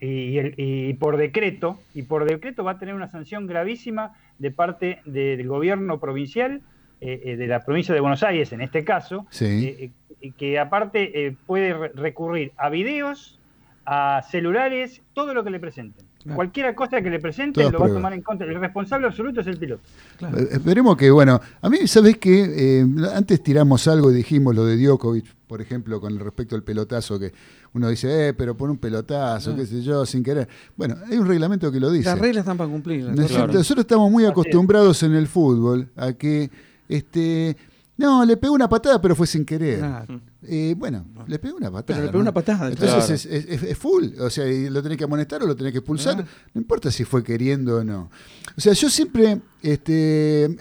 y, y el- y por decreto, y por decreto va a tener una sanción gravísima de parte del gobierno provincial, eh, eh, de la provincia de Buenos Aires en este caso, Sí. eh, eh, que aparte eh, puede re- recurrir a videos, a celulares, todo lo que le presenten. Claro. Cualquier cosa que le presenten Todas lo va a tomar en contra. El responsable absoluto es el piloto. Eh, Esperemos que, bueno, a mí, ¿sabes qué? Eh, antes tiramos algo y dijimos lo de Djokovic, por ejemplo, con respecto al pelotazo, que uno dice, eh, pero pon un pelotazo, Ah. qué sé yo, sin querer. Bueno, hay un reglamento que lo dice. Las reglas están para cumplirlas. ¿No es Claro. cierto? Nosotros estamos muy acostumbrados en el fútbol a que, este, no, le pegó una patada, pero fue sin querer. Claro. Eh, bueno, le pegó una patada. Pero le pegó ¿no? una patada, Entonces claro. es, es- es full. O sea, lo tenés que amonestar o lo tenés que expulsar. No importa si fue queriendo o no. O sea, yo siempre, este,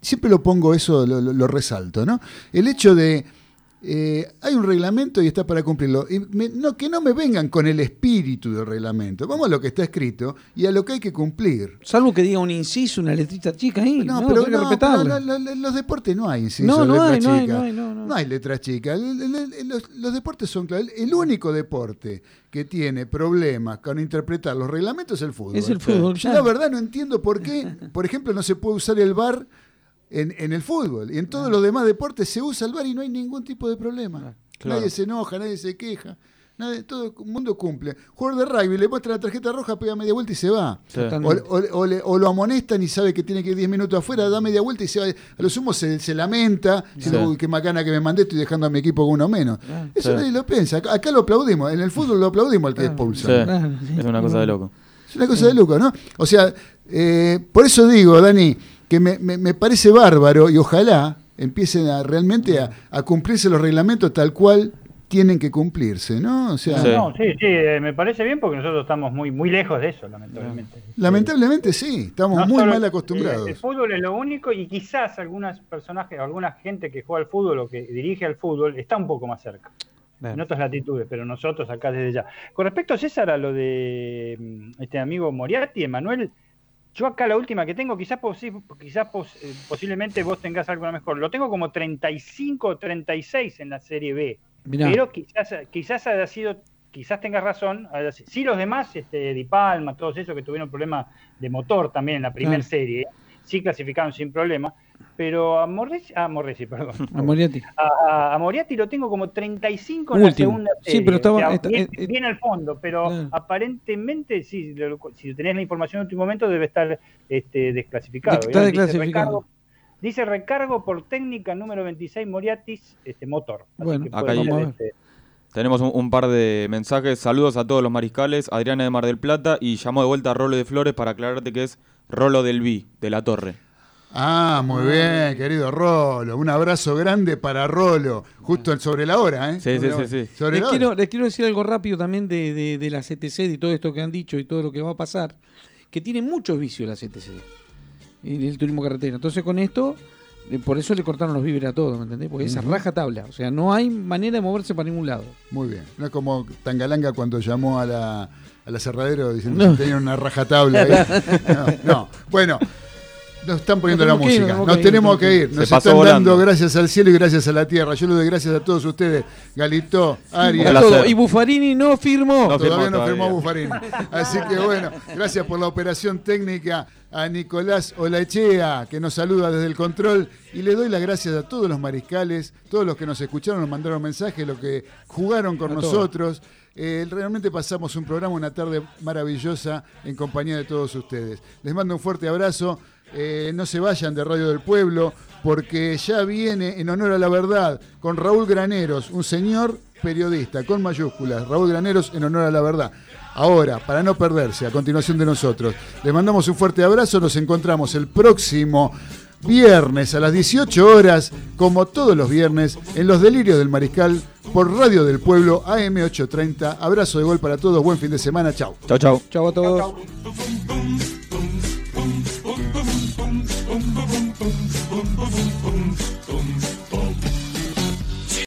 siempre lo pongo eso, lo, lo- lo resalto, ¿no? El hecho de eh, hay un reglamento y está para cumplirlo. Y me- no, que no me vengan con el espíritu del reglamento. Vamos a lo que está escrito y a lo que hay que cumplir. Salvo que diga un inciso, una letrita chica ahí. No, No, pero, no, pero lo- los deportes no hay inciso, No, no letra hay, no hay, chica. no hay, no, no. hay letra chica. El- el- el- los, los deportes son claros. El único deporte que tiene problemas con interpretar los reglamentos es el fútbol. Es el fútbol, Yo ya. la verdad no entiendo por qué, por ejemplo, no se puede usar el VAR en, en el fútbol. Y en todos los demás deportes se usa el VAR y no hay ningún tipo de problema. Claro. Nadie se enoja, nadie se queja. Nadie, todo el mundo cumple. Jugador de rugby le muestra la tarjeta roja, pega media vuelta y se va. Sí. O, o- o le- o lo amonestan y sabe que tiene que ir 10 minutos afuera, da media vuelta y se va. A lo sumo se, se lamenta, diciendo, uy, qué macana que me mandé, estoy dejando a mi equipo con uno menos. Eso Sí. nadie lo piensa. Acá, acá lo aplaudimos, en el fútbol lo aplaudimos al que expulsa. es una cosa de loco. Es una cosa de loco, ¿no? O sea, eh, por eso digo, Dani, que me, me- me parece bárbaro y ojalá empiecen a realmente a, a cumplirse los reglamentos tal cual tienen que cumplirse, ¿no? O sea, No, sí, sí, eh, me parece bien porque nosotros estamos muy, muy lejos de eso, lamentablemente. lamentablemente sí, estamos No muy solo- mal acostumbrados. El fútbol es lo único y quizás algunos personajes, alguna gente que juega al fútbol o que dirige al fútbol está un poco más cerca. En otras latitudes, pero nosotros acá desde ya. Con respecto, César, a lo de mm, este amigo Moriarty, Emanuel, yo acá la última que tengo, quizás, posi- quizás pos- eh, posiblemente vos tengas alguna mejor. Lo tengo como 35 o 36 en la Serie B. Mirá. Pero quizás, quizás haya sido, quizás tengas razón. sido- Sí, los demás, este, Di Palma, todos esos que tuvieron problemas de motor también en la primera Claro. serie, sí clasificaron sin problema. Pero a Morresi, a Morresi, perdón. [LAUGHS] A Moriarty. A, a- a Moriarty lo tengo como 35 en la Último. segunda Sí, pero estaba- o sea, está- bien, eh, eh, bien al fondo, pero aparentemente, sí, lo- si tenés la información en último momento, debe estar este, desclasificado. Está Dice desclasificado. recargo- Dice recargo por técnica número 26 Moriatis, este motor. Así Bueno, que acá Vamos a este, Tenemos un, un par de mensajes. Saludos a todos los mariscales. Adriana de Mar del Plata y llamó de vuelta a Rolo de Flores para aclararte que es Rolo del Vi, de la Torre. Ah, muy bien, querido Rolo. Un abrazo grande para Rolo. Justo sobre la hora, ¿eh? Sí, sí, la sí, sí. Sobre Les la hora. quiero, les quiero decir algo rápido también de, de, de la CTC y todo esto que han dicho y todo lo que va a pasar, que tiene muchos vicios la CTC, el, el turismo carretera. Entonces con esto, eh, por eso le cortaron los víveres a todos, ¿me entendés? Porque esa Ujú. raja tabla, o sea, no hay manera de moverse para ningún lado. Muy bien. No es como Tangalanga cuando llamó a la, a la cerradero diciendo No. que tenían una rajatabla ahí. [LAUGHS] No, no. Bueno, nos están poniendo la Nos ir, música. nos Nos tenemos que ir. Nos están volando. dando gracias al cielo y gracias a la tierra. Yo le doy gracias a todos ustedes. Galito, Arias. Y Buffarini no firmó. No Todavía firmó no firmó todavía. Buffarini. Así que bueno, gracias por la operación técnica a Nicolás Olaechea, que nos saluda desde el control. Y le doy las gracias a todos los mariscales, todos los que nos escucharon, nos mandaron mensajes, los que jugaron con A todos. nosotros. Eh, realmente pasamos un programa, una tarde maravillosa en compañía de todos ustedes. Les mando un fuerte abrazo. Eh, no se vayan de Radio del Pueblo, porque ya viene en honor a la verdad con Raúl Graneros, un señor periodista con mayúsculas. Raúl Graneros en honor a la verdad. Ahora, para no perderse, a continuación de nosotros, les mandamos un fuerte abrazo. Nos encontramos el próximo viernes a las 18 horas, como todos los viernes, en Los Delirios del Mariscal por Radio del Pueblo AM830. Abrazo de gol para todos. Buen fin de semana. Chau. Chau, chau. Chau a todos. Chau.